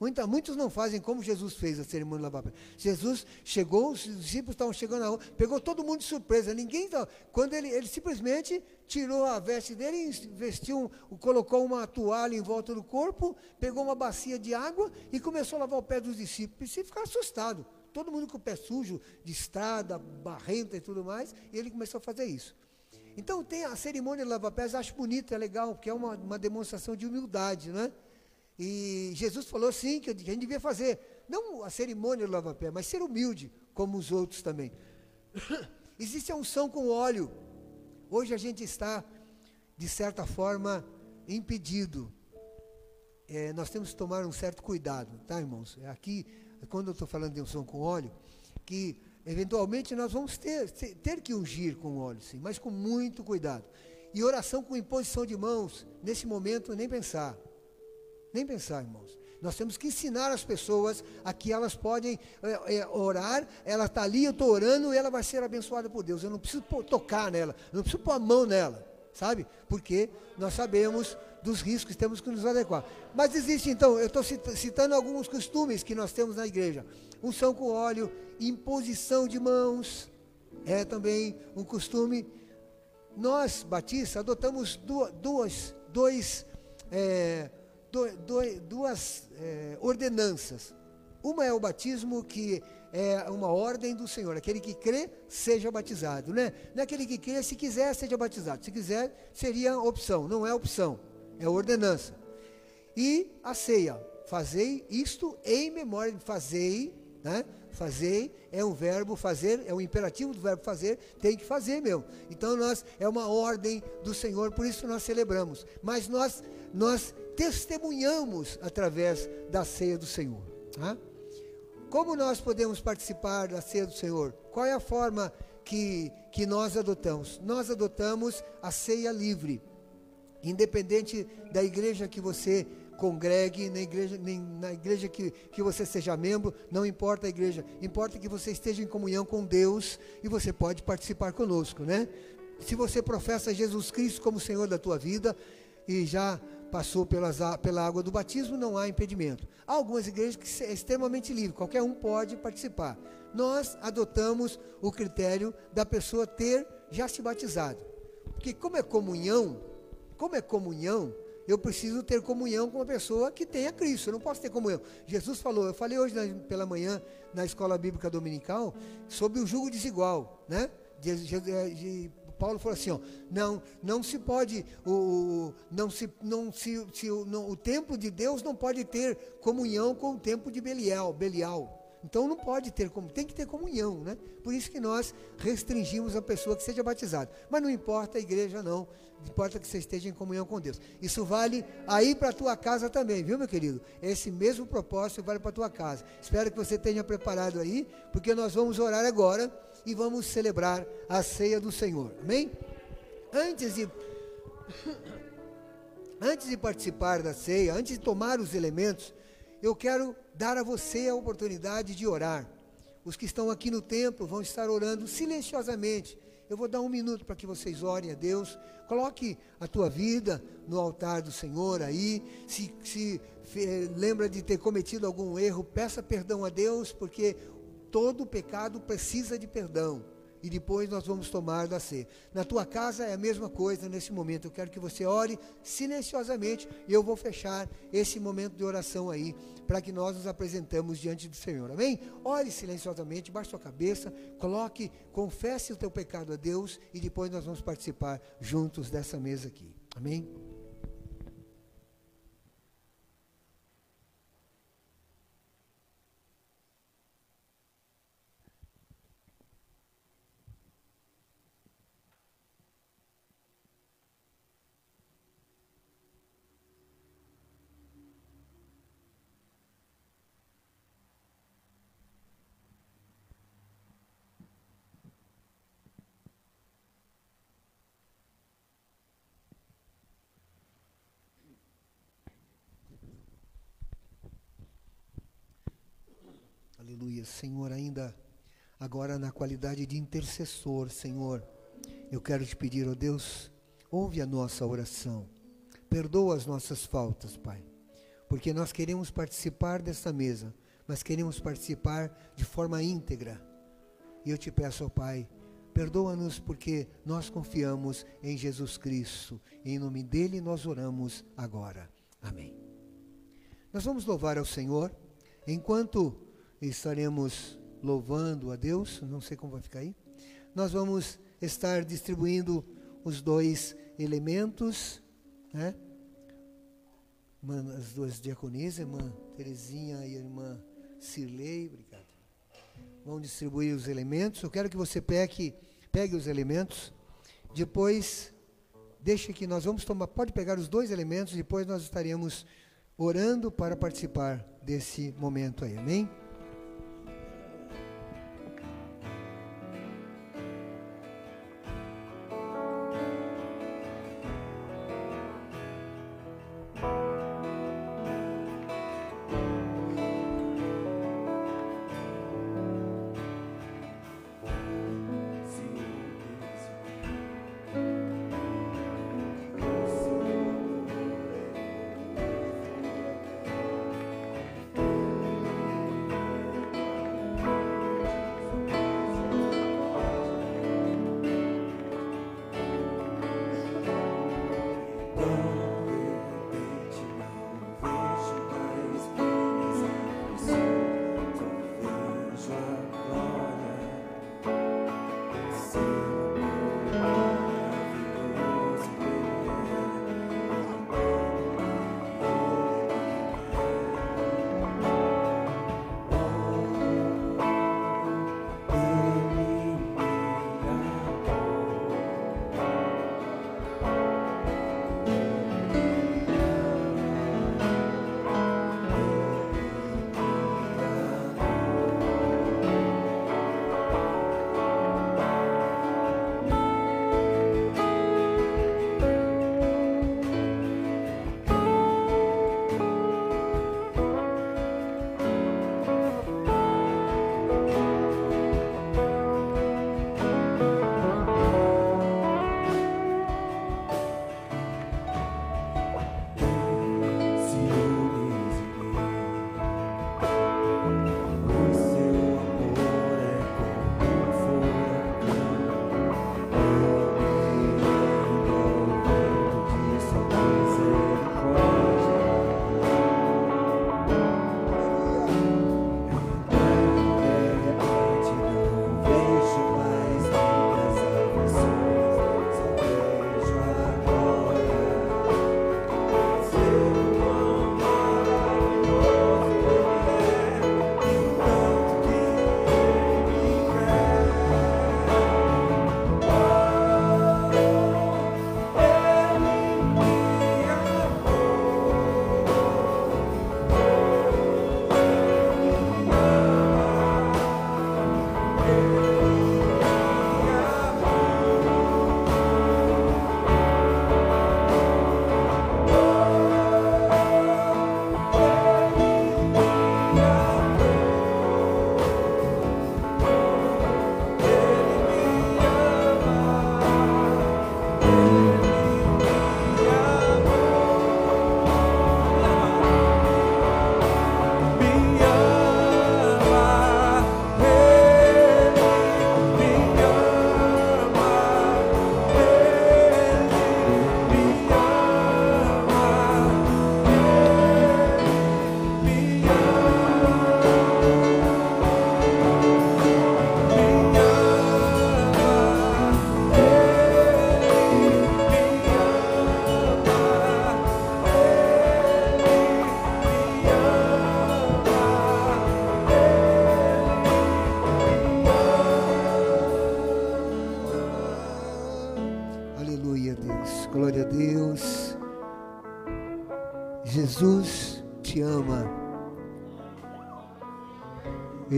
Muita, muitos não fazem como Jesus fez a cerimônia de lavar pé. Jesus chegou, os discípulos estavam chegando na rua, pegou todo mundo de surpresa. Ninguém quando ele, ele simplesmente tirou a veste dele, e vestiu, colocou uma toalha em volta do corpo, pegou uma bacia de água e começou a lavar o pé dos discípulos. Os discípulos ficaram assustados. Todo mundo com o pé sujo, de estrada, barrenta e tudo mais, e ele começou a fazer isso. Então tem a cerimônia de lavar pés, acho bonita, é legal, porque é uma, uma demonstração de humildade, né? E Jesus falou sim que a gente devia fazer, não a cerimônia do lava-pé, mas ser humilde, como os outros também. (coughs) Existe a unção com óleo. Hoje a gente está, de certa forma, impedido. É, nós temos que tomar um certo cuidado, tá, irmãos? É Aqui, quando eu estou falando de unção com óleo, que eventualmente nós vamos ter, ter, ter que ungir com óleo, sim, mas com muito cuidado. E oração com imposição de mãos, nesse momento, nem pensar. Nem pensar, irmãos. Nós temos que ensinar as pessoas a que elas podem é, é, orar, ela está ali, eu estou orando e ela vai ser abençoada por Deus. Eu não preciso tocar nela, eu não preciso pôr a mão nela, sabe? Porque nós sabemos dos riscos, temos que nos adequar. Mas existe então, eu estou citando alguns costumes que nós temos na igreja. Unção com óleo, imposição de mãos, é também um costume nós, batistas, adotamos duas, duas, dois, é, do- do- duas é, ordenanças. Uma é o batismo que é uma ordem do Senhor. Aquele que crê, seja batizado. Né? Não é aquele que crê, se quiser, seja batizado. Se quiser, seria opção. Não é opção, é ordenança. E a ceia. Fazei isto em memória fazei, né? Fazei é um verbo fazer, é um imperativo do verbo fazer, tem que fazer mesmo. Então nós é uma ordem do Senhor, por isso nós celebramos. Mas nós nós testemunhamos através da ceia do Senhor. tá? Como nós podemos participar da ceia do Senhor? Qual é a forma que, que nós adotamos? Nós adotamos a ceia livre. Independente da igreja que você congregue, na igreja, na igreja que, que você seja membro, não importa a igreja, importa que você esteja em comunhão com Deus e você pode participar conosco, né? Se você professa Jesus Cristo como Senhor da tua vida e já passou pelas, pela água do batismo, não há impedimento. Há algumas igrejas que é extremamente livre, qualquer um pode participar. Nós adotamos o critério da pessoa ter já se batizado. Porque como é comunhão, como é comunhão, eu preciso ter comunhão com uma pessoa que tenha Cristo. Eu não posso ter comunhão. Jesus falou, eu falei hoje na- pela manhã na escola bíblica dominical sobre o jugo desigual, né? De- de- de- Paulo falou assim, ó, não, não se pode, o, não se, não se, se não- o templo de Deus não pode ter comunhão com o templo de Belial, Belial. Então não pode ter como, tem que ter comunhão, né? Por isso que nós restringimos a pessoa que seja batizada. Mas não importa a igreja não, importa que você esteja em comunhão com Deus. Isso vale aí para a tua casa também, viu, meu querido? Esse mesmo propósito vale para a tua casa. Espero que você tenha preparado aí, porque nós vamos orar agora e vamos celebrar a ceia do Senhor. Amém? Antes de antes de participar da ceia, antes de tomar os elementos, eu quero dar a você a oportunidade de orar. Os que estão aqui no templo vão estar orando silenciosamente. Eu vou dar um minuto para que vocês orem a Deus. Coloque a tua vida no altar do Senhor aí. Se, se fe- lembra de ter cometido algum erro, peça perdão a Deus, porque todo pecado precisa de perdão. e depois nós vamos tomar da ceia. Na tua casa é a mesma coisa nesse momento. Eu quero que você ore silenciosamente e eu vou fechar esse momento de oração aí para que nós nos apresentemos diante do Senhor. Amém? Ore silenciosamente, baixe sua cabeça, coloque, confesse o teu pecado a Deus e depois nós vamos participar juntos dessa mesa aqui. Amém? Aleluia. Senhor, ainda agora na qualidade de intercessor, Senhor, eu quero te pedir, ó Deus, ouve a nossa oração. Perdoa as nossas faltas, Pai. Porque nós queremos participar desta mesa, mas queremos participar de forma íntegra. E eu te peço, ó Pai, perdoa-nos porque nós confiamos em Jesus Cristo. Em nome dele nós oramos agora. Amém. Nós vamos louvar ao Senhor enquanto estaremos louvando a Deus, não sei como vai ficar aí. Nós vamos estar distribuindo os dois elementos, né? As duas diaconisas, irmã Terezinha e irmã Cirlei, obrigado. Vão distribuir os elementos. Eu quero que você pegue, pegue os elementos. Depois, deixe que nós vamos tomar. Pode pegar os dois elementos. Depois nós estaremos orando para participar desse momento aí. Amém?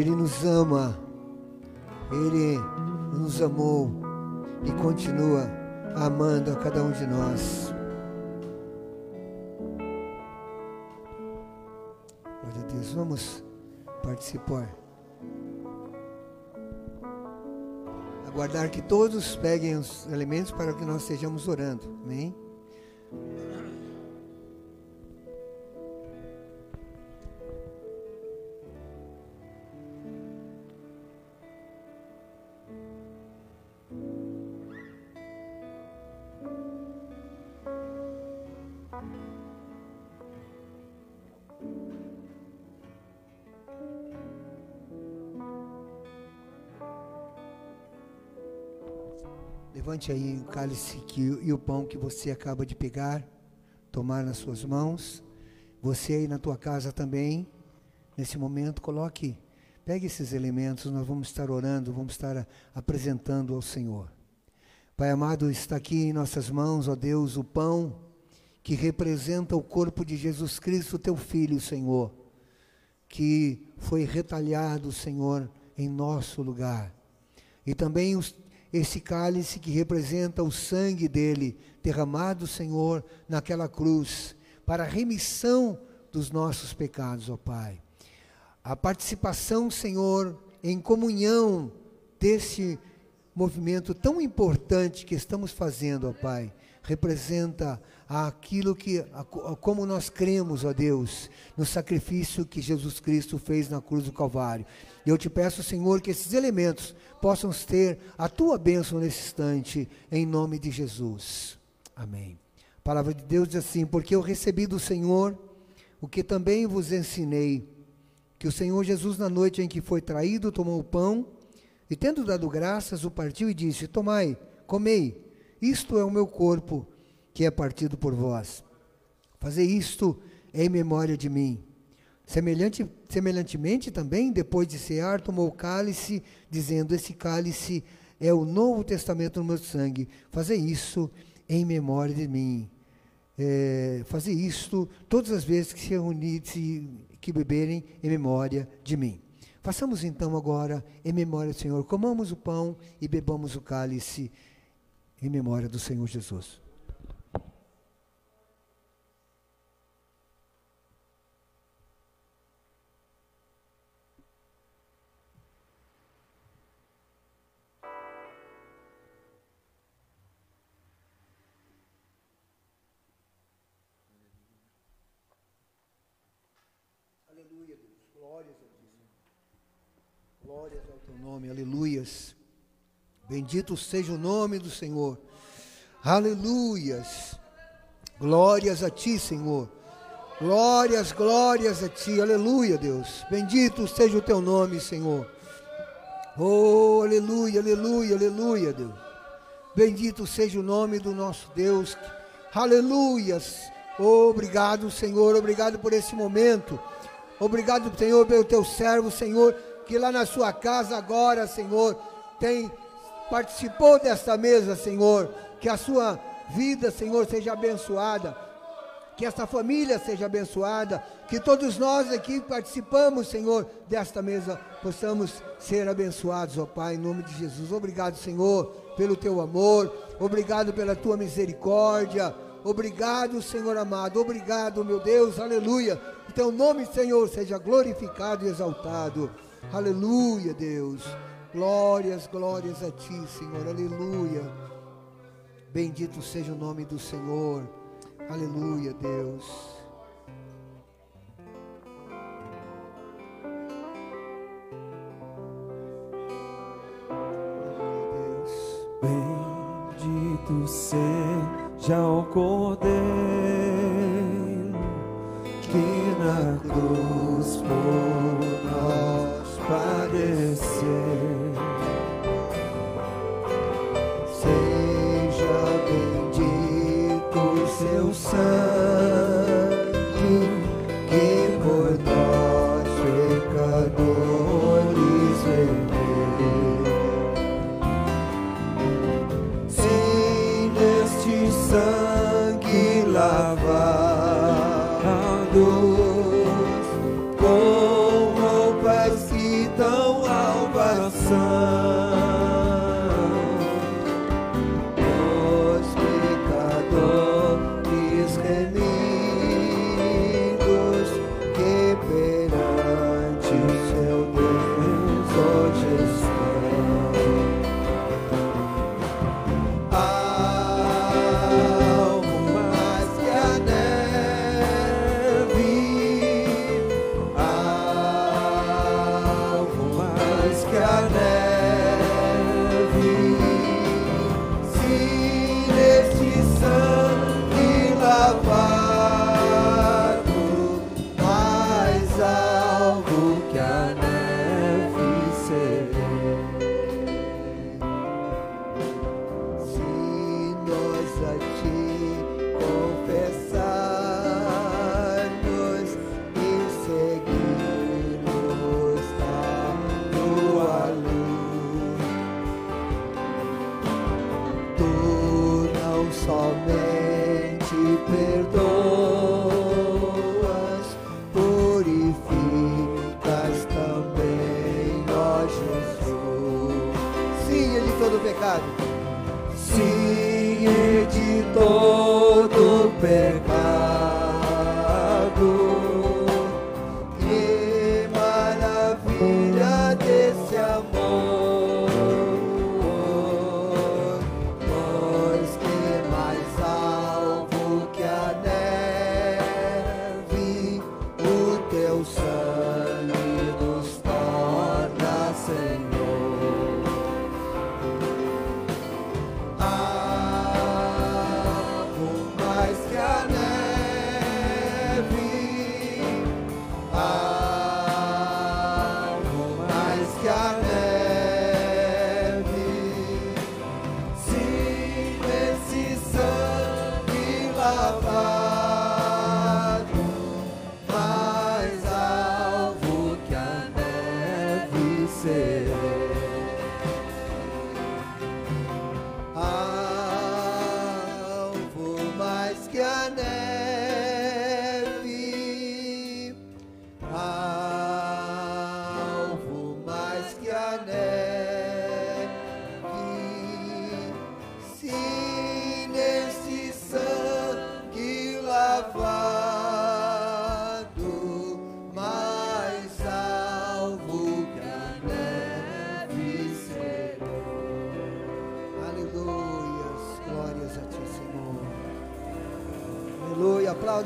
Ele nos ama. Ele nos amou e continua amando a cada um de nós. Glória a Deus. Vamos participar. Aguardar que todos peguem os elementos para que nós estejamos orando. Amém? Levante aí o cálice que, e o pão que você acaba de pegar, tomar nas suas mãos. Você aí na tua casa também, nesse momento, coloque, pegue esses elementos, nós vamos estar orando, vamos estar apresentando ao Senhor. Pai amado, está aqui em nossas mãos, ó Deus, o pão que representa o corpo de Jesus Cristo, teu Filho, Senhor, que foi retalhado, Senhor, em nosso lugar. E também os- esse cálice que representa o sangue dele, derramado, Senhor, naquela cruz, para a remissão dos nossos pecados, ó Pai. A participação, Senhor, em comunhão desse movimento tão importante que estamos fazendo, ó Pai, representa aquilo que, como nós cremos, ó Deus, no sacrifício que Jesus Cristo fez na cruz do Calvário. Eu te peço, Senhor, que esses elementos possam ter a tua bênção nesse instante, em nome de Jesus. Amém. A palavra de Deus diz assim: Porque eu recebi do Senhor o que também vos ensinei, que o Senhor Jesus, na noite em que foi traído, tomou o pão e, tendo dado graças, o partiu e disse: Tomai, comei, isto é o meu corpo, que é partido por vós. Fazei isto em memória de mim. Semelhante, semelhantemente também, depois de cear, tomou o cálice, dizendo: Esse cálice é o novo testamento no meu sangue. Fazei isso em memória de mim. É, fazer isto todas as vezes que se reunirem, que beberem em memória de mim. Façamos então agora em memória do Senhor. Comamos o pão e bebamos o cálice em memória do Senhor Jesus. Aleluia, Deus. Glórias a ti, Senhor. Glórias ao teu nome, aleluias. Bendito seja o nome do Senhor. Aleluias. Glórias a ti, Senhor. Glórias, glórias a ti. Aleluia, Deus. Bendito seja o teu nome, Senhor. Oh, aleluia, aleluia, aleluia, Deus. Bendito seja o nome do nosso Deus. Aleluias. Obrigado, Senhor. Obrigado por esse momento. Obrigado, Senhor, pelo teu servo, Senhor, que lá na sua casa agora, Senhor, tem participou desta mesa, Senhor. Que a sua vida, Senhor, seja abençoada. Que esta família seja abençoada. Que todos nós aqui participamos, Senhor, desta mesa, possamos ser abençoados, ó Pai, em nome de Jesus. Obrigado, Senhor, pelo teu amor. Obrigado pela tua misericórdia. Obrigado, Senhor amado. Obrigado, meu Deus. Aleluia. Que teu nome, Senhor, seja glorificado e exaltado. Aleluia, Deus. Glórias, glórias a ti, Senhor. Aleluia. Bendito seja o nome do Senhor. Aleluia, Deus. Bendito seja o Cordeiro que na cruz por seu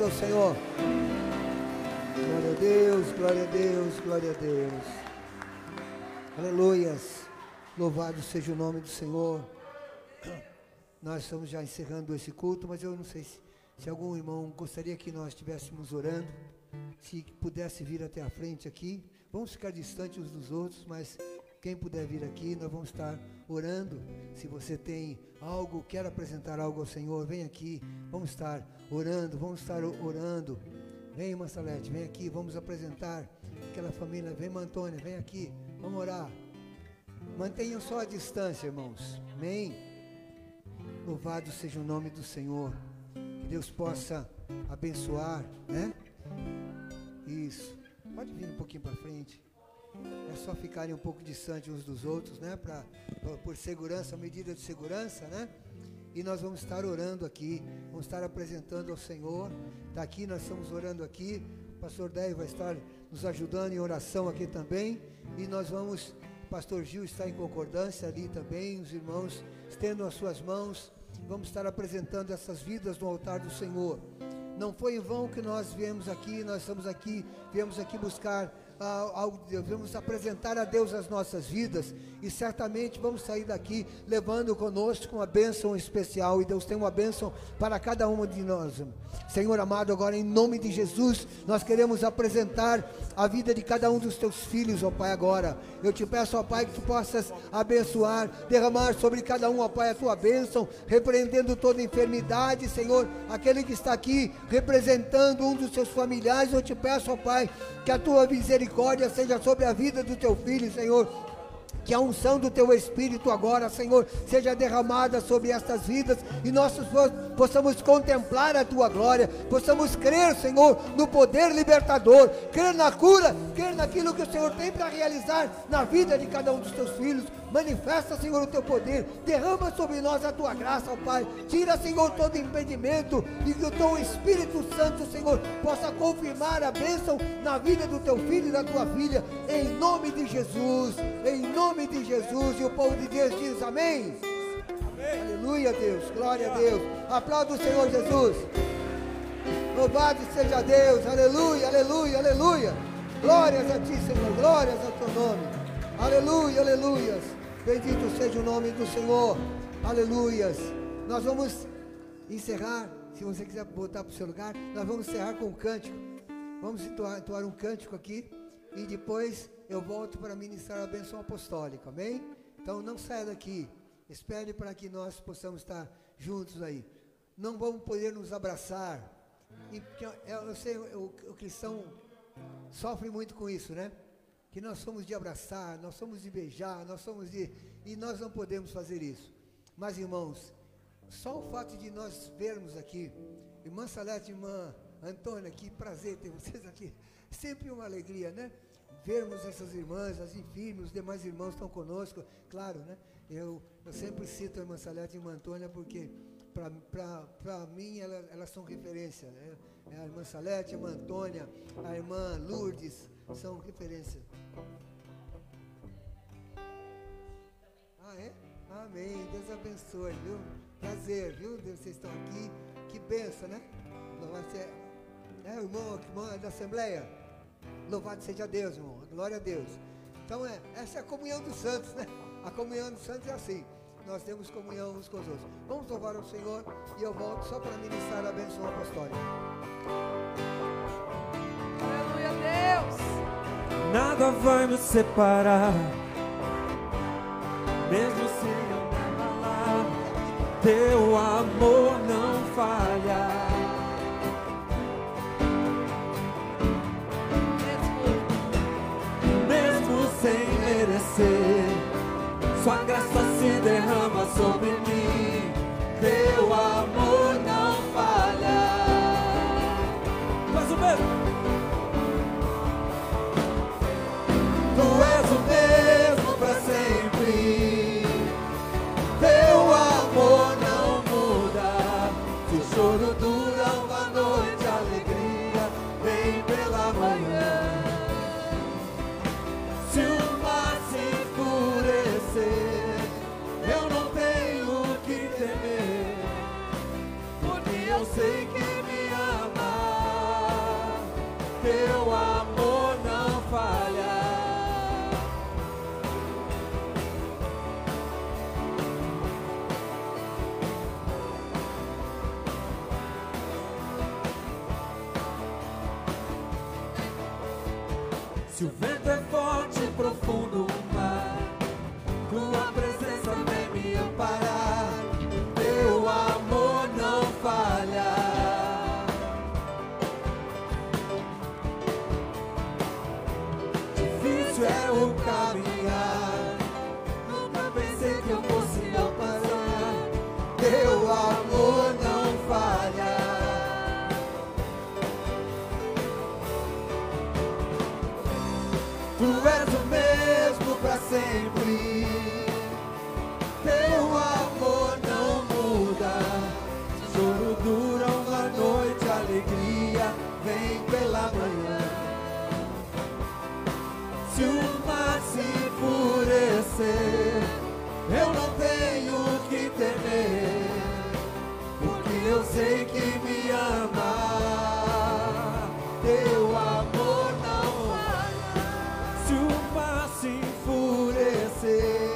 Aplauda o Senhor. Glória a Deus, glória a Deus, glória a Deus. Aleluias. Louvado seja o nome do Senhor. Nós estamos já encerrando esse culto, mas eu não sei se, se algum irmão gostaria que nós estivéssemos orando, se pudesse vir até a frente aqui. Vamos ficar distantes uns dos outros, mas quem puder vir aqui, nós vamos estar orando. Se você tem algo, quer apresentar algo ao Senhor, vem aqui. Vamos estar orando, vamos estar orando. Vem, irmã Salete, vem aqui, vamos apresentar aquela família. Vem, irmã Antônia, vem aqui, vamos orar. Mantenham só a distância, irmãos. Amém. Louvado seja o nome do Senhor. Que Deus possa abençoar, né? Isso. Pode vir um pouquinho para frente. É só ficarem um pouco distantes uns dos outros, né? Pra, por- por segurança, medida de segurança, né? E nós vamos estar orando aqui, vamos estar apresentando ao Senhor. Está aqui, nós estamos orando aqui. O pastor Délio vai estar nos ajudando em oração aqui também. E nós vamos, o pastor Gil está em concordância ali também, os irmãos estendam as suas mãos. Vamos estar apresentando essas vidas no altar do Senhor. Não foi em vão que nós viemos aqui, nós estamos aqui, viemos aqui buscar ah, algo de Deus, vamos apresentar a Deus as nossas vidas e certamente vamos sair daqui levando conosco uma bênção especial e Deus tem uma bênção para cada uma de nós. Senhor amado, agora em nome de Jesus, nós queremos apresentar a vida de cada um dos teus filhos, ó Pai, agora. Eu te peço, ó Pai, que tu possas abençoar, derramar sobre cada um, ó Pai, a tua bênção, repreendendo toda enfermidade, Senhor. Aquele que está aqui representando um dos seus familiares, eu te peço, ó Pai, que a tua misericórdia seja sobre a vida do teu filho, Senhor. Que a unção do teu Espírito agora, Senhor, seja derramada sobre estas vidas e nós possamos contemplar a tua glória, possamos crer, Senhor, no poder libertador, crer na cura, crer naquilo que o Senhor tem para realizar na vida de cada um dos teus filhos. Manifesta, Senhor, o teu poder, derrama sobre nós a tua graça, ó Pai. Tira, Senhor, todo impedimento e que o teu Espírito Santo, Senhor, possa confirmar a bênção na vida do teu filho e da tua filha, em nome de Jesus, em nome de Jesus. E o povo de Deus diz amém. Aleluia, Deus, glória a Deus. Aplauda o Senhor Jesus. Louvado seja Deus, aleluia, aleluia, aleluia. Glórias a ti, Senhor, glórias ao teu nome. Aleluia, aleluias. Bendito seja o nome do Senhor. Aleluias. Nós vamos encerrar, se você quiser voltar para o seu lugar, nós vamos encerrar com um cântico. Vamos entoar, entoar um cântico aqui e depois eu volto para ministrar a bênção apostólica, amém? Então não saia daqui. Espere para que nós possamos estar juntos aí. Não vamos poder nos abraçar. E, eu sei, o, o cristão sofre muito com isso, né? Que nós somos de abraçar, nós somos de beijar, nós somos de. E nós não podemos fazer isso. Mas, irmãos, só o fato de nós vermos aqui, irmã Salete, irmã Antônia, que prazer ter vocês aqui. (laughs) Sempre uma alegria, né? Vermos essas irmãs, as infirmes, os demais irmãos estão conosco, claro, né? Eu, eu sempre cito a irmã Salete e a irmã Antônia porque, para mim, elas, elas são referência. Né? É a irmã Salete, a irmã Antônia, a irmã Lourdes são referência. Ah, é? Amém. Deus abençoe, viu? Prazer, viu? Vocês estão aqui. Que benção, né? Louvado seja. É, irmão, irmão da Assembleia? Louvado seja Deus, irmão. Glória a Deus. Então, é, essa é a comunhão dos santos, né? A comunhão dos santos é assim. Nós temos comunhão uns com os outros. Vamos louvar ao Senhor e eu volto só para ministrar a bênção apostólica. Aleluia, Deus. Nada vai nos separar, mesmo se eu me abalar, teu amor não falha. Temer, porque eu sei que me ama. Teu amor não falha. Se o mar se enfurecer,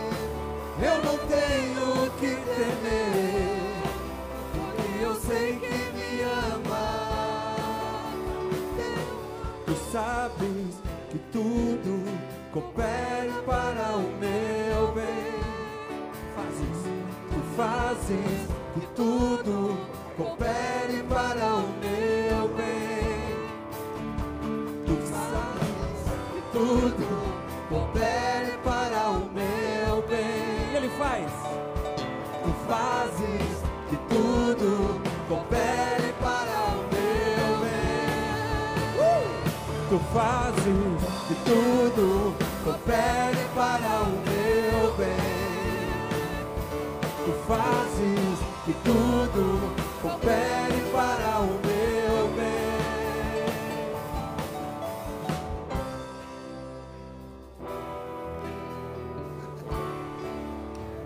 eu não tenho que temer, porque eu sei que me ama. Tu sabes que tudo coopere fazes que tudo coopere para o meu bem. Tu sabes que tudo coopere para o meu bem. Ele faz. Tu fazes que tudo coopere para o meu bem. Tu fazes que tudo coopere para o meu que tudo coopere para o meu bem.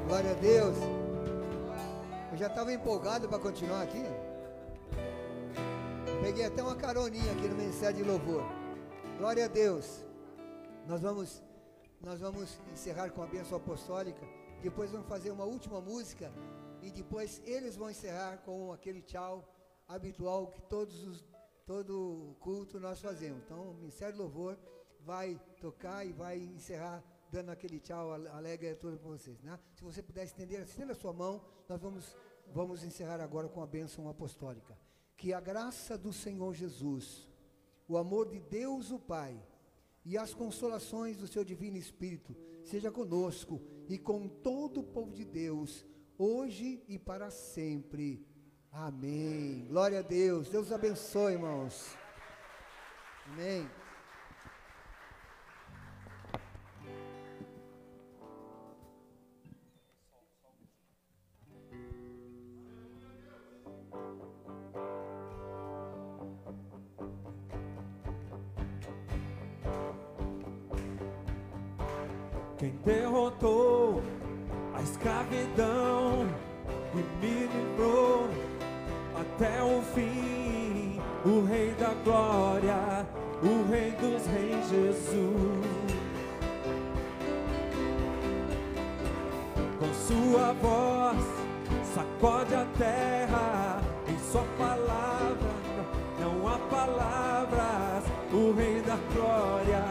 Glória a Deus. Eu já estava empolgado para continuar aqui. Peguei até uma caroninha aqui no Ministério de Louvor. Glória a Deus. Nós vamos, nós vamos encerrar com a bênção apostólica. Depois vamos fazer uma última música. E depois eles vão encerrar com aquele tchau habitual que todos os, todo culto nós fazemos. Então o Ministério de Louvor vai tocar e vai encerrar dando aquele tchau ale- alegre a todos vocês. Né? Se você puder estender, estenda a sua mão, nós vamos, vamos encerrar agora com a bênção apostólica. Que a graça do Senhor Jesus, o amor de Deus o Pai e as consolações do seu Divino Espírito seja conosco e com todo o povo de Deus, hoje e para sempre. Amém. Glória a Deus. Deus abençoe, irmãos. Amém. Quem derrotou a escravidão me livrou até o fim, o Rei da Glória, o Rei dos Reis Jesus. Com sua voz sacode a terra, em sua palavra não há palavras. O Rei da Glória,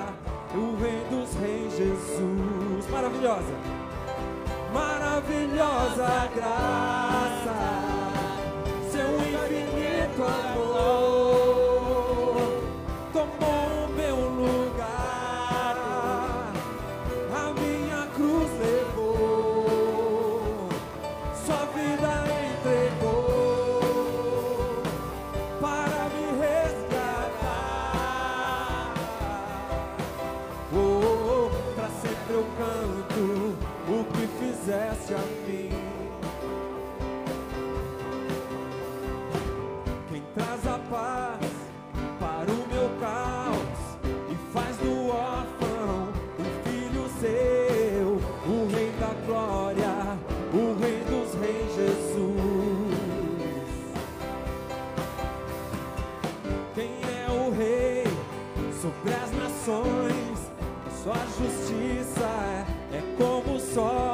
o Rei dos Reis Jesus. Maravilhosa, maravilhosa graça, seu infinito amor nações? Sua justiça é como o sol,